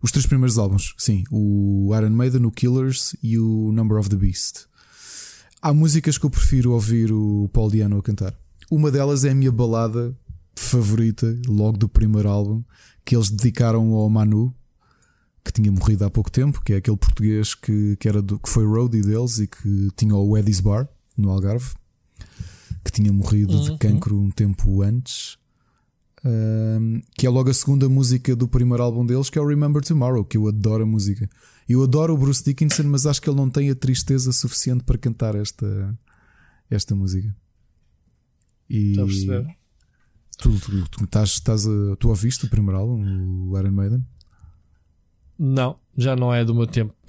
os três primeiros álbuns, sim, o Iron Maiden, o Killers e o Number of the Beast. Há músicas que eu prefiro ouvir o Paul Diano a cantar. Uma delas é a minha balada favorita, logo do primeiro álbum, que eles dedicaram ao Manu, que tinha morrido há pouco tempo, que é aquele português que, que, era do, que foi roadie deles e que tinha o Eddie's Bar no Algarve, que tinha morrido uhum. de cancro um tempo antes. Um, que é logo a segunda música do primeiro álbum deles, que é o Remember Tomorrow, que eu adoro a música. Eu adoro o Bruce Dickinson, mas acho que ele não tem a tristeza suficiente para cantar esta, esta música. E Estou a perceber. Tu, tu, tu, estás, estás a, tu ouviste o primeiro álbum, o Iron Maiden? Não, já não é do meu tempo. *laughs*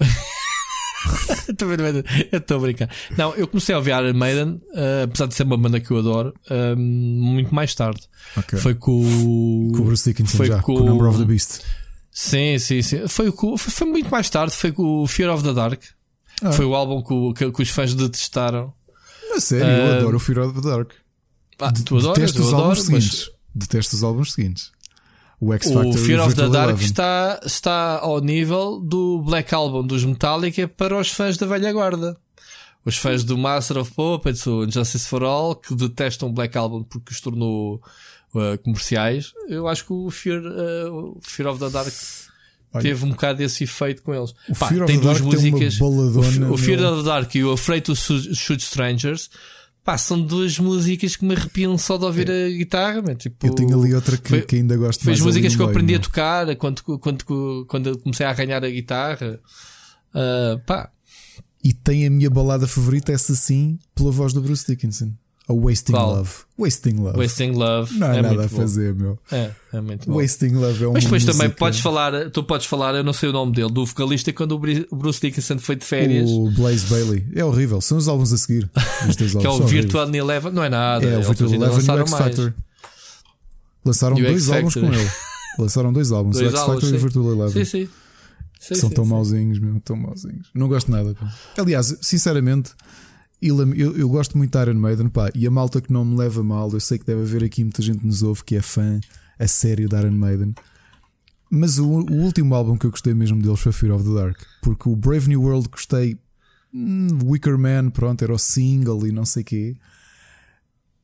eu estou a brincar. Não, eu comecei a ouvir Iron Maiden, uh, apesar de ser uma banda que eu adoro, uh, muito mais tarde. Okay. Foi com, com o Bruce Dickinson, foi já, com, com o Number of the Beast. Sim, sim, sim. Foi, com, foi, foi, muito mais tarde, foi com o Fear of the Dark. Ah. Foi o álbum que, que, que, os fãs detestaram. A sério, uh, eu adoro o Fear of the Dark. Ah, tu adoras, Detesto os álbuns seguintes. Detesto os álbuns seguintes. O X Factor. O Fear of the Dark está, está ao nível do Black Album dos Metallica para os fãs da velha guarda. Os fãs do Master of Puppets, o Justice for All, que detestam o Black Album porque os tornou uh, comerciais. Eu acho que o Fear, uh, Fear of the Dark Olha, teve um bocado esse efeito com eles. O Pá, Fear tem duas músicas. O, o Fear of the Dark e o Afraid to Shoot Strangers Pá, são duas músicas que me arrepiam só de ouvir é. a guitarra. Man. Tipo, eu tenho ali outra que, foi, que ainda gosto foi mais. Foi as músicas que eu aprendi a tocar quando, quando, quando comecei a arranhar a guitarra. Uh, pá. E tem a minha balada favorita, essa sim, pela voz do Bruce Dickinson. A Wasting Qual? Love. Wasting Love. Wasting Love. Não há é nada a fazer, bom. meu. É, é muito bom. Wasting Love é um Mas depois música. também podes falar, tu podes falar, eu não sei o nome dele, do vocalista quando o Bruce Dickinson foi de férias. O Blaze Bailey. É horrível. São os álbuns a seguir. *laughs* que é o Virtual Eleven. Não é nada. É, o Virtual Eleven e o X Factor. Lançaram dois álbuns com ele. Lançaram dois álbuns, dois o X Factor sim. e o Virtual Eleven. Sim, sim. sim São sim, tão mauzinhos, meu, tão mauzinhos. Não gosto nada. Aliás, sinceramente, eu, eu gosto muito de Iron Maiden, pá, e a malta que não me leva mal, eu sei que deve haver aqui muita gente que nos ouve que é fã a sério de Iron Maiden. Mas o, o, último álbum que eu gostei mesmo deles foi Fear of the Dark, porque o Brave New World gostei. Hum, Wicker Man, pronto, era o single e não sei quê.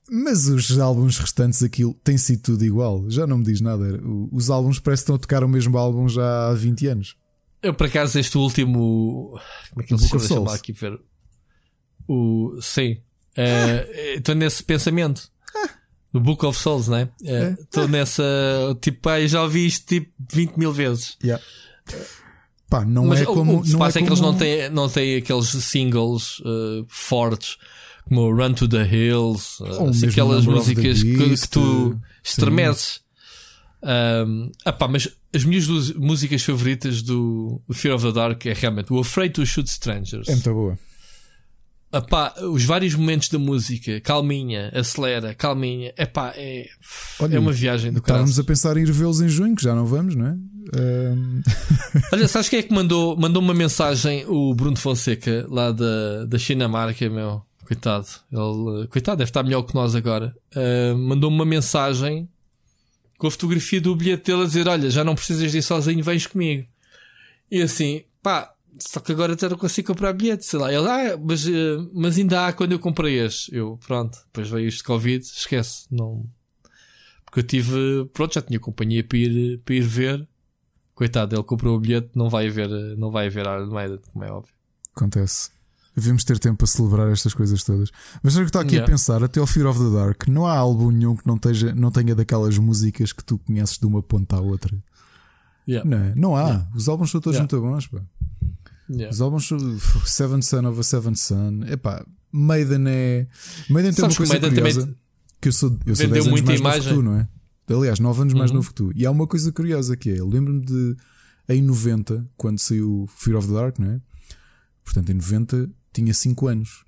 Mas os álbuns restantes, aquilo tem sido tudo igual. Já não me diz nada. Os álbuns parece que estão a tocar o mesmo álbum já há 20 anos. Eu, por acaso, este último. Como é que ele se chama? aqui ver. O, sim. Estou uh, nesse pensamento. No Book of Souls, né? Estou uh, nessa. Tipo, aí já ouvi isto tipo 20 mil vezes. Yeah. Pá, não Mas é como. O que se passa é, é, que eles não têm, não têm aqueles singles uh, fortes como Run to the Hills, uh, assim, aquelas músicas Beast, que, que, tu estremeces. Um, apá, mas as minhas duas músicas favoritas do Fear of the Dark é realmente o Afraid to Shoot Strangers. É muito boa. Epá, os vários momentos da música, calminha, acelera, calminha, epá, é, Olha, é uma viagem do Estávamos a pensar em ir vê-los em junho, que já não vamos, não é? Um... *laughs* Olha, sabes quem é que mandou, mandou uma mensagem? O Bruno Fonseca, lá da, da Chinamarca, meu. Coitado, ele, coitado, deve estar melhor que nós agora. Uh, mandou uma mensagem com a fotografia do bilhete dele a dizer: Olha, já não precisas de ir sozinho, vens comigo. E assim, pá, só que agora até não consigo comprar bilhete, sei lá. Ele, ah, mas, eh, mas ainda há quando eu comprei este. Eu, pronto, depois veio isto de Covid, esquece. Não. Porque eu tive, pronto, já tinha companhia para ir, para ir ver. coitado, ele comprou o bilhete, não vai ver, não vai ver Iron Maiden, como é óbvio. Acontece. Devemos ter tempo para celebrar estas coisas todas. Mas sabe o que estou aqui yeah. a pensar? Até o Fear of the Dark, não há álbum nenhum que não, teja, não tenha daquelas músicas que tu conheces de uma ponta à outra. Yeah. Não, é? não há. Yeah. Os álbuns são todos muito bons. Pá. Os álbuns Seven Son of a Seven Son. Epá, Maiden é. Maiden tem Sabes uma coisa curiosa. Também... Que eu sou, eu sou 10 anos mais imagem. novo que tu, não é? Aliás, 9 anos mais uhum. novo que tu. E há uma coisa curiosa que é: lembro-me de em 90, quando saiu Fear of the Dark, não é? Portanto, em 90 tinha 5 anos.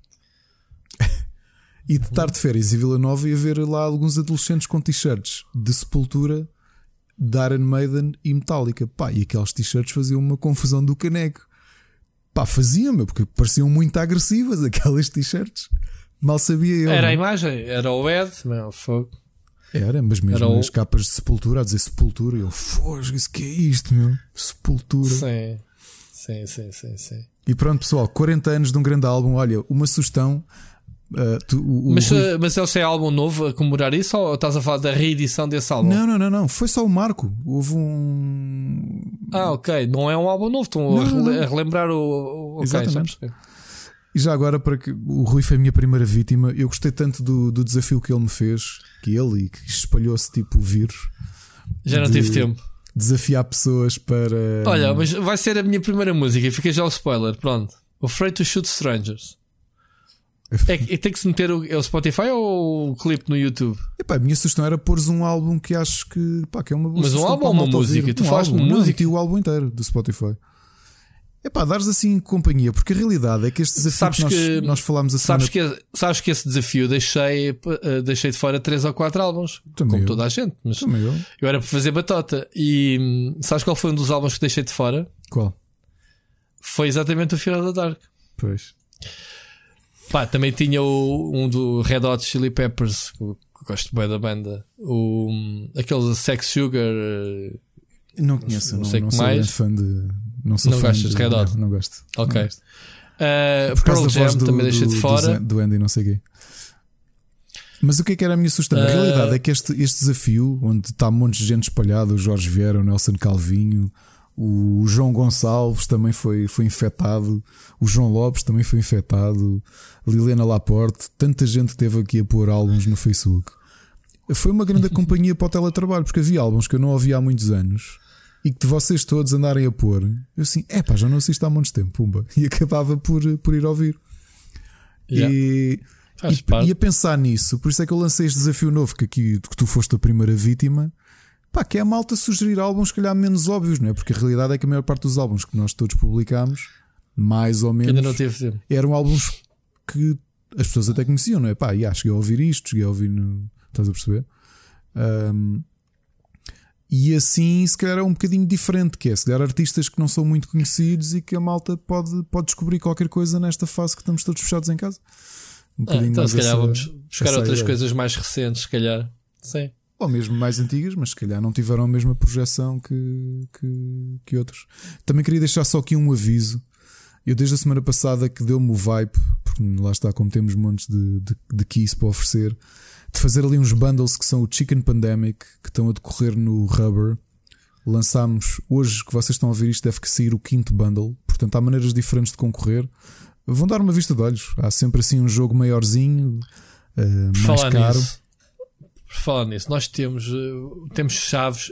*laughs* e de tarde de férias em Vila Nova ia ver lá alguns adolescentes com t-shirts de Sepultura, de Iron Maiden e Metallica. Pá, e aqueles t-shirts faziam uma confusão do caneco. Pá, faziam, meu, porque pareciam muito agressivas *laughs* aquelas t-shirts. Mal sabia eu. Era a imagem, era o Ed, meu, fogo. Era, mas mesmo era nas o... capas de Sepultura, a dizer Sepultura, eu, fogo, isso que é isto, meu? Sepultura. Sim, sim, sim, sim, sim. E pronto, pessoal, 40 anos de um grande álbum. Olha, uma sugestão. Uh, tu, o, mas, Rui... mas eles têm álbum novo a comemorar isso ou estás a falar da reedição desse álbum? Não, não, não, não. Foi só o marco. Houve um. Ah, ok. Não é um álbum novo, estão não, a, rele não. a, relembrar o. Okay, Exatamente. E já agora, para que o Rui foi a minha primeira vítima, eu gostei tanto do, do desafio que ele me fez, que ele e que espalhou-se tipo vírus. Já não tive tempo desafiar pessoas para. Olha, mas vai ser a minha primeira música e fica já o spoiler. Pronto. Afraid to Shoot Strangers. É, é, tem que se meter o, é o Spotify ou o clipe no YouTube? Epá, a minha sugestão era pôres um álbum que acho que, pá, que é uma boa Mas um álbum ou uma música? Tu um fazes uma música? Não, o álbum inteiro do Spotify. É pá, dares assim companhia, porque a realidade é que este desafio sabes que, nós, que nós falámos assim. Sabes, que, sabes que esse desafio deixei, uh, deixei de fora 3 ou 4 álbuns, Também como eu. toda a gente. Mas Também eu. eu era para fazer batota. E hum, sabes qual foi um dos álbuns que deixei de fora? Qual? Foi exatamente o Fear of the Dark. Pois. Pá, também tinha o, um do Red Hot Chili Peppers, que gosto bem da banda. O, aquele Sex Sugar. Uh, não conheço, não, não sei não, não sou mais. fã de não sou não fã gostas de, Red Hot? Não, não gosto. Ok. Não gosto. Uh, Pearl Jam do, também deixei de fora. Do, Andy, não sei quê. Mas o que é que era a minha sugestão? Uh, a realidade é que este, este desafio, onde está um monte de gente espalhada, o Jorge Vieira, o Nelson Calvinho, o João Gonçalves também foi, foi infectado, o João Lopes também foi infectado, Liliana Laporte, tanta gente teve aqui a pôr álbuns no Facebook. Foi uma grande *laughs* companhia para o teletrabalho, porque havia álbuns que eu não ouvia há muitos anos e que de vocês todos andarem a pôr, eu assim, é pá, já não assisto há muito tempo, pumba, *laughs* e acabava por, por ir ouvir. Yeah. E, e, e, a pensar nisso, por isso é que eu lancei este desafio novo, que aqui que tu foste a primeira vítima, pá, que é a malta sugerir álbuns, calhar menos óbvios, não é? Porque a realidade é que a maior parte dos álbuns que nós todos publicámos, mais ou menos, eram álbuns que as pessoas até conheciam, não é? Pá, yeah, cheguei a ouvir isto, cheguei a ouvir no. Estás a perceber? Um, e assim, se calhar, é um bocadinho diferente, que é se calhar artistas que não são muito conhecidos e que a malta pode, pode descobrir qualquer coisa nesta fase que estamos todos fechados em casa. Um ah, então, se calhar, essa, vamos buscar outras ideia. coisas mais recentes, se calhar. Sim. Ou mesmo mais antigas, mas se calhar não tiveram a mesma projeção que, que, que outros. Também queria deixar só aqui um aviso. Eu, desde a semana passada, que deu-me o vibe, porque lá está, como temos montes de, de, de keys para oferecer de fazer ali uns bundles que são o Chicken Pandemic, que estão a decorrer no Rubber. Lançámos hoje que vocês estão a ver isto, deve que sair o quinto bundle. Portanto, há maneiras diferentes de concorrer. Vão dar uma vista de olhos. Há sempre assim um jogo maiorzinho, uh, mais Falar caro. Nisso por falar nisso, nós temos, uh, temos chaves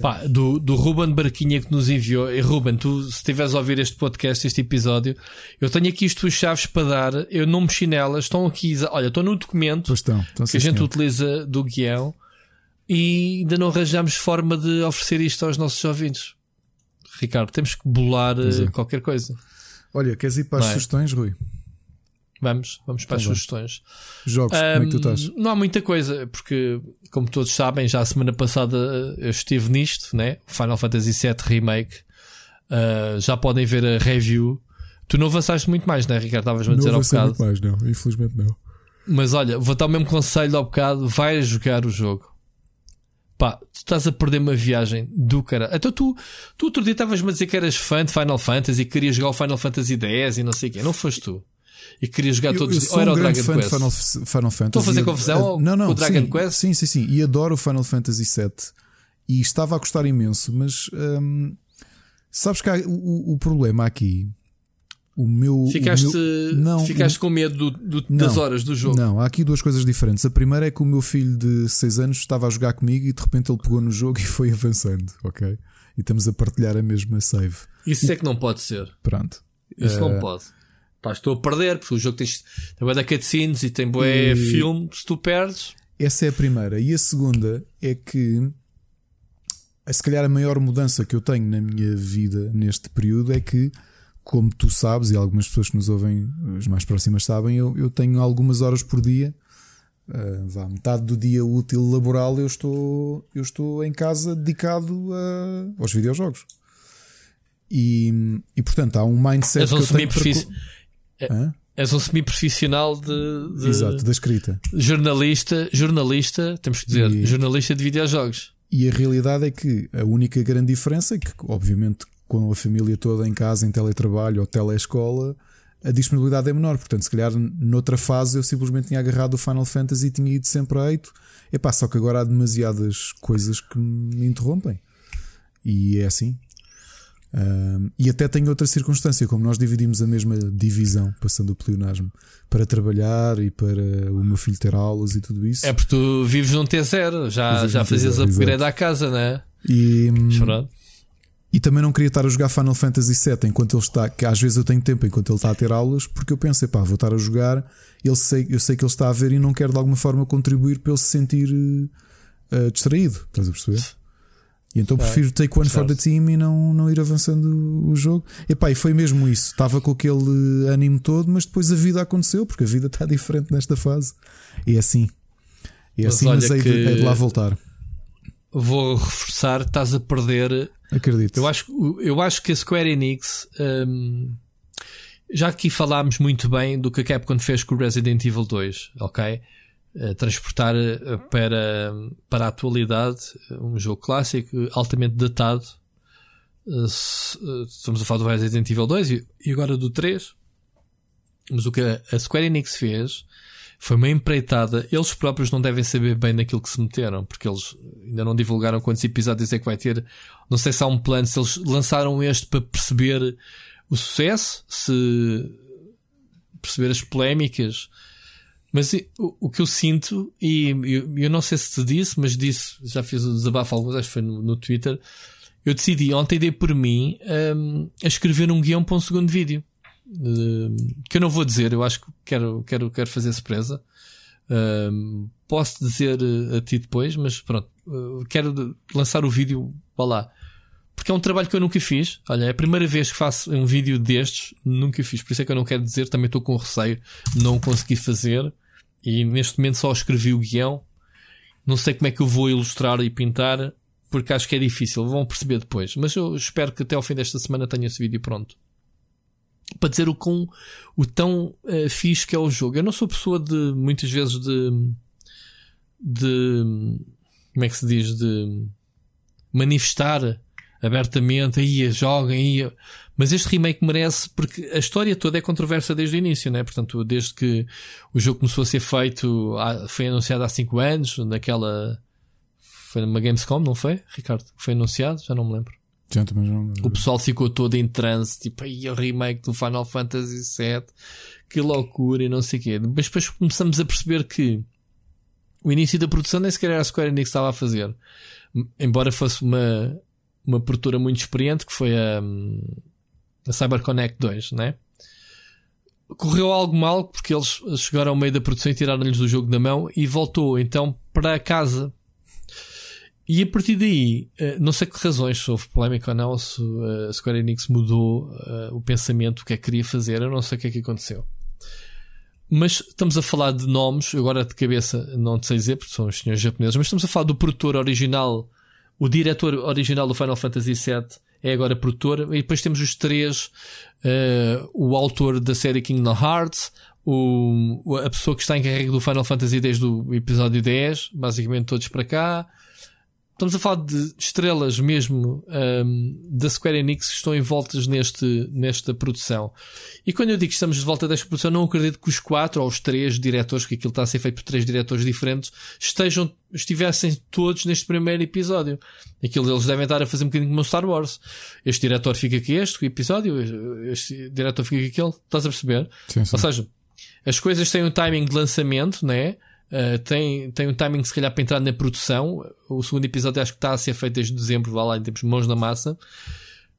pá, do, do Ruben Barquinha que nos enviou. E Ruben, tu, se estiveres a ouvir este podcast, este episódio, eu tenho aqui as tuas chaves para dar. Eu não mexi nelas, estão aqui. Olha, estão no documento estão, estão que a gente senhor. utiliza do guião e ainda não arranjamos forma de oferecer isto aos nossos ouvintes. Ricardo, temos que bolar uh, é. qualquer coisa. Olha, queres ir para as é? sugestões, Rui? Vamos, vamos para tá as bom. sugestões. Jogos, um, como é que tu estás? Não há muita coisa, porque, como todos sabem, já a semana passada eu estive nisto, né? Final Fantasy VII Remake. Uh, já podem ver a review. Tu não avançaste muito mais, né, Ricardo? Estavas-me a dizer ao bocado. Muito mais, não, infelizmente não. Mas olha, vou dar o mesmo conselho ao bocado: vai jogar o jogo. Pá, tu estás a perder uma viagem do cara. Então tu, tu outro dia estavas-me a dizer que eras fã de Final Fantasy e querias jogar o Final Fantasy X e não sei o quê. Não foste tu? E queria jogar todos os Ou era um o Dragon Quest? Final, Final Fantasy. Estou a fazer confusão? não, não, com o Dragon sim, Quest? Sim, sim, sim. E adoro o Final Fantasy VII. E estava a gostar imenso, mas hum, Sabes que há, o, o problema aqui. O meu. Ficaste, o meu, não, ficaste com medo do, do, não, das horas do jogo. Não, há aqui duas coisas diferentes. A primeira é que o meu filho de 6 anos estava a jogar comigo e de repente ele pegou no jogo *laughs* e foi avançando, ok? E estamos a partilhar a mesma save. Isso é que não pode ser. Pronto. Isso uh... não pode. Pá, estou a perder, porque o jogo tem, tem bué da cutscenes e tem bué e... filme, se tu perdes. Essa é a primeira. E a segunda é que se calhar a maior mudança que eu tenho na minha vida neste período é que, como tu sabes, e algumas pessoas que nos ouvem, as mais próximas sabem, eu, eu tenho algumas horas por dia. Uh, vá, metade do dia útil laboral eu estou, eu estou em casa dedicado a, aos videojogos. E, e portanto há um mindset. És um semi-profissional. Para... És um semi-profissional de, de, Exato, da escrita. Jornalista, jornalista, temos que dizer, e... jornalista de videojogos. E a realidade é que a única grande diferença é que, obviamente, com a família toda em casa, em teletrabalho ou teleescola, a disponibilidade é menor. Portanto, se calhar noutra fase eu simplesmente tinha agarrado o Final Fantasy e tinha ido sempre a 8. Epá, só que agora há demasiadas coisas que me interrompem. E é assim. Um, e até tem outra circunstância, como nós dividimos a mesma divisão, passando o pleonasmo, para trabalhar e para o meu filho ter aulas e tudo isso. É porque tu vives num T0, já, já fazias a upgrade à casa, né? E, Chorado. e também não queria estar a jogar Final Fantasy VII enquanto ele está, que às vezes eu tenho tempo enquanto ele está a ter aulas, porque eu pensei, pá, vou estar a jogar, ele sei, eu sei que ele está a ver e não quero de alguma forma contribuir para ele se sentir uh, distraído, estás a perceber? E então prefiro take one for the team e não, não ir avançando o jogo. Epá, e foi mesmo isso. Estava com aquele ânimo todo, mas depois a vida aconteceu, porque a vida está *laughs* diferente nesta fase. E é assim. É mas assim, mas é de, é de lá voltar. Vou reforçar, estás a perder. Acredito. Eu acho, eu acho que a Square Enix. Hum, já aqui falámos muito bem do que a Capcom fez com o Resident Evil 2, ok? Transportar eh, para, para a atualidade um jogo clássico altamente datado. Uh, estamos a falar do Resident Evil 2 e, e agora do 3. Mas o que a Square Enix fez foi uma empreitada. Eles próprios não devem saber bem naquilo que se meteram, porque eles ainda não divulgaram quantos episódios é que vai ter. Não sei se há um plano, se eles lançaram este para perceber o sucesso, se perceber as polémicas, mas o, o que eu sinto, e eu, eu, não sei se te disse, mas disse, já fiz o desabafo acho que foi no, no Twitter. Eu decidi ontem, dei por mim um, a escrever um guião para um segundo vídeo. Um, que eu não vou dizer, eu acho que quero, quero, quero fazer surpresa. Um, posso dizer a ti depois, mas pronto, uh, quero lançar o vídeo para lá. Porque é um trabalho que eu nunca fiz. Olha, é a primeira vez que faço um vídeo destes, nunca fiz. Por isso é que eu não quero dizer, também estou com receio, não consegui fazer. E neste momento só escrevi o guião. Não sei como é que eu vou ilustrar e pintar, porque acho que é difícil. Vão perceber depois. Mas eu espero que até ao fim desta semana tenha esse vídeo pronto. Para dizer o, com, o tão uh, fixe que é o jogo. Eu não sou pessoa de, muitas vezes, de. de. como é que se diz? De manifestar abertamente, aí joguem, aí. Mas este remake merece, porque a história toda é controversa desde o início, né? Portanto, desde que o jogo começou a ser feito, foi anunciado há 5 anos, naquela. Foi numa Gamescom, não foi, Ricardo? Foi anunciado? Já não me lembro. Já também não. O pessoal ficou todo em transe, tipo, aí o remake do Final Fantasy VII, que loucura e não sei o quê. Mas depois começamos a perceber que o início da produção nem sequer era a Square Enix que estava a fazer. Embora fosse uma, uma produtora muito experiente, que foi a, a CyberConnect 2, né? Correu algo mal porque eles chegaram ao meio da produção e tiraram-lhes o jogo da mão e voltou então para casa. E a partir daí, eh, não sei que razões, se houve polémica ou não, se eh, a Square Enix mudou uh, o pensamento, o que é que queria fazer, eu não sei o que é que aconteceu. Mas estamos a falar de nomes, agora de cabeça não sei dizer, porque são os senhores japoneses, mas estamos a falar do produtor original o diretor original do Final Fantasy VII é agora produtor. E depois temos os três: uh, o autor da série Kingdom Hearts, o, a pessoa que está em carrega do Final Fantasy desde o episódio 10, basicamente todos para cá. Estamos a falar de estrelas mesmo um, da Square Enix que estão envoltas neste, nesta produção. E quando eu digo que estamos de volta desta produção, não acredito que os quatro ou os três diretores, que aquilo está a ser feito por três diretores diferentes, estejam, estivessem todos neste primeiro episódio. Aquilo eles devem estar a fazer um bocadinho como o Star Wars. Este diretor fica aqui este episódio, este diretor fica aqui aquele. Estás a perceber? Sim, sim. Ou seja, as coisas têm um timing de lançamento, né? Uh, tem, tem um timing, se calhar, para entrar na produção. O segundo episódio acho que está a ser feito desde dezembro, vá lá, em termos mãos na massa.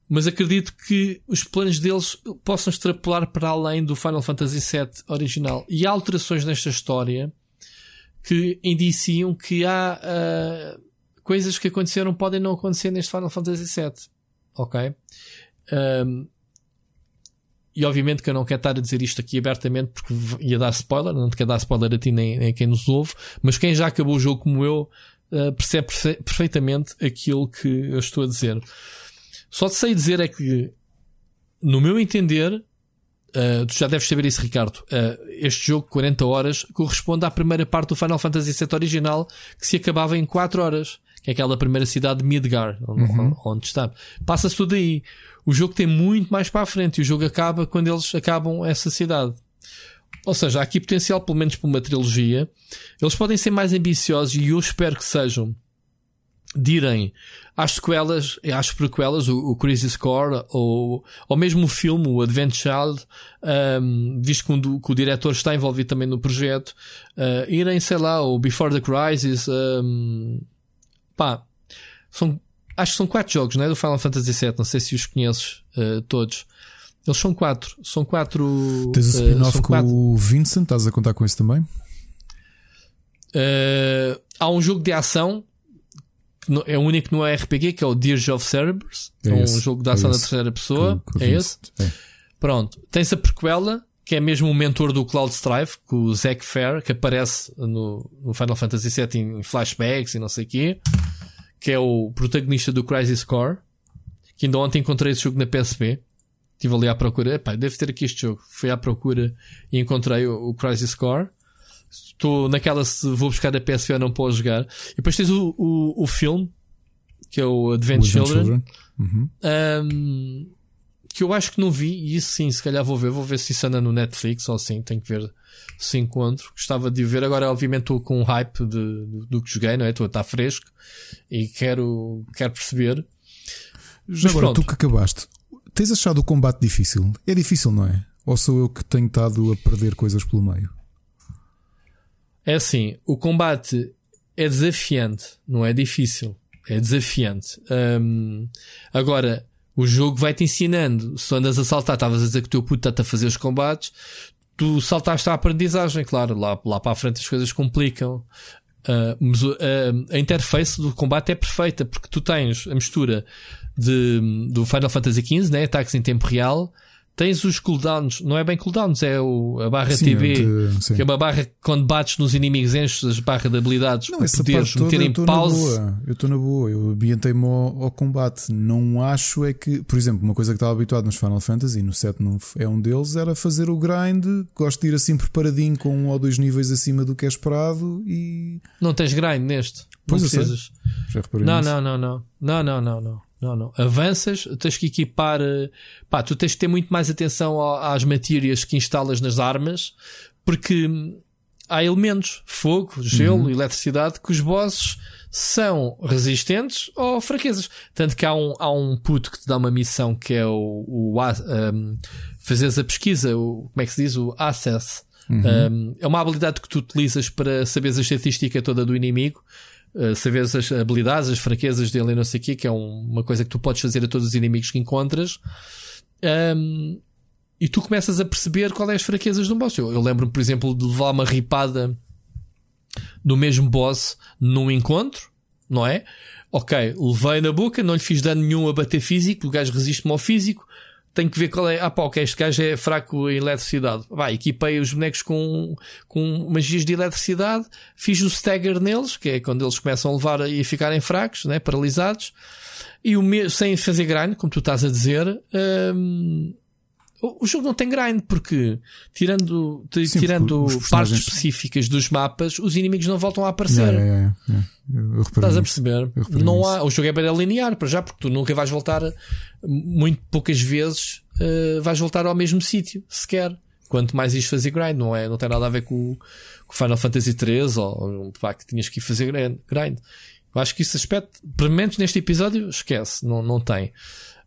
Mas acredito que os planos deles possam extrapolar para além do Final Fantasy VII original. E há alterações nesta história que indiciam que há uh, coisas que aconteceram podem não acontecer neste Final Fantasy VII. Ok? Um, e obviamente que eu não quero estar a dizer isto aqui abertamente porque ia dar spoiler, não te quero dar spoiler a ti nem, nem a quem nos ouve, mas quem já acabou o jogo como eu uh, percebe perfeitamente aquilo que eu estou a dizer. Só te sei dizer é que, no meu entender, uh, tu já deves saber isso, Ricardo, uh, este jogo, 40 horas, corresponde à primeira parte do Final Fantasy VII original que se acabava em 4 horas, que é aquela primeira cidade de Midgar, uhum. onde está. Passa-se tudo aí. O jogo tem muito mais para a frente e o jogo acaba quando eles acabam essa cidade. Ou seja, há aqui potencial, pelo menos para uma trilogia. Eles podem ser mais ambiciosos e eu espero que sejam. Direm às sequelas, às prequelas, o, o Crazy Score, ou, ou mesmo o filme, o Advent Child, um, visto que, um, que, o diretor está envolvido também no projeto, uh, irem, sei lá, o Before the Crisis, um, pá, são Acho que são quatro jogos, não é? Do Final Fantasy VII. Não sei se os conheces uh, todos. Eles são quatro. São quatro. Tens o eh, spin-off uh, com quatro. o Vincent, estás a contar com isso também? Uh, há um jogo de ação. Que é o único que não é RPG, que é o Dirge of Cerberus. É, é um jogo de ação é da terceira pessoa. Com, com é esse? É. Pronto. Tem-se a prequela, que é mesmo o mentor do Cloud Strife, com o Zack Fair, que aparece no, no Final Fantasy VII em flashbacks e não sei o quê que é o protagonista do Crisis Core, que ainda ontem encontrei esse jogo na PSP. Estive ali à procura, epá, deve ter aqui este jogo. Fui à procura e encontrei o, o Crisis Core. Estou naquela se vou buscar da PSP ou não posso jogar. E depois tens o, o, o filme, que é o Advent, Children. Children. Uhum. Um, que eu acho que não vi, e isso sim, se calhar vou ver. Vou ver se isso anda no Netflix ou assim, tenho que ver se encontro. Gostava de ver. Agora, obviamente, estou com um hype de, do, do que joguei, não é? Estou a estar fresco e quero, quero perceber. Já agora, pronto. tu que acabaste, tens achado o combate difícil? É difícil, não é? Ou sou eu que tenho estado a perder coisas pelo meio? É assim, o combate é desafiante, não é difícil. É desafiante. Agora, o jogo vai-te ensinando. Se andas a saltar, estavas a dizer que o teu puto está a fazer os combates, tu saltaste a aprendizagem, claro, lá, lá para a frente as coisas complicam. Uh, mas uh, a interface do combate é perfeita porque tu tens a mistura de, do Final Fantasy XV, né? ataques em tempo real, Tens os cooldowns, não é bem cooldowns, é o, a barra sim, TB, que é uma barra que quando bates nos inimigos enches as barras de habilidades não, para poderes meter em pause. Eu estou na boa, eu ambientei-me ao, ao, combate. Não acho é que, por exemplo, uma coisa que estava habituado nos Final Fantasy, no 7 não é um deles, era fazer o grind. Gosto de ir assim preparadinho com um ou dois níveis acima do que é esperado e. Não tens grind neste. Pois não precisas. Não, não, não, não, não, não, não, não. Não, não. Avanças, tens que equipar. Eh, pá, tu tens que ter muito mais atenção às matérias que instalas nas armas, porque há elementos, fogo, gelo, uhum. eletricidade, que os bosses são resistentes ou fraquezas. Tanto que há um, há um puto que te dá uma missão que é o, o um, fazeres a pesquisa, o, como é que se diz? O access. Uhum. Um, é uma habilidade que tu utilizas para saberes a estatística toda do inimigo uh, saberes as habilidades, as fraquezas dele e não sei o quê, que é um, uma coisa que tu podes fazer a todos os inimigos que encontras. Um, e tu começas a perceber qual é as fraquezas de um boss. Eu, eu lembro-me, por exemplo, de levar uma ripada do mesmo boss num encontro, não é? Ok, levei na boca, não lhe fiz dano nenhum a bater físico, o gajo resiste-me ao físico tenho que ver qual é. Ah, pá, ok, este gajo é fraco em eletricidade. Vai, equipei os bonecos com, com magias de eletricidade, fiz o stagger neles, que é quando eles começam a levar e ficarem fracos, né, paralisados, e o me sem fazer grind, como tu estás a dizer, hum, o, jogo não tem grind, porque tirando, Sim, tirando partes específicas dos mapas, os inimigos não voltam a aparecer. Yeah, yeah, yeah, Estás a perceber? Não há, o jogo é bem linear para já, porque tu nunca vais voltar muito poucas vezes uh, vais voltar ao mesmo sítio, sequer. Quanto mais isto fazer grind, não é? Não tem nada a ver com, com Final Fantasy 3 ou pá, que tinhas que ir fazer grind. Eu acho que esse aspecto, pelo menos neste episódio, esquece, não, não tem.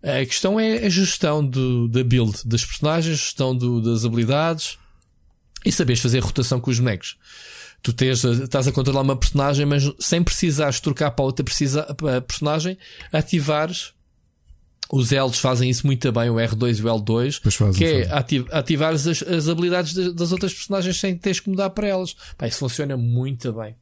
A questão é a gestão do, da build das personagens, gestão do, das habilidades e saberes fazer rotação com os bonecos. Tu tens, estás a controlar uma personagem, mas sem precisares trocar para outra precisa, para personagem, ativares. Os Ls fazem isso muito bem, o R2 e o L2, fazem, que é ativ ativar as, as habilidades das outras personagens sem teres que mudar para elas. Pá, isso funciona muito bem.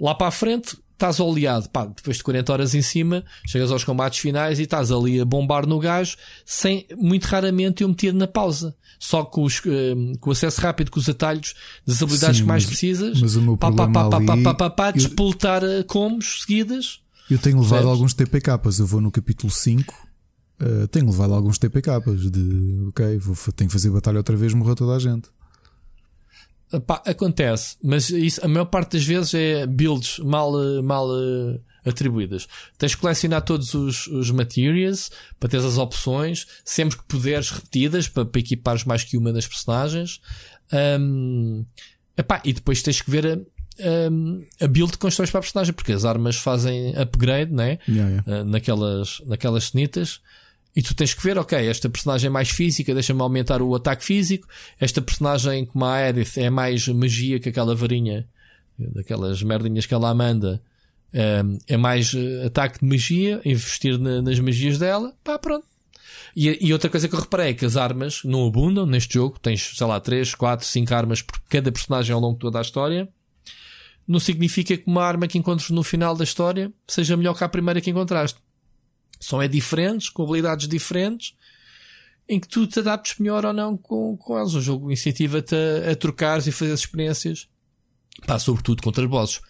Lá para a frente, estás oleado, pá, depois de 40 horas em cima, chegas aos combates finais e estás ali a bombar no gajo, sem, muito raramente eu meter na pausa. Só com, os, uh, com o acesso rápido, com os atalhos das habilidades Sim, que mais mas, precisas, mas o meu pá, pá, pá, ali, pá, pá, pá, pá, despoltar eu, combos seguidas. Eu tenho levado Certo. alguns TPKs, eu vou no capítulo 5, uh, eh, tenho levado alguns TPKs de, ok, vou, tenho que fazer batalha outra vez, morreu toda a gente. Pá, acontece, mas isso, a maior parte das vezes é builds mal, mal uh, atribuídas. Tens que colecionar todos os, os materials para ter as opções, sempre que puderes repetidas para, para equipares mais que uma das personagens. Um, epá, e depois tens que ver a, a, a build que constróis para a personagem, porque as armas fazem upgrade, né? Yeah, yeah. Uh, naquelas, naquelas cenitas. E tu tens que ver, ok, esta personagem é mais física, deixa-me aumentar o ataque físico. Esta personagem, como a Aerith, é mais magia que aquela varinha, daquelas merdinhas que ela manda. É mais eh, ataque de magia, investir nas magias dela. Pá, pronto. E, e, outra coisa que eu reparei é que as armas não abundam neste jogo. Tens, sei lá, 3, 4, 5 armas por cada personagem ao longo de toda a história. Não significa que uma arma que encontres no final da história seja melhor que a primeira que encontraste são é diferentes, com habilidades diferentes, em que tu te adaptes melhor ou não com, com eles. O jogo incentiva-te a, a trocares e fazer experiências, pá, sobretudo contra os bosses.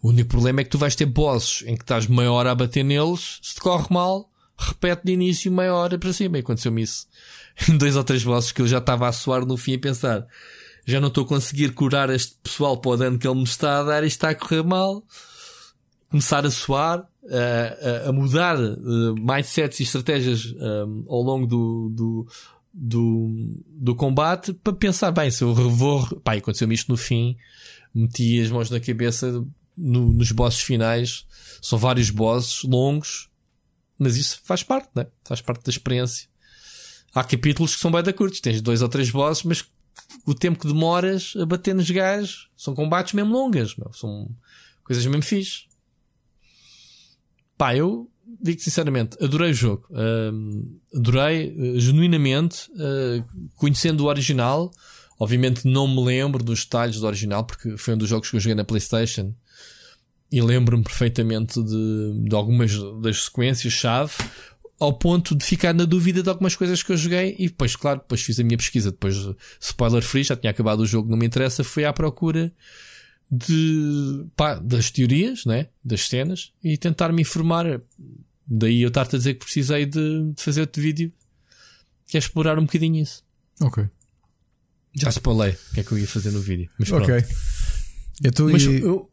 O único problema é que tu vais ter bosses em que estás meia hora a bater neles, se te corre mal, repete de início meia hora para cima. E aconteceu-me isso. *laughs* Dois ou três bosses que eu já estava a suar no fim a pensar, já não estou a conseguir curar este pessoal para o dano que ele me está a dar, isto está a correr mal. Começar a suar, a, a mudar uh, mindsets e estratégias um, ao longo do, do, do, do, combate para pensar, bem, se eu vou. Pá, aconteceu-me isto no fim, meti as mãos na cabeça no, nos bosses finais. São vários bosses longos, mas isso faz parte, né? Faz parte da experiência. Há capítulos que são bem da curtos, tens dois ou três bosses, mas o tempo que demoras a bater nos gajos são combates mesmo longas, meu. são coisas mesmo fixe. Pá, eu digo sinceramente, adorei o jogo. Adorei uh, genuinamente, uh, conhecendo o original. Obviamente não me lembro dos detalhes do original, porque foi um dos jogos que eu joguei na PlayStation. E lembro-me perfeitamente de, de algumas das sequências-chave, ao ponto de ficar na dúvida de algumas coisas que eu joguei. E depois, claro, depois fiz a minha pesquisa. Depois, spoiler free, já tinha acabado o jogo, não me interessa. Fui à procura de, pá, das teorias, né? das cenas, e tentar me informar. Daí eu estar-te a dizer que precisei de, de fazer outro vídeo que é explorar um bocadinho isso. Ok. Já spoilei o que é que eu ia fazer no vídeo. Mas pronto. Ok. Eu mas, eu,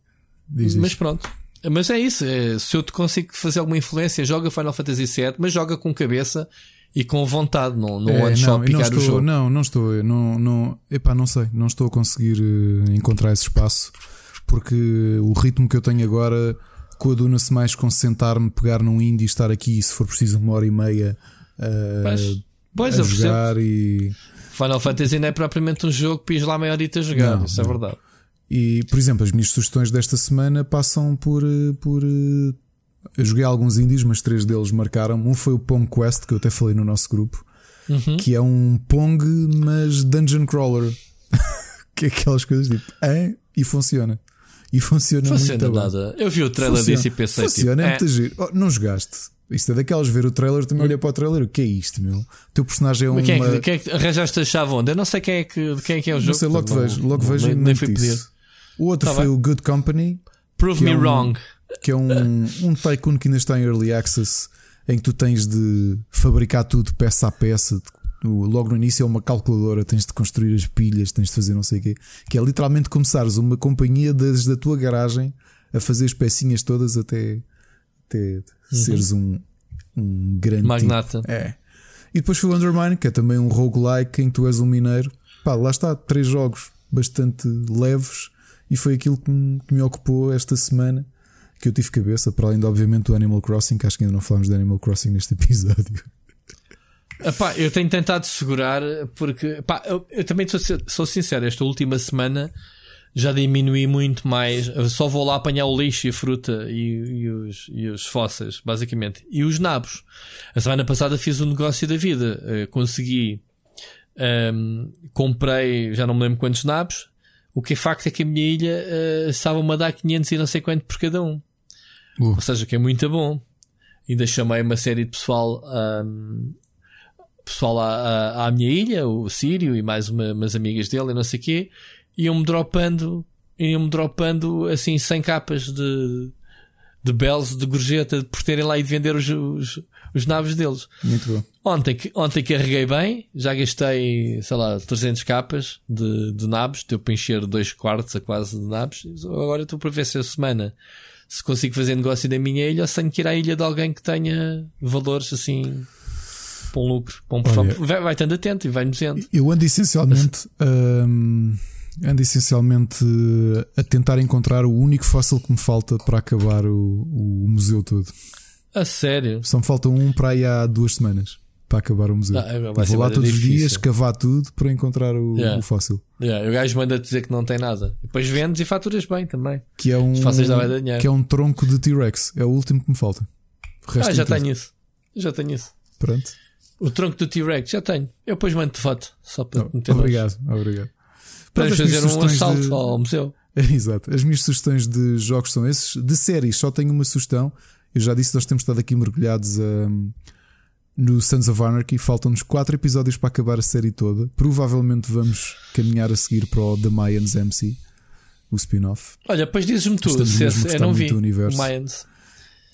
mas pronto. Mas é isso. É, se eu te consigo fazer alguma influência, joga Final Fantasy VII, mas joga com cabeça e com vontade, não, não é, picar não estou, o jogo. Não, não estou, não, não, epá, não sei, não estou a conseguir uh, encontrar esse espaço porque o ritmo que eu tenho agora coaduna-se mais com sentar-me, pegar num indie e estar aqui, se for preciso, uma hora e meia uh, Mas, pois, a jogar e. Final Fantasy não é propriamente um jogo que pis lá meia horita a jogar, não, isso é não. é verdade. E, por exemplo, as minhas sugestões desta semana passam por, eh, por eu joguei alguns indies, mas três deles marcaram. Um foi o Pong Quest, que eu até falei no nosso grupo, uhum. que é um Pong, mas dungeon crawler. *laughs* que é aquelas coisas tipo, é, e funciona. E funciona, funciona muito nada. Bem. Eu vi o trailer funciona. desse e pensei, funciona, tipo, é muito giro. Oh, não jogaste. Isto é daquelas ver o trailer, também olhei para o trailer. O que é isto, meu? O teu personagem é um. Quem, é que, quem é que arranjaste a chave onde? Eu não sei quem é que, quem é, que é o jogo. Não sei, logo vejo, logo vejo nem, nem fui pedir. O outro tá foi bem. o Good Company. Prove me é um, wrong que é um, um tycoon que ainda está em early access, em que tu tens de fabricar tudo peça a peça, logo no início é uma calculadora, tens de construir as pilhas, tens de fazer não sei o quê. Que é literalmente começares uma companhia desde a tua garagem a fazer as pecinhas todas até, até uhum. seres um, um grande magnata. Tipo. É. E depois foi o Undermine, que é também um roguelike em que tu és um mineiro. Pá, lá está, três jogos bastante leves e foi aquilo que me, que me ocupou esta semana que eu tive cabeça, para além de obviamente do Animal Crossing, que acho que ainda não falamos de Animal Crossing neste episódio. Epá, eu tenho tentado segurar porque epá, eu, eu, também sou, sou sincero, esta última semana já diminui muito mais. Eu só vou lá apanhar o lixo e a fruta e, e, os, e os fósseis, basicamente. E os nabos. A semana passada fiz um negócio da vida. Uh, consegui. Um, comprei, já não me lembro quantos nabos. O que é facto é que a minha ilha uh, estava-me a dar 500 e não sei quanto por cada um. Uh. Ou seja, que é muito bom. Ainda chamei uma série de pessoal um, pessoal à, à, à, minha ilha, o Sírio e mais uma, umas amigas dele e não sei o quê, iam-me dropando, iam-me dropando assim 100 capas de, de bells, de gorjeta, por terem lá ido vender os, os, os naves deles. Muito bom. Ontem, ontem carreguei bem, já gastei, sei lá, 300 capas de, de nabos, deu para encher dois quartos a quase de nabos. Agora estou para ver se a semana se consigo fazer negócio da minha ilha ou se tenho que ir à ilha de alguém que tenha valores assim para um lucro, para um Olha, vai, vai estando atento e vai-me dizendo. Eu ando essencialmente. Hum, ando essencialmente a tentar encontrar o único fóssil que me falta para acabar o, o museu todo. A sério? Só me falta um para aí há duas semanas para acabar o museu. Ah, vou lá todos os dias cavar tudo para encontrar o, yeah. o fóssil. Yeah. O gajo manda dizer que não tem nada. Depois vendes e faturas bem também. Que é um, que é um tronco de T-Rex. É o último que me falta. Ah, já tenho isso. Já tenho isso. Pronto. O tronco do T-Rex, já tenho. Eu depois mando-te foto. Só para oh, Obrigado, obrigado. Podemos fazer um assalto de... ao museu. *laughs* Exato. As minhas sugestões de jogos são esses. De séries, só tenho uma sugestão. Eu já disse, nós temos estado aqui mergulhados um, no Sons of Anarchy. Faltam-nos 4 episódios para acabar a série toda. Provavelmente vamos caminhar a seguir para o The Mayans MC, o spin-off. Olha, depois dizes-me tudo. Se eu não vi o Mayans.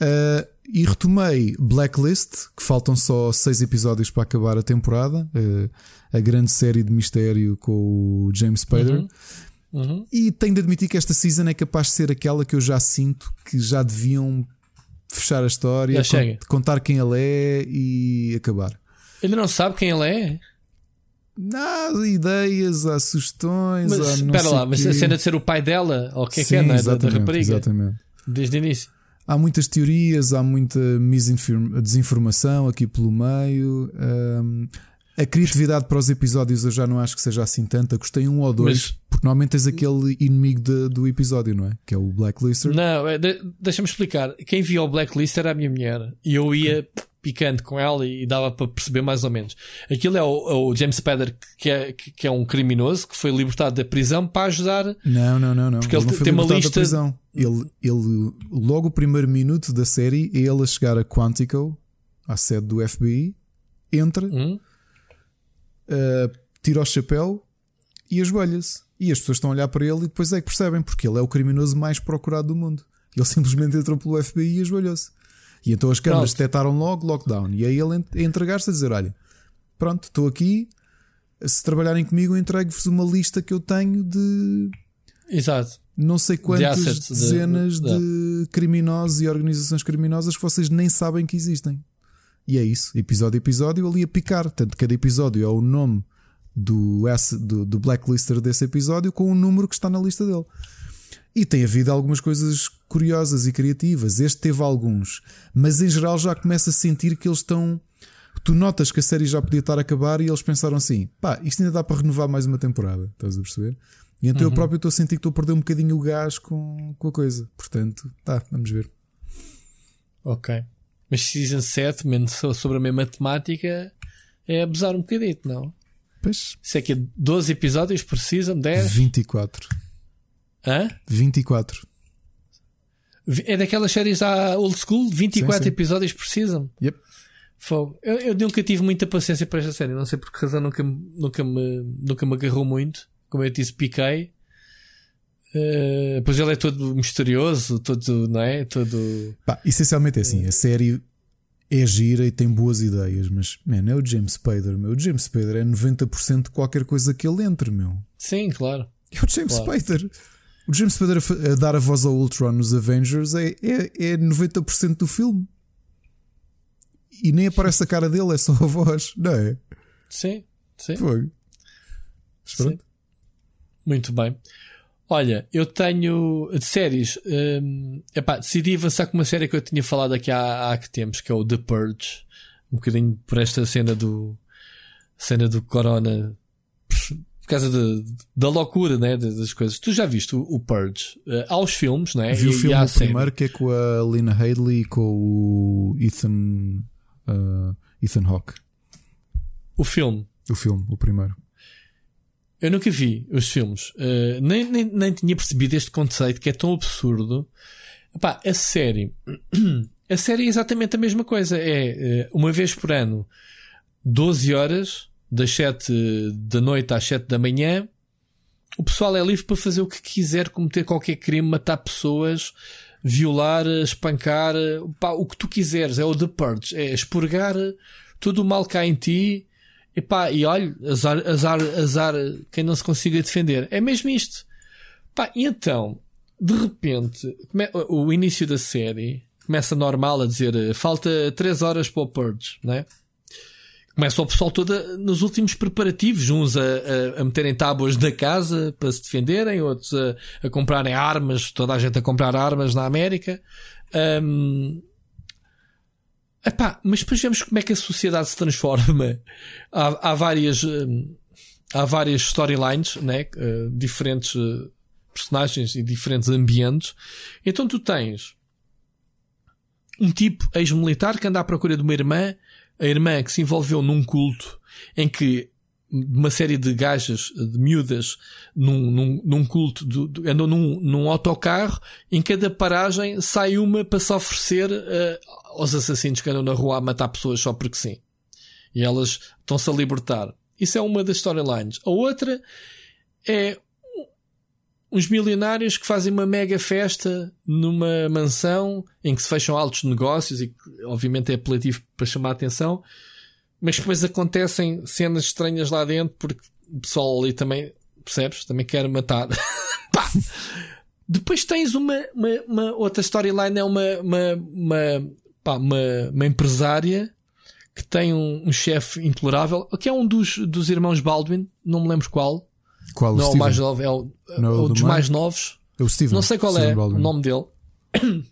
Uh, e retomei Blacklist, que faltam só seis episódios para acabar a temporada, uh, a grande série de mistério com o James Spader. Uhum. Uhum. E tenho de admitir que esta season é capaz de ser aquela que eu já sinto que já deviam fechar a história, con contar quem ele é e acabar. Ele não sabe quem ele é? Há ideias, há sugestões. Mas espera lá, mas a cena de ser o pai dela, ou o que é Sim, que é, é? Da, da rapariga. Exatamente. Desde o início há muitas teorias, há muita desinformação aqui pelo meio. Um, a criatividade para os episódios eu já não acho que seja assim tanta. Gostei um ou dois, Mas... porque normalmente tens aquele inimigo de, do episódio, não é? Que é o Blacklister. Não, é, deixa-me explicar. Quem via o Blacklister era a minha mulher e eu ia picante com ela e dava para perceber mais ou menos. Aquilo é o, é o James Spader que é, que é um criminoso que foi libertado da prisão para ajudar. Não, não, não, não. Porque ele, ele tem uma lista. Da prisão. Ele, ele, logo o primeiro minuto da série é ele a chegar a Quantico, à sede do FBI, entra, hum? Uh, tira o chapéu e ajoelha-se. E as pessoas estão a olhar para ele e depois é que percebem, porque ele é o criminoso mais procurado do mundo. Ele *laughs* simplesmente entrou pelo FBI e ajoelhou-se. E então as câmaras detectaram logo lockdown. E aí ele entregar-se a dizer: Olha, pronto, estou aqui. Se trabalharem comigo, eu entrego-vos uma lista que eu tenho de. Exato. Não sei quantas de dezenas de, de, de criminosos e organizações criminosas que vocês nem sabem que existem. E é isso, episódio a episódio, ali a picar. Tanto cada episódio é o nome do, do, do blacklister desse episódio com o número que está na lista dele. E tem havido algumas coisas curiosas e criativas. Este teve alguns, mas em geral já começa a sentir que eles estão. Tu notas que a série já podia estar a acabar e eles pensaram assim: pá, isto ainda dá para renovar mais uma temporada. Estás a perceber? E então uhum. eu próprio estou a sentir que estou a perder um bocadinho o gás com, com a coisa. Portanto, tá, vamos ver. Ok. Mas Season 7, menos sobre a mesma temática, é abusar um bocadito, não? Pois. Isso é que 12 episódios por season, 10? 24. Hã? 24. É daquelas séries da old school, 24 sim, sim. episódios por season. Yep. Fogo. Eu, eu, nunca tive muita paciência para esta série, não sei por que razão nunca, nunca, me, nunca me agarrou muito. Como eu disse, piquei. Uh, pois ele é todo misterioso, todo, não é? Todo. Pá, essencialmente é assim, a série é gira e tem boas ideias, mas, man, é o James Spader, meu. O James Spader é 90% de qualquer coisa que ele entre, meu. Sim, claro. É o James claro. Spader. O James Spader a, dar a voz ao Ultron nos Avengers é, é, é 90% do filme. E nem aparece a cara dele, é só a voz, não é? Sim, sim. Foi. Sim. Muito bem. Olha, eu tenho de séries. Um, epá, decidi avançar com uma série que eu tinha falado aqui há, há que tempos, que é o The Purge. Um bocadinho por esta cena do cena do Corona por causa de, da loucura né, das coisas. Tu já viste o, o Purge? Uh, há os filmes, né? Vi e, o filme o primeiro que é com a Lena Headey e com o Ethan, uh, Ethan Hawke. O filme? O filme, o primeiro. Eu nunca vi os filmes, uh, nem, nem, nem tinha percebido este conceito que é tão absurdo. Epá, a série, *clears throat* a série é exatamente a mesma coisa. É uh, uma vez por ano, 12 horas, das 7 da noite às 7 da manhã. O pessoal é livre para fazer o que quiser, cometer qualquer crime, matar pessoas, violar, espancar, pá, o que tu quiseres. É o The Purge, é expurgar todo o mal que há em ti e pá, e olha, azar, azar, azar quem não se consiga defender. É mesmo isto. Pá, e então, de repente, o início da série começa normal a dizer falta 3 horas para o Purge, né? Começa o pessoal todo nos últimos preparativos, uns a, a, a, meterem tábuas da casa para se defenderem, outros a, a comprarem armas, toda a gente a comprar armas na América. Um, Epá, mas depois vemos como é que a sociedade se transforma. Há, há várias, hum, há várias storylines, né? Uh, diferentes uh, personagens e diferentes ambientes. Então tu tens um tipo ex-militar que anda à procura de uma irmã, a irmã que se envolveu num culto em que uma série de gajas, de miúdas, num, num, num culto, do, andam num, num autocarro, em cada paragem sai uma para se oferecer uh, aos assassinos que andam na rua a matar pessoas só porque sim. E elas estão-se a libertar. Isso é uma das storylines. A outra é uns milionários que fazem uma mega festa numa mansão em que se fecham altos negócios e obviamente é apelativo para chamar a atenção mas depois acontecem cenas estranhas lá dentro porque o pessoal ali também, percebes? Também quer matar. *laughs* depois tens uma, uma, uma outra storyline, é uma, uma, uma, pá, uma, uma empresária que tem um, um chefe intolerável, que é um dos, dos irmãos Baldwin, não me lembro qual. Qual? Não, o mais novo, é o, não, o dos mais novos. É o Steven. Não sei qual Steven é Baldwin. o nome dele. *coughs*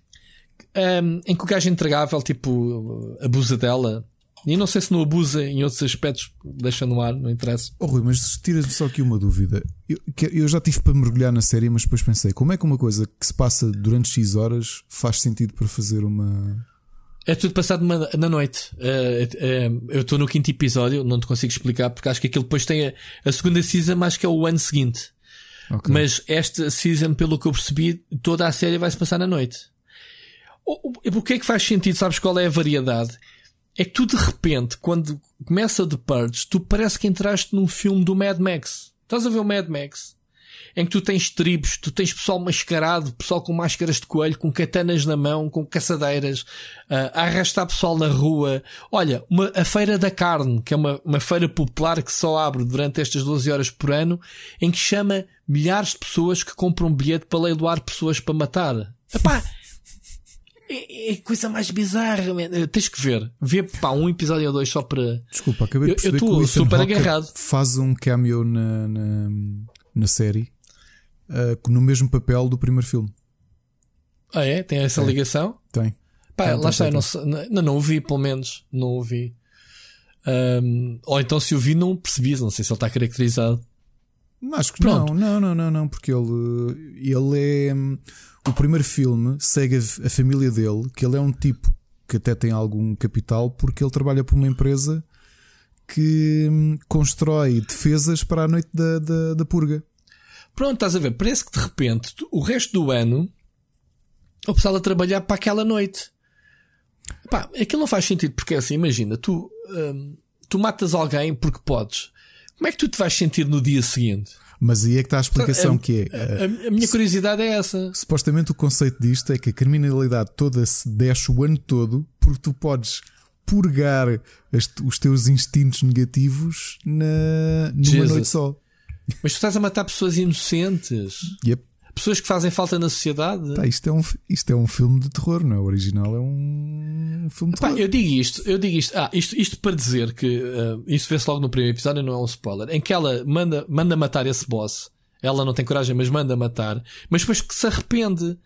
um, em que o gajo intragável, tipo, abusa dela e não sei se não abusa em outros aspectos, deixa no ar, não interessa. Oh, Rui, mas tira-me só aqui uma dúvida. Eu, eu, já tive para mergulhar na série, mas depois pensei: como é que uma coisa que se passa durante X horas faz sentido para fazer uma. É tudo passado na, na noite. Uh, uh, eu estou no quinto episódio, não te consigo explicar, porque acho que aquilo depois tem a, a segunda season, acho que é o ano seguinte. Okay. Mas esta season, pelo que eu percebi, toda a série vai se passar na noite. O, o, o que é que faz sentido? Sabes qual é a variedade? É que tu de repente, quando começa The Purge, tu parece que entraste num filme do Mad Max. Estás a ver o Mad Max? Em que tu tens tribos, tu tens pessoal mascarado, pessoal com máscaras de coelho, com katanas na mão, com caçadeiras, uh, a arrastar pessoal na rua. Olha, uma, a Feira da Carne, que é uma, uma feira popular que só abre durante estas 12 horas por ano, em que chama milhares de pessoas que compram um bilhete para leiloar pessoas para matar. Epá, é, é coisa mais bizarra, man. Tens que ver. Vê pá, um episódio ou dois só para. Desculpa, acabei de perceber eu, o super agarrado. faz um cameo na, na, na série uh, no mesmo papel do primeiro filme. Ah, é? Tem essa é. ligação? Tem. Pá, tem, lá tem, está, tem. Não, não, não ouvi, pelo menos. Não ouvi. Um, ou então se eu vi, não percebi. Não sei se ele está caracterizado. Acho que Pronto. não, não, não, não, não, porque ele, ele é. O primeiro filme segue a, a família dele, que ele é um tipo que até tem algum capital, porque ele trabalha para uma empresa que hum, constrói defesas para a noite da, da, da, purga. Pronto, estás a ver? Parece que de repente o resto do ano o pessoal a trabalhar para aquela noite. Pá, aquilo não faz sentido porque é assim, imagina, tu, hum, tu matas alguém porque podes. Como é que tu te vais sentir no dia seguinte? Mas aí é que está a explicação a, que é. A, a minha curiosidade é essa. Supostamente o conceito disto é que a criminalidade toda se desce o ano todo porque tu podes purgar os teus instintos negativos na, numa Jesus. noite só. Mas tu estás a matar pessoas inocentes. Yep. Pessoas que fazem falta na sociedade. Tá, isto, é um, isto é um filme de terror, não é? O original é um filme de terror. Eu digo isto, eu digo isto. Ah, isto, isto para dizer que uh, isso vê-se logo no primeiro episódio, não é um spoiler. Em que ela manda, manda matar esse boss. Ela não tem coragem, mas manda matar. Mas depois que se arrepende.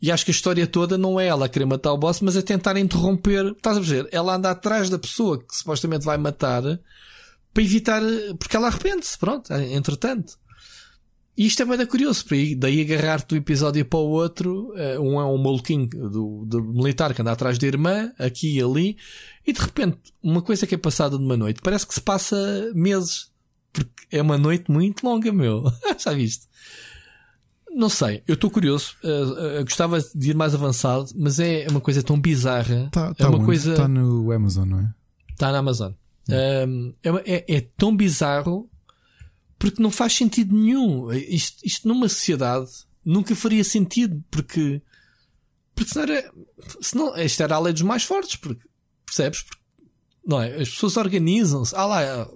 E acho que a história toda não é ela a querer matar o boss, mas a tentar interromper. Estás a ver? Ela anda atrás da pessoa que supostamente vai matar para evitar. Porque ela arrepende-se, pronto, entretanto. E isto é bem curioso, porque daí agarrar-te do episódio para o outro, eh, um é um maluquinho do, do militar que anda atrás da irmã, aqui e ali, e de repente, uma coisa que é passada numa noite, parece que se passa meses, porque é uma noite muito longa, meu. *laughs* Já viste? Não sei, eu estou curioso, uh, uh, gostava de ir mais avançado, mas é uma coisa tão bizarra. Tá, tá é uma onde? coisa. Está no Amazon, não é? Está na Amazon. Um, é, é, é tão bizarro porque não faz sentido nenhum. Isto, isto numa sociedade nunca faria sentido, porque, porque senão era, senão, isto era a lei dos mais fortes, porque, percebes? Porque, não é? As pessoas organizam-se. Ah lá,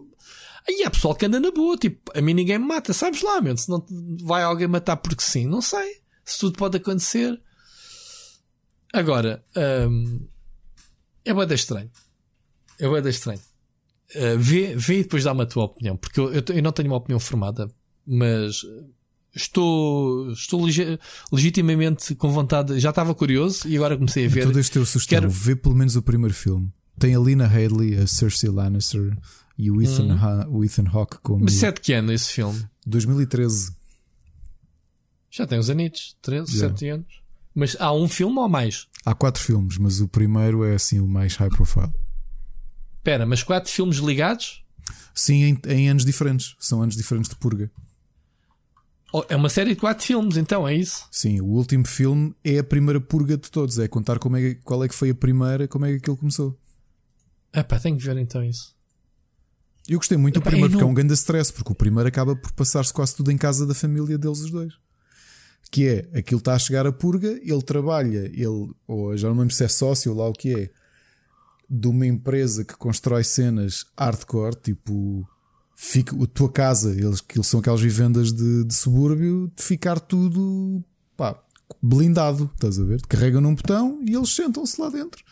aí há pessoal que anda na boa, tipo, a mim ninguém me mata, sabes lá, meu, se não vai alguém matar porque sim, não sei. Se tudo pode acontecer. Agora, hum, é bem estranho. É bem estranho. Uh, vê, vê e depois dá-me a tua opinião, porque eu, eu, eu, não tenho uma opinião formada, mas estou, estou legi legitimamente com vontade. Já estava curioso e agora comecei a ver. Todo este teu sugestão, Quero... vê pelo menos o primeiro filme. Tem a Lina Haley, a Cersei Lannister e o Ethan, hum. o Ethan Hawke como. Mas de que ano esse filme? 2013. Já tem uns anitos, 13, yeah. 7 anos. Mas há um filme ou mais? Há quatro filmes, mas o primeiro é assim o mais high profile. Espera, mas quatro filmes ligados? Sim, em, em, anos diferentes. São anos diferentes de purga. Oh, é uma série de quatro filmes, então, é isso? Sim, o último filme é a primeira purga de todos. É contar como é, qual é que foi a primeira, como é que aquilo começou. Ah pá, tenho que ver então isso. Eu gostei muito do primeiro, porque não... é um grande stress, porque o primeiro acaba por passar-se quase tudo em casa da família deles os dois. Que é, aquilo está a chegar a purga, ele trabalha, ele, ou já não lembro se é sócio ou lá o que é, de uma empresa que constrói cenas hardcore, tipo fica, a tua casa, eles, que são aquelas vivendas de, de subúrbio, de ficar tudo pá, blindado, estás a ver? Carregam num botão e eles sentam-se lá dentro.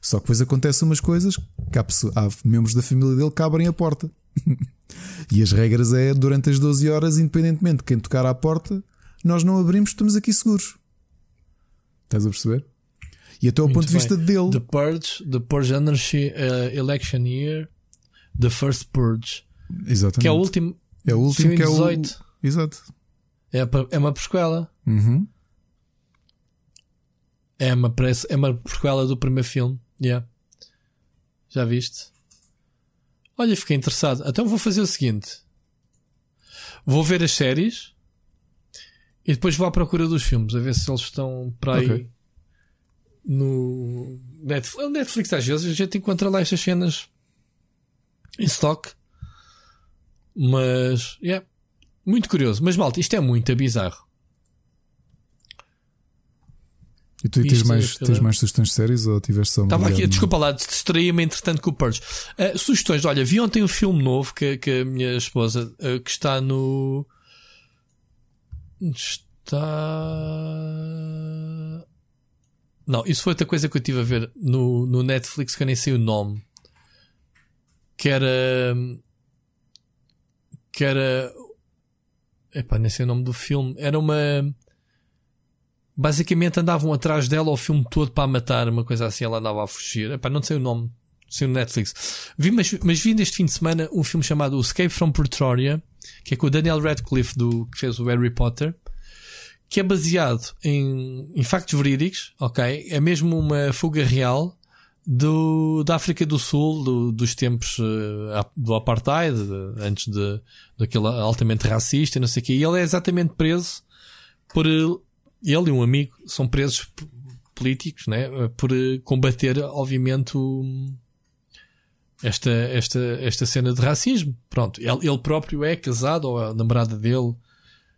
Só que depois acontecem umas coisas que há, pessoa, há membros da família dele que abrem a porta. *laughs* e as regras é durante as 12 horas, independentemente de quem tocar à porta, nós não abrimos, estamos aqui seguros. Estás a perceber? E até o ponto de vista dele. The Purge, The Purge Energy uh, Election Year, The First Purge. Exatamente. Que é o último. É o último que é o. Exato. É, é uma prequela. Uhum. É uma, é uma prequela do primeiro filme. Yeah. Já viste? Olha, fiquei interessado. Então vou fazer o seguinte: vou ver as séries e depois vou à procura dos filmes, a ver se eles estão para aí. Okay no Netflix, Netflix às vezes a gente encontra lá estas cenas em stock. Mas, é yeah, muito curioso. Mas malta, isto é muito bizarro. E tu tens mais, tens mais sugestões de séries ou tiveste só Estava aqui, desculpa lá, distraía-me entretanto com o Purge. Uh, sugestões, olha, vi ontem um filme novo que, que a minha esposa uh, que está no. Está. Não, isso foi outra coisa que eu estive a ver no, no Netflix que eu nem sei o nome. Que era. Que era. Epá, nem sei o nome do filme. Era uma. Basicamente andavam atrás dela o filme todo para a matar, uma coisa assim, ela andava a fugir. Epá, não sei o nome. Sei no Netflix. Vi, mas, mas vi neste fim de semana um filme chamado Escape from Pretoria, que é com o Daniel Radcliffe, do, que fez o Harry Potter que é baseado em, em factos verídicos, ok? É mesmo uma fuga real do, da África do Sul, do, dos tempos uh, do apartheid, antes de, daquele altamente racista e não sei o quê. E ele é exatamente preso por. Ele e um amigo são presos políticos, né? Por combater, obviamente, o, esta, esta, esta cena de racismo. Pronto, ele, ele próprio é casado, ou a namorada dele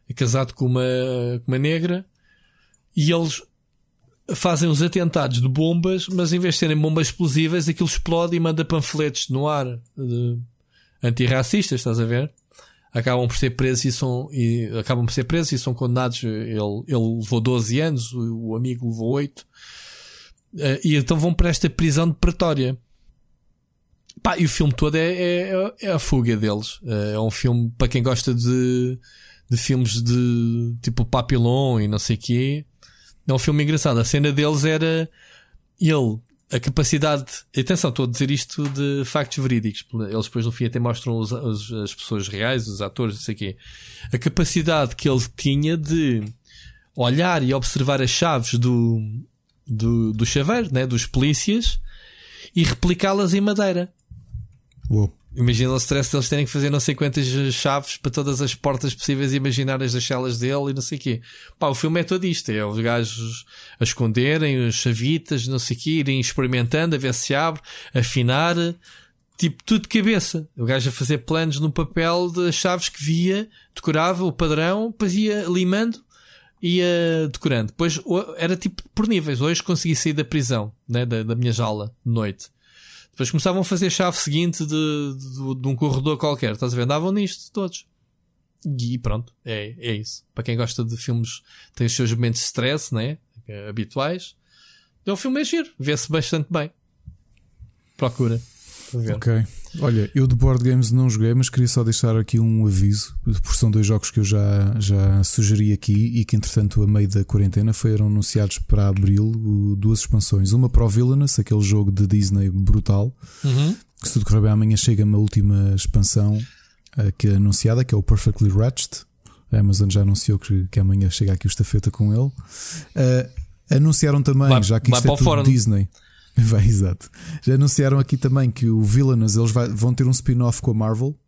é casado com uma, com uma negra e eles fazem os atentados de bombas, mas em vez de serem bombas explosivas, aquilo explode e manda panfletos no ar antirracistas, estás a ver? Acabam por ser presos e são e acabam por ser presos e são condenados. Ele, ele levou 12 anos, o, o amigo levou 8. Uh, eh, e então vão para esta prisão de pretória. Pá, e o filme todo é, é, é a fuga deles. Uh, é um filme para quem gosta de, de filmes de tipo Papillon e não sei o quê. É um filme engraçado. A cena deles era ele, a capacidade. Atenção, estou a dizer isto de factos verídicos. Eles depois no fim até mostram os, as pessoas reais, os atores, não sei o quê. A capacidade que ele tinha de olhar e observar as chaves do, do, do chaveiro, né, dos polícias, e replicá-las em madeira. Uou. Imagina o stress deles terem que fazer não sei quantas chaves para todas as portas possíveis imaginárias das celas dele e não sei o quê. Pá, o filme é todo isto: é os gajos a esconderem, os chavitas, não sei o quê, irem experimentando, a ver se abre, afinar, tipo tudo de cabeça. O gajo a fazer planos no papel das chaves que via, decorava o padrão, depois ia limando ia decorando. Depois era tipo por níveis. Hoje consegui sair da prisão, né, da, da minha jaula de noite. Depois começavam a fazer chave seguinte de, de, de, um corredor qualquer. Estás a ver? Andavam nisto todos. E pronto, é, é isso. Para quem gosta de filmes, tem os seus momentos de stress, né? Habituais. Então o filme é giro. Vê-se bastante bem. Procura. Ok. Olha, eu de board games não joguei, mas queria só deixar aqui um aviso, porque são dois jogos que eu já, já sugeri aqui e que, entretanto, a meio da quarentena foram anunciados para abril duas expansões. Uma para o Villainous, aquele jogo de Disney brutal, uhum. que se tudo correr bem amanhã chega-me a última expansão uh, que é anunciada, que é o Perfectly Ratched. A Amazon já anunciou que, que amanhã chega aqui o estafeta com ele. Uh, anunciaram também, vai, já que isto é tudo Disney. *laughs* Vai, exato. Já anunciaram aqui também que o Villainous eles vai, vão ter um spin-off com a Marvel.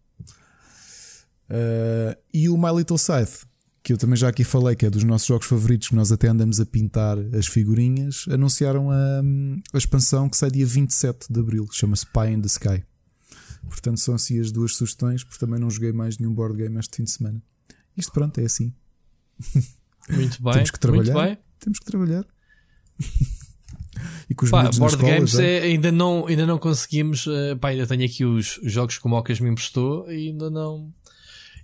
Uh, e o My Little Scythe, que eu também já aqui falei, que é dos nossos jogos favoritos, que nós até andamos a pintar as figurinhas, anunciaram a, a expansão que sai dia 27 de Abril, chama-se Pie in the Sky. Portanto, são assim as duas sugestões, porque também não joguei mais nenhum board game este fim de semana. Isto pronto, é assim. Muito *laughs* bem. Temos que trabalhar. Muito bem. Temos que trabalhar. *laughs* e com os pá, board games é, ainda, não, ainda não conseguimos. Uh, pá, ainda tenho aqui os, os jogos que o Mocas me emprestou e ainda não.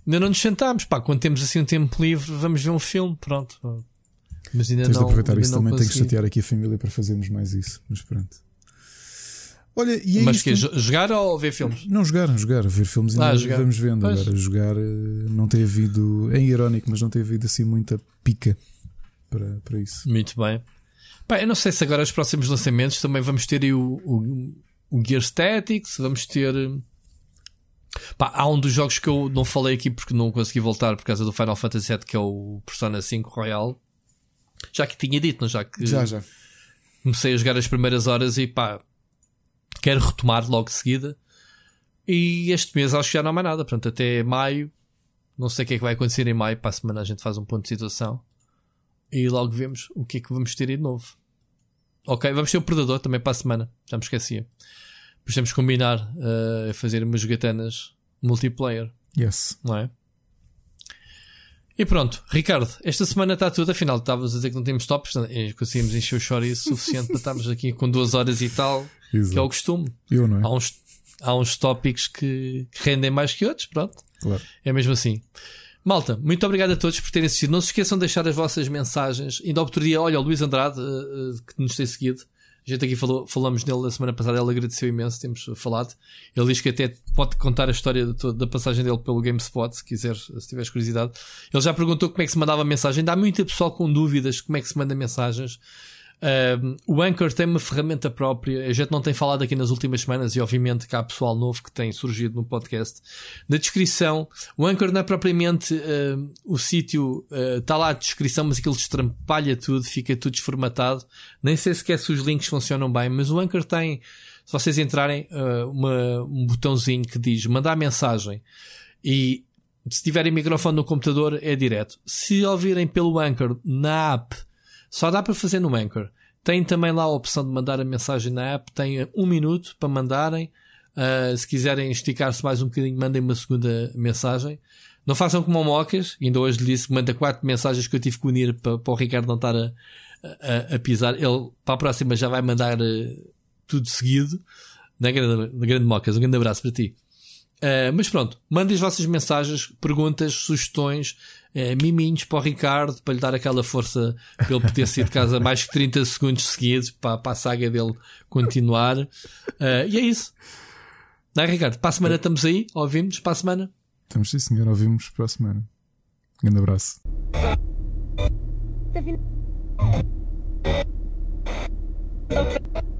Ainda não nos sentámos. Pá, quando temos assim um tempo livre, vamos ver um filme. Pronto. Mas ainda Tens não. de aproveitar isso também. Tenho que chatear aqui a família para fazermos mais isso. Mas pronto. Olha, e é Mas isto... que jogar ou ver filmes? Não, jogar, jogar, ver filmes ainda ah, jogar. vamos vendo. Pois. Agora, jogar eh, não tem havido, é irónico, mas não tem havido assim muita pica para, para isso. Muito bem. Pá, eu não sei se agora os próximos lançamentos também vamos ter aí o, o, o Gear Statics, vamos ter. Pá, há um dos jogos que eu não falei aqui porque não consegui voltar por causa do Final Fantasy VII, que é o Persona 5 Royal. Já que tinha dito, não? Já que. Já, já. Comecei a jogar as primeiras horas e pá, quero retomar logo de seguida. E este mês acho que já não há mais nada. Portanto, até maio, não sei o que é que vai acontecer em maio. Para a semana a gente faz um ponto de situação e logo vemos o que é que vamos ter de novo. Ok, vamos ter o Predador também para a semana, já me esquecia. Depois temos que combinar uh, a fazer umas jogatanas multiplayer. Yes. Não é? E pronto, Ricardo, esta semana está tudo. Afinal, estavas a dizer que não temos tops, eh, conseguimos encher o choro suficiente para estarmos aqui com duas horas e tal, Exato. que é o costume. Eu não é? Há uns, há uns tópicos que, que rendem mais que outros, pronto. Claro. É mesmo assim. Malta, muito obrigado a todos por terem assistido. Não se esqueçam de deixar as vossas mensagens. Ainda outro dia, olha, o Luís Andrade, uh, uh, que nos tem seguido. A gente aqui falou, falamos nele na semana passada, ele agradeceu imenso, temos falado. Ele diz que até pode contar a história da passagem dele pelo GameSpot, se quiser, se tiveres curiosidade. Ele já perguntou como é que se mandava mensagem. Ainda há muita pessoal com dúvidas como é que se manda mensagens. Uh, o Anchor tem uma ferramenta própria. A gente não tem falado aqui nas últimas semanas e, obviamente, que há pessoal novo que tem surgido no podcast. Na descrição, o Anchor não é propriamente uh, o sítio, está uh, lá a descrição, mas aquilo destrampalha tudo, fica tudo desformatado. Nem sei sequer se os links funcionam bem, mas o Anchor tem, se vocês entrarem, ah, uma, um botãozinho que diz mandar mensagem e se tiverem microfone no computador é direto. Se ouvirem pelo Anchor na app só dá para fazer no Anchor. Tem também lá a opção de mandar a mensagem na app. Tem um minuto para mandarem. Uh, se quiserem esticar-se mais um bocadinho, mandem uma segunda mensagem. Não façam como o Mocas. Ainda hoje lhe disse que manda quatro mensagens que eu tive que unir para, para o Ricardo não estar a, a, a, pisar. Ele para a próxima já vai mandar uh, tudo seguido. Na grande, grande Mocas, um grande abraço para ti. Uh, mas pronto, mandem as vossas mensagens, perguntas, sugestões, uh, miminhos para o Ricardo, para lhe dar aquela força para ele poder sair de casa mais que 30 segundos seguidos para, para a saga dele continuar. Uh, e é isso. Não é, Ricardo? Para a semana estamos aí, ouvimos para a semana. Estamos sim, senhor, ouvimos para a semana. Um grande abraço. Tá